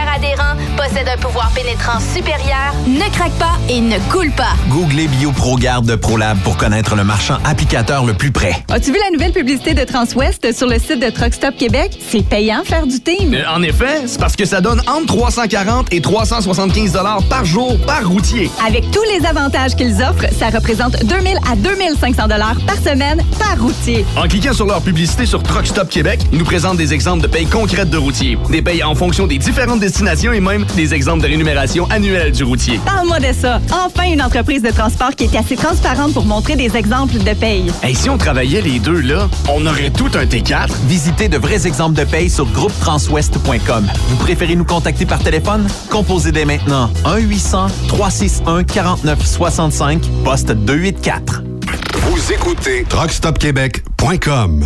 adhérent, possède un pouvoir pénétrant supérieur, ne craque pas et ne coule pas. Googlez BioProGarde de ProLab pour connaître le marchand applicateur le plus près. As-tu vu la nouvelle publicité de Transwest sur le site de Truck Stop Québec? C'est payant faire du team. Euh, En effet, c'est parce que ça donne entre 340 et 375 dollars par jour par routier. Avec tous les avantages qu'ils offrent, ça représente 2000 à 2500 dollars par semaine par routier. En cliquant sur leur publicité sur Truck Stop Québec, ils nous présentent des exemples de payes concrètes de routiers, des payes en fonction des différentes destinations et même des exemples de rémunération annuelle du routier. Parle-moi de ça. Enfin, une entreprise de transport qui est assez transparente pour montrer des exemples de paye. Et si on travaillait les deux là, on aurait tout un T4. Visitez de vrais exemples de paye sur groupetranswest.com. Vous préférez nous contacter par téléphone? Composez dès maintenant 1-800-361-4965, poste 284. Vous écoutez TruckStopQuébec.com.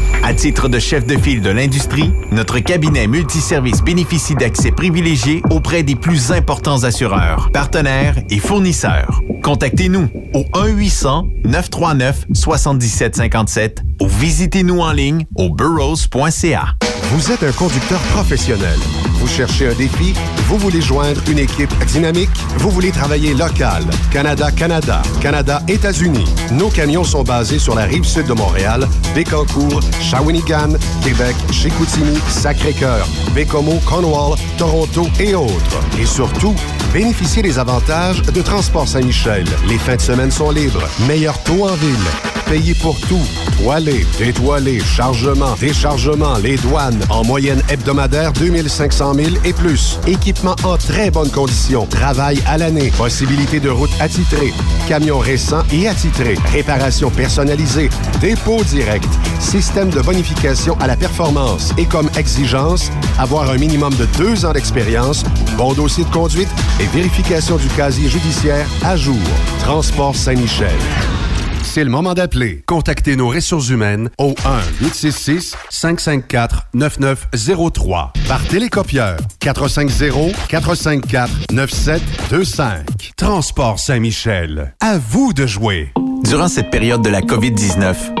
À titre de chef de file de l'industrie, notre cabinet multiservice bénéficie d'accès privilégié auprès des plus importants assureurs, partenaires et fournisseurs. Contactez-nous au 1-800-939-7757 ou visitez-nous en ligne au burrows.ca. Vous êtes un conducteur professionnel. Vous cherchez un défi? Vous voulez joindre une équipe dynamique? Vous voulez travailler local? Canada-Canada, Canada-États-Unis. Nos camions sont basés sur la rive sud de Montréal, Bécancour, Shawinigan, Québec, Chicoutimi, Sacré-Cœur, Bécomo, Cornwall, Toronto et autres. Et surtout, bénéficiez des avantages de Transport Saint-Michel. Les fins de semaine sont libres. Meilleur taux en ville. Payé pour tout. Toilé, détoilé, chargement, déchargement, les douanes. En moyenne hebdomadaire, 2500 000 et plus. Équipement en très bonne condition. Travail à l'année. Possibilité de route attitrée. Camions récents et attitrés. Réparation personnalisée. Dépôt direct. Système de bonification à la performance. Et comme exigence, avoir un minimum de deux ans d'expérience, bon dossier de conduite et vérification du casier judiciaire à jour. Transport Saint-Michel. C'est le moment d'appeler. Contactez nos ressources humaines au 1-866-554-9903 par télécopieur 450-454-9725. Transport Saint-Michel. À vous de jouer. Durant cette période de la COVID-19,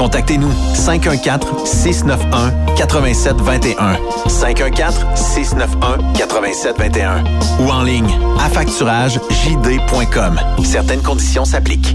Contactez-nous 514-691-8721. 514-691-8721. Ou en ligne, affacturagejd.com. Certaines conditions s'appliquent.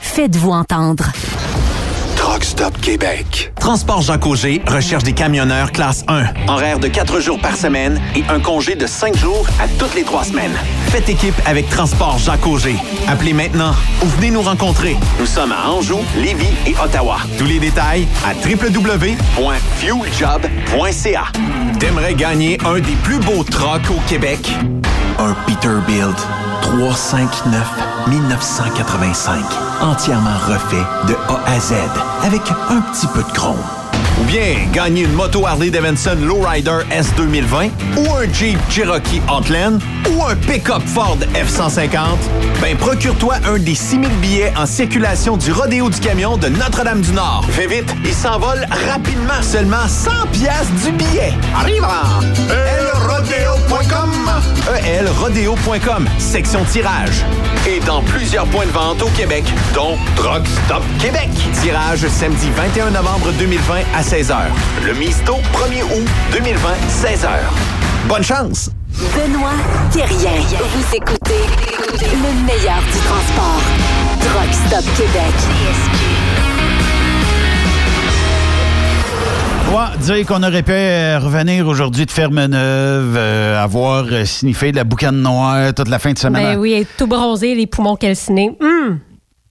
Faites-vous entendre. Truck Stop Québec. Transport Jacques Auger recherche des camionneurs classe 1. Horaire de 4 jours par semaine et un congé de 5 jours à toutes les 3 semaines. Faites équipe avec Transport Jacques Auger. Appelez maintenant ou venez nous rencontrer. Nous sommes à Anjou, Lévis et Ottawa. Tous les détails à www.fueljob.ca. T'aimerais gagner un des plus beaux trucks au Québec? Un Peterbilt 359 1985. Entièrement refait de A à Z avec un petit peu de chrome. Ou bien gagner une moto Harley Davidson Lowrider S 2020 ou un Jeep Cherokee Outland ou un pick-up Ford F-150, ben procure-toi un des 6000 billets en circulation du Rodéo du Camion de Notre-Dame-du-Nord. Fais vite, il s'envole rapidement. Seulement 100 piastres du billet. Arrive elrodeo.com elrodeo.com, section tirage. Et dans plusieurs points de vente au Québec, dont Drug Stop Québec. Tirage samedi 21 novembre 2020 à 16h. Le Misto 1er août 2020, 16h. Bonne chance! Benoît Thérien. Vous écoutez le meilleur du transport. Truck Stop Québec. Ouais, dire qu'on aurait pu euh, revenir aujourd'hui de Ferme-Neuve, euh, avoir euh, sniffé de la boucane noire toute la fin de semaine. Ben oui, tout bronzé, les poumons calcinés. Hum.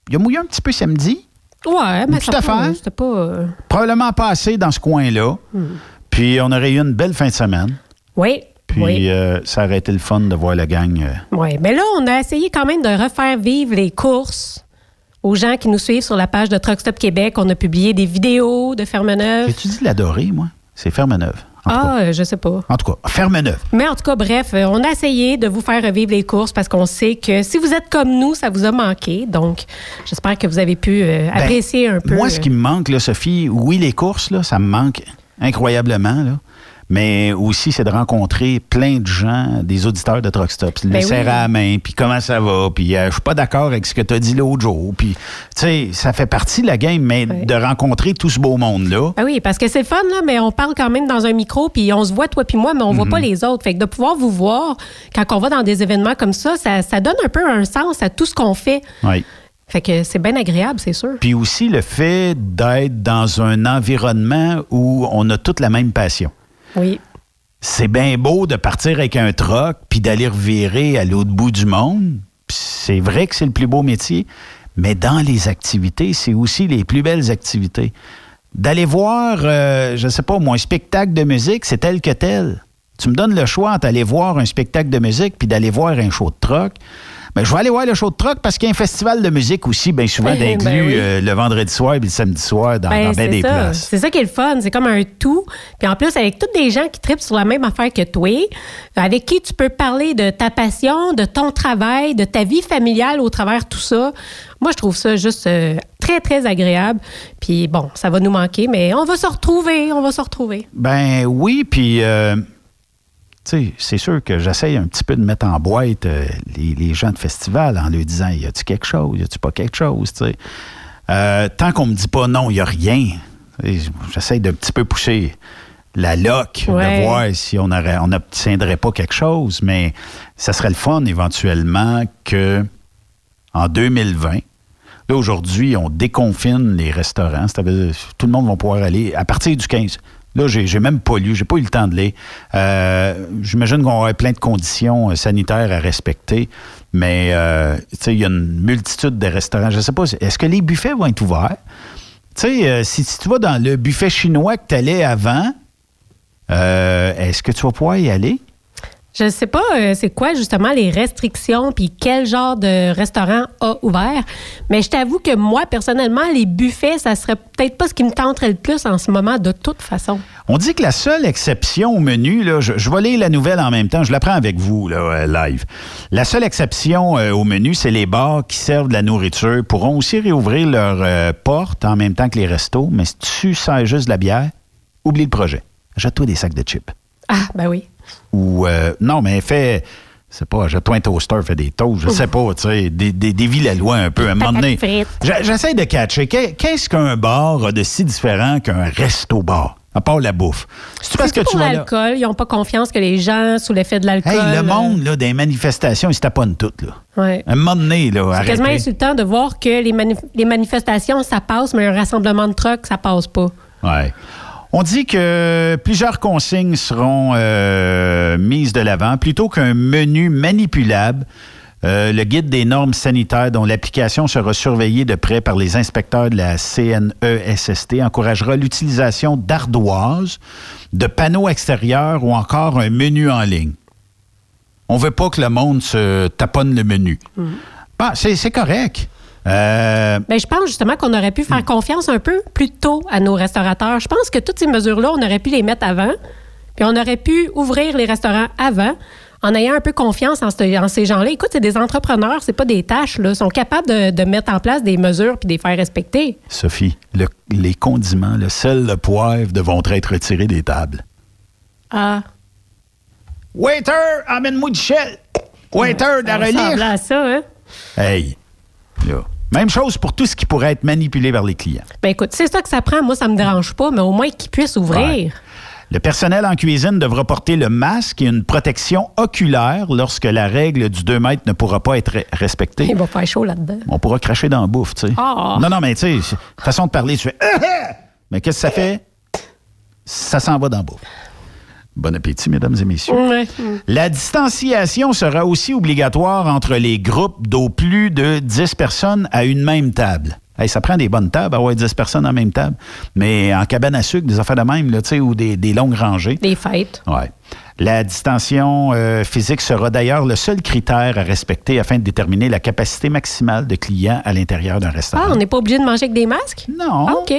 Il a mouillé un petit peu samedi. Ouais, mais petite affaire? C'était pas. euh, Probablement pas assez dans ce coin-là. hum. Puis on aurait eu une belle fin de semaine. Oui. Puis oui. euh, ça aurait été le fun de voir la gang. euh, Oui, mais là, on a essayé quand même de refaire vivre les courses aux gens qui nous suivent sur la page de Truck Stop Québec. On a publié des vidéos de Fermeneuve. J'ai-tu dit l'adoré, moi? C'est Ferme-Neuve. Ah, euh, je sais pas. En tout cas, Ferme-Neuve. Mais en tout cas, bref, euh, on a essayé de vous faire revivre les courses parce qu'on sait que si vous êtes comme nous, ça vous a manqué. Donc, j'espère que vous avez pu euh, Ben, apprécier un peu. Moi, ce qui me manque, là, Sophie, oui, les courses, là, ça me manque incroyablement. Là. Mais aussi, c'est de rencontrer plein de gens, des auditeurs de Truck Stop. Le Ben oui. serrer à la main, puis comment ça va, puis euh, je suis pas d'accord avec ce que tu as dit l'autre jour. Puis, tu sais, ça fait partie de la game, mais de rencontrer tout ce beau monde-là. Ben oui, parce que c'est fun, là, mais on parle quand même dans un micro, puis on se voit, toi puis moi, mais on voit Mhm. pas les autres. Fait que de pouvoir vous voir quand on va dans des événements comme ça, ça, ça donne un peu un sens à tout ce qu'on fait. Oui. Fait que c'est bien agréable, c'est sûr. Puis aussi le fait d'être dans un environnement où on a toute la même passion. Oui. C'est bien beau de partir avec un troc puis d'aller revirer à l'autre bout du monde. C'est vrai que c'est le plus beau métier, mais dans les activités, c'est aussi les plus belles activités. D'aller voir, euh, je sais pas, moi, un spectacle de musique, c'est tel que tel. Tu me donnes le choix entre aller voir un spectacle de musique puis d'aller voir un show de troc. Ben, je vais aller voir le show de troc parce qu'il y a un festival de musique aussi, bien souvent Ben d'inclus oui. euh, le vendredi soir et le samedi soir dans, Ben, dans bien c'est des ça. places. C'est ça qui est le fun. C'est comme un tout. Puis en plus, avec tous des gens qui tripent sur la même affaire que toi, avec qui tu peux parler de ta passion, de ton travail, de ta vie familiale au travers de tout ça. Moi, je trouve ça juste euh, très, très agréable. Puis bon, ça va nous manquer, mais on va se retrouver. On va se retrouver. Ben oui, puis euh, c'est sûr que j'essaye un petit peu de mettre en boîte euh, les, les gens de festival en leur disant y a-tu quelque chose, y a-tu pas quelque chose. Euh, tant qu'on me dit pas non, il y a rien. J'essaye d'un petit peu pousser la loque, Ouais. de voir si on aurait, on n'obtiendrait pas quelque chose, mais ça serait le fun éventuellement que en 2020, là aujourd'hui, on déconfine les restaurants, c'est-à-dire tout le monde va pouvoir aller à partir du 15. Là, j'ai même pas lu, j'ai pas eu le temps de lire. Euh, J'imagine qu'on aurait plein de conditions euh, sanitaires à respecter, mais euh, il y a une multitude de restaurants. Je sais pas, est-ce que les buffets vont être ouverts? Tu sais, euh, si, si tu vas dans le buffet chinois que tu allais avant, euh, est-ce que tu vas pouvoir y aller? Je ne sais pas euh, c'est quoi justement les restrictions puis quel genre de restaurant a ouvert, mais je t'avoue que moi personnellement les buffets ça serait peut-être pas ce qui me tenterait le plus en ce moment de toute façon. On dit que la seule exception au menu, là, je, je vais lire la nouvelle en même temps, je la prends avec vous là, euh, live. La seule exception euh, au menu, c'est les bars qui servent de la nourriture pourront aussi réouvrir leurs euh, portes en même temps que les restos, mais si tu sers juste de la bière, oublie le projet. Jette-toi des sacs de chips. Ah ben oui. Ou euh, non, mais fais, c'est pas, jette-toi un toaster, fais des toasts, je sais pas, tu sais, des, des, dévie la loi un peu. À un moment donné, j'essaie de catcher. Qu'est- Qu'est-ce qu'un bar a de si différent qu'un resto-bar? À part la bouffe? C'est parce que tu vas l'alcool, ils n'ont pas confiance que les gens sous l'effet de l'alcool. Hey, le euh, monde, là, des manifestations, ils se taponnent toutes, là. ouais. À un moment donné, là, C'est quasiment insultant de voir que les, manif- les manifestations, ça passe, mais un rassemblement de trucks, ça passe pas. Ouais. On dit que plusieurs consignes seront euh, mises de l'avant. Plutôt qu'un menu manipulable, euh, le guide des normes sanitaires dont l'application sera surveillée de près par les inspecteurs de la CNESST encouragera l'utilisation d'ardoises, de panneaux extérieurs ou encore un menu en ligne. On veut pas que le monde se taponne le menu. Bon, c'est c'est correct. Euh, Ben, je pense justement qu'on aurait pu faire confiance un peu plus tôt à nos restaurateurs. Je pense que toutes ces mesures-là, on aurait pu les mettre avant, puis on aurait pu ouvrir les restaurants avant, en ayant un peu confiance en, ce- en ces gens-là. Écoute, c'est des entrepreneurs, c'est pas des tâches, là. Ils sont capables de, de mettre en place des mesures puis de les faire respecter. Sophie, le- les condiments, le sel, le poivre devront être retirés des tables. Ah. Waiter, amène-moi du shell. Waiter, de la ça, hein? Hey, là. Même chose pour tout ce qui pourrait être manipulé par les clients. Ben écoute, c'est ça que ça prend. Moi, ça me dérange pas, mais au moins qu'ils puissent ouvrir. Le personnel en cuisine devra porter le masque et une protection oculaire lorsque la règle du 2 mètres ne pourra pas être re- respectée. Il va faire chaud là-dedans. On pourra cracher dans la bouffe, tu sais. Ah. Non, non, mais tu sais, façon de parler, tu fais... mais qu'est-ce que ça fait? Ça s'en va dans la bouffe. Bon appétit, mesdames et messieurs. La distanciation sera aussi obligatoire entre les groupes d'au plus de 10 personnes à une même table. Hey, ça prend des bonnes tables, avoir 10 personnes à la même table. Mais en cabane à sucre, des affaires de même, là, tu sais, ou des, des longues rangées. Des fêtes. Ouais. La distanciation euh, physique sera d'ailleurs le seul critère à respecter afin de déterminer la capacité maximale de clients à l'intérieur d'un restaurant. Ah, on n'est pas obligé de manger avec des masques? Non. Ah, OK.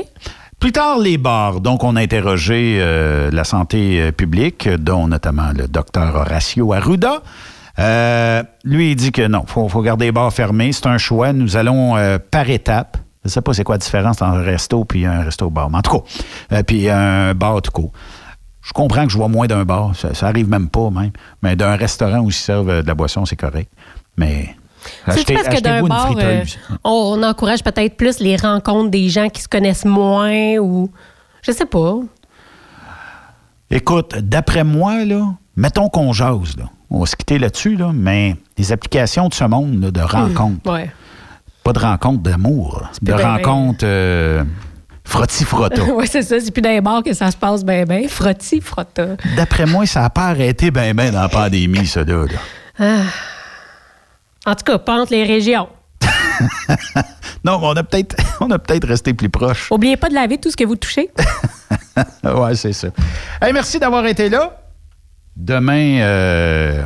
Plus tard, les bars. Donc, on a interrogé euh, la santé euh, publique, dont notamment le docteur Horacio Arruda. Euh, lui, il dit que non, il faut, garder les bars fermés. C'est un choix. Nous allons par étapes. Je ne sais pas c'est quoi la différence entre un resto puis un resto-bar. Mais en tout cas, puis un bar tout court. Je comprends que je vois moins d'un bar. Ça, ça arrive même pas, même. Mais d'un restaurant où ils servent de la boisson, c'est correct. Mais. C'est parce que d'un bar, euh, on, on encourage peut-être plus les rencontres des gens qui se connaissent moins ou. Je sais pas. Écoute, d'après moi, là, mettons qu'on jase, là. On va se quitter là-dessus, là, mais les applications de ce monde, là, de rencontres, Ouais. pas de rencontres d'amour, de rencontres euh, frotti-frotta. oui, c'est ça. C'est plus dans les bars que ça se passe bien, bien. Frotti, frotta. D'après moi, ça n'a pas arrêté ben ben dans la pandémie, ça, là. Ah. En tout cas, pas entre les régions. Non, mais on a peut-être on a peut-être resté plus proche. Oubliez pas de laver tout ce que vous touchez. ouais, c'est ça. Hey, merci d'avoir été là. Demain, euh,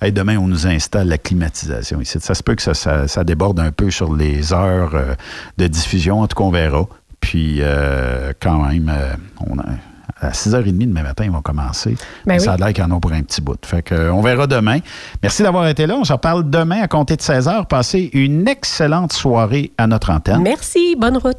hey, demain, on nous installe la climatisation ici. Ça se peut que ça, ça- ça déborde un peu sur les heures euh, de diffusion. En tout cas, on verra. Puis, euh, quand même, on a- à 6h30 demain matin, ils vont commencer. Ben ça oui. a l'air qu'ils en ont pour un petit bout. Fait que, euh, on verra demain. Merci d'avoir été là. On se reparle demain à compter de 16h. Passez une excellente soirée à notre antenne. Merci. Bonne route.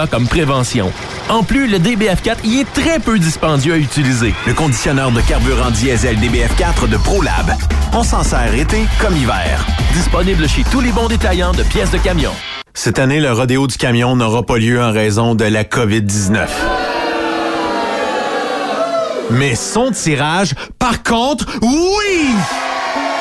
comme prévention. En plus, le DBF4 y est très peu dispendieux à utiliser. Le conditionneur de carburant diesel DBF4 de ProLab. On s'en sert été comme hiver. Disponible chez tous les bons détaillants de pièces de camion. Cette année, le rodéo du camion n'aura pas lieu en raison de la COVID-19. Mais son tirage, par contre, oui!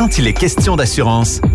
Quand il est question d'assurance,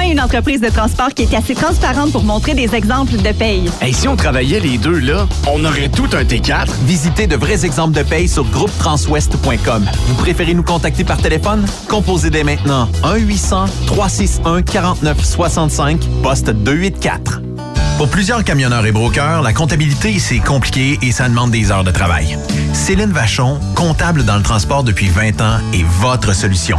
une entreprise de transport qui est assez transparente pour montrer des exemples de paye. Et si on travaillait les deux, là, on aurait tout un T4. Visitez de vrais exemples de paye sur groupetranswest.com. Vous préférez nous contacter par téléphone? Composez dès maintenant 1-800-361-4965, poste 284. Pour plusieurs camionneurs et brokers, la comptabilité, c'est compliqué et ça demande des heures de travail. Céline Vachon, comptable dans le transport depuis 20 ans, est votre solution.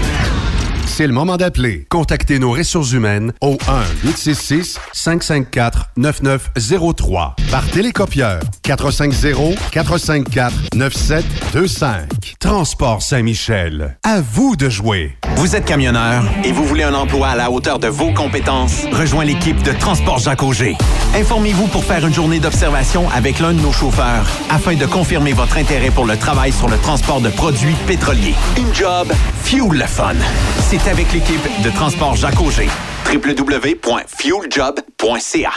Yeah. C'est le moment d'appeler. Contactez nos ressources humaines au 1-866-554-9903 par télécopieur 450-454-9725. Transport Saint-Michel. À vous de jouer. Vous êtes camionneur et vous voulez un emploi à la hauteur de vos compétences? Rejoins l'équipe de Transport Jacques Auger. Informez-vous pour faire une journée d'observation avec l'un de nos chauffeurs afin de confirmer votre intérêt pour le travail sur le transport de produits pétroliers. Une job, fuel le fun. C'est avec l'équipe de Transport Jacques Auger. www.fueljob.ca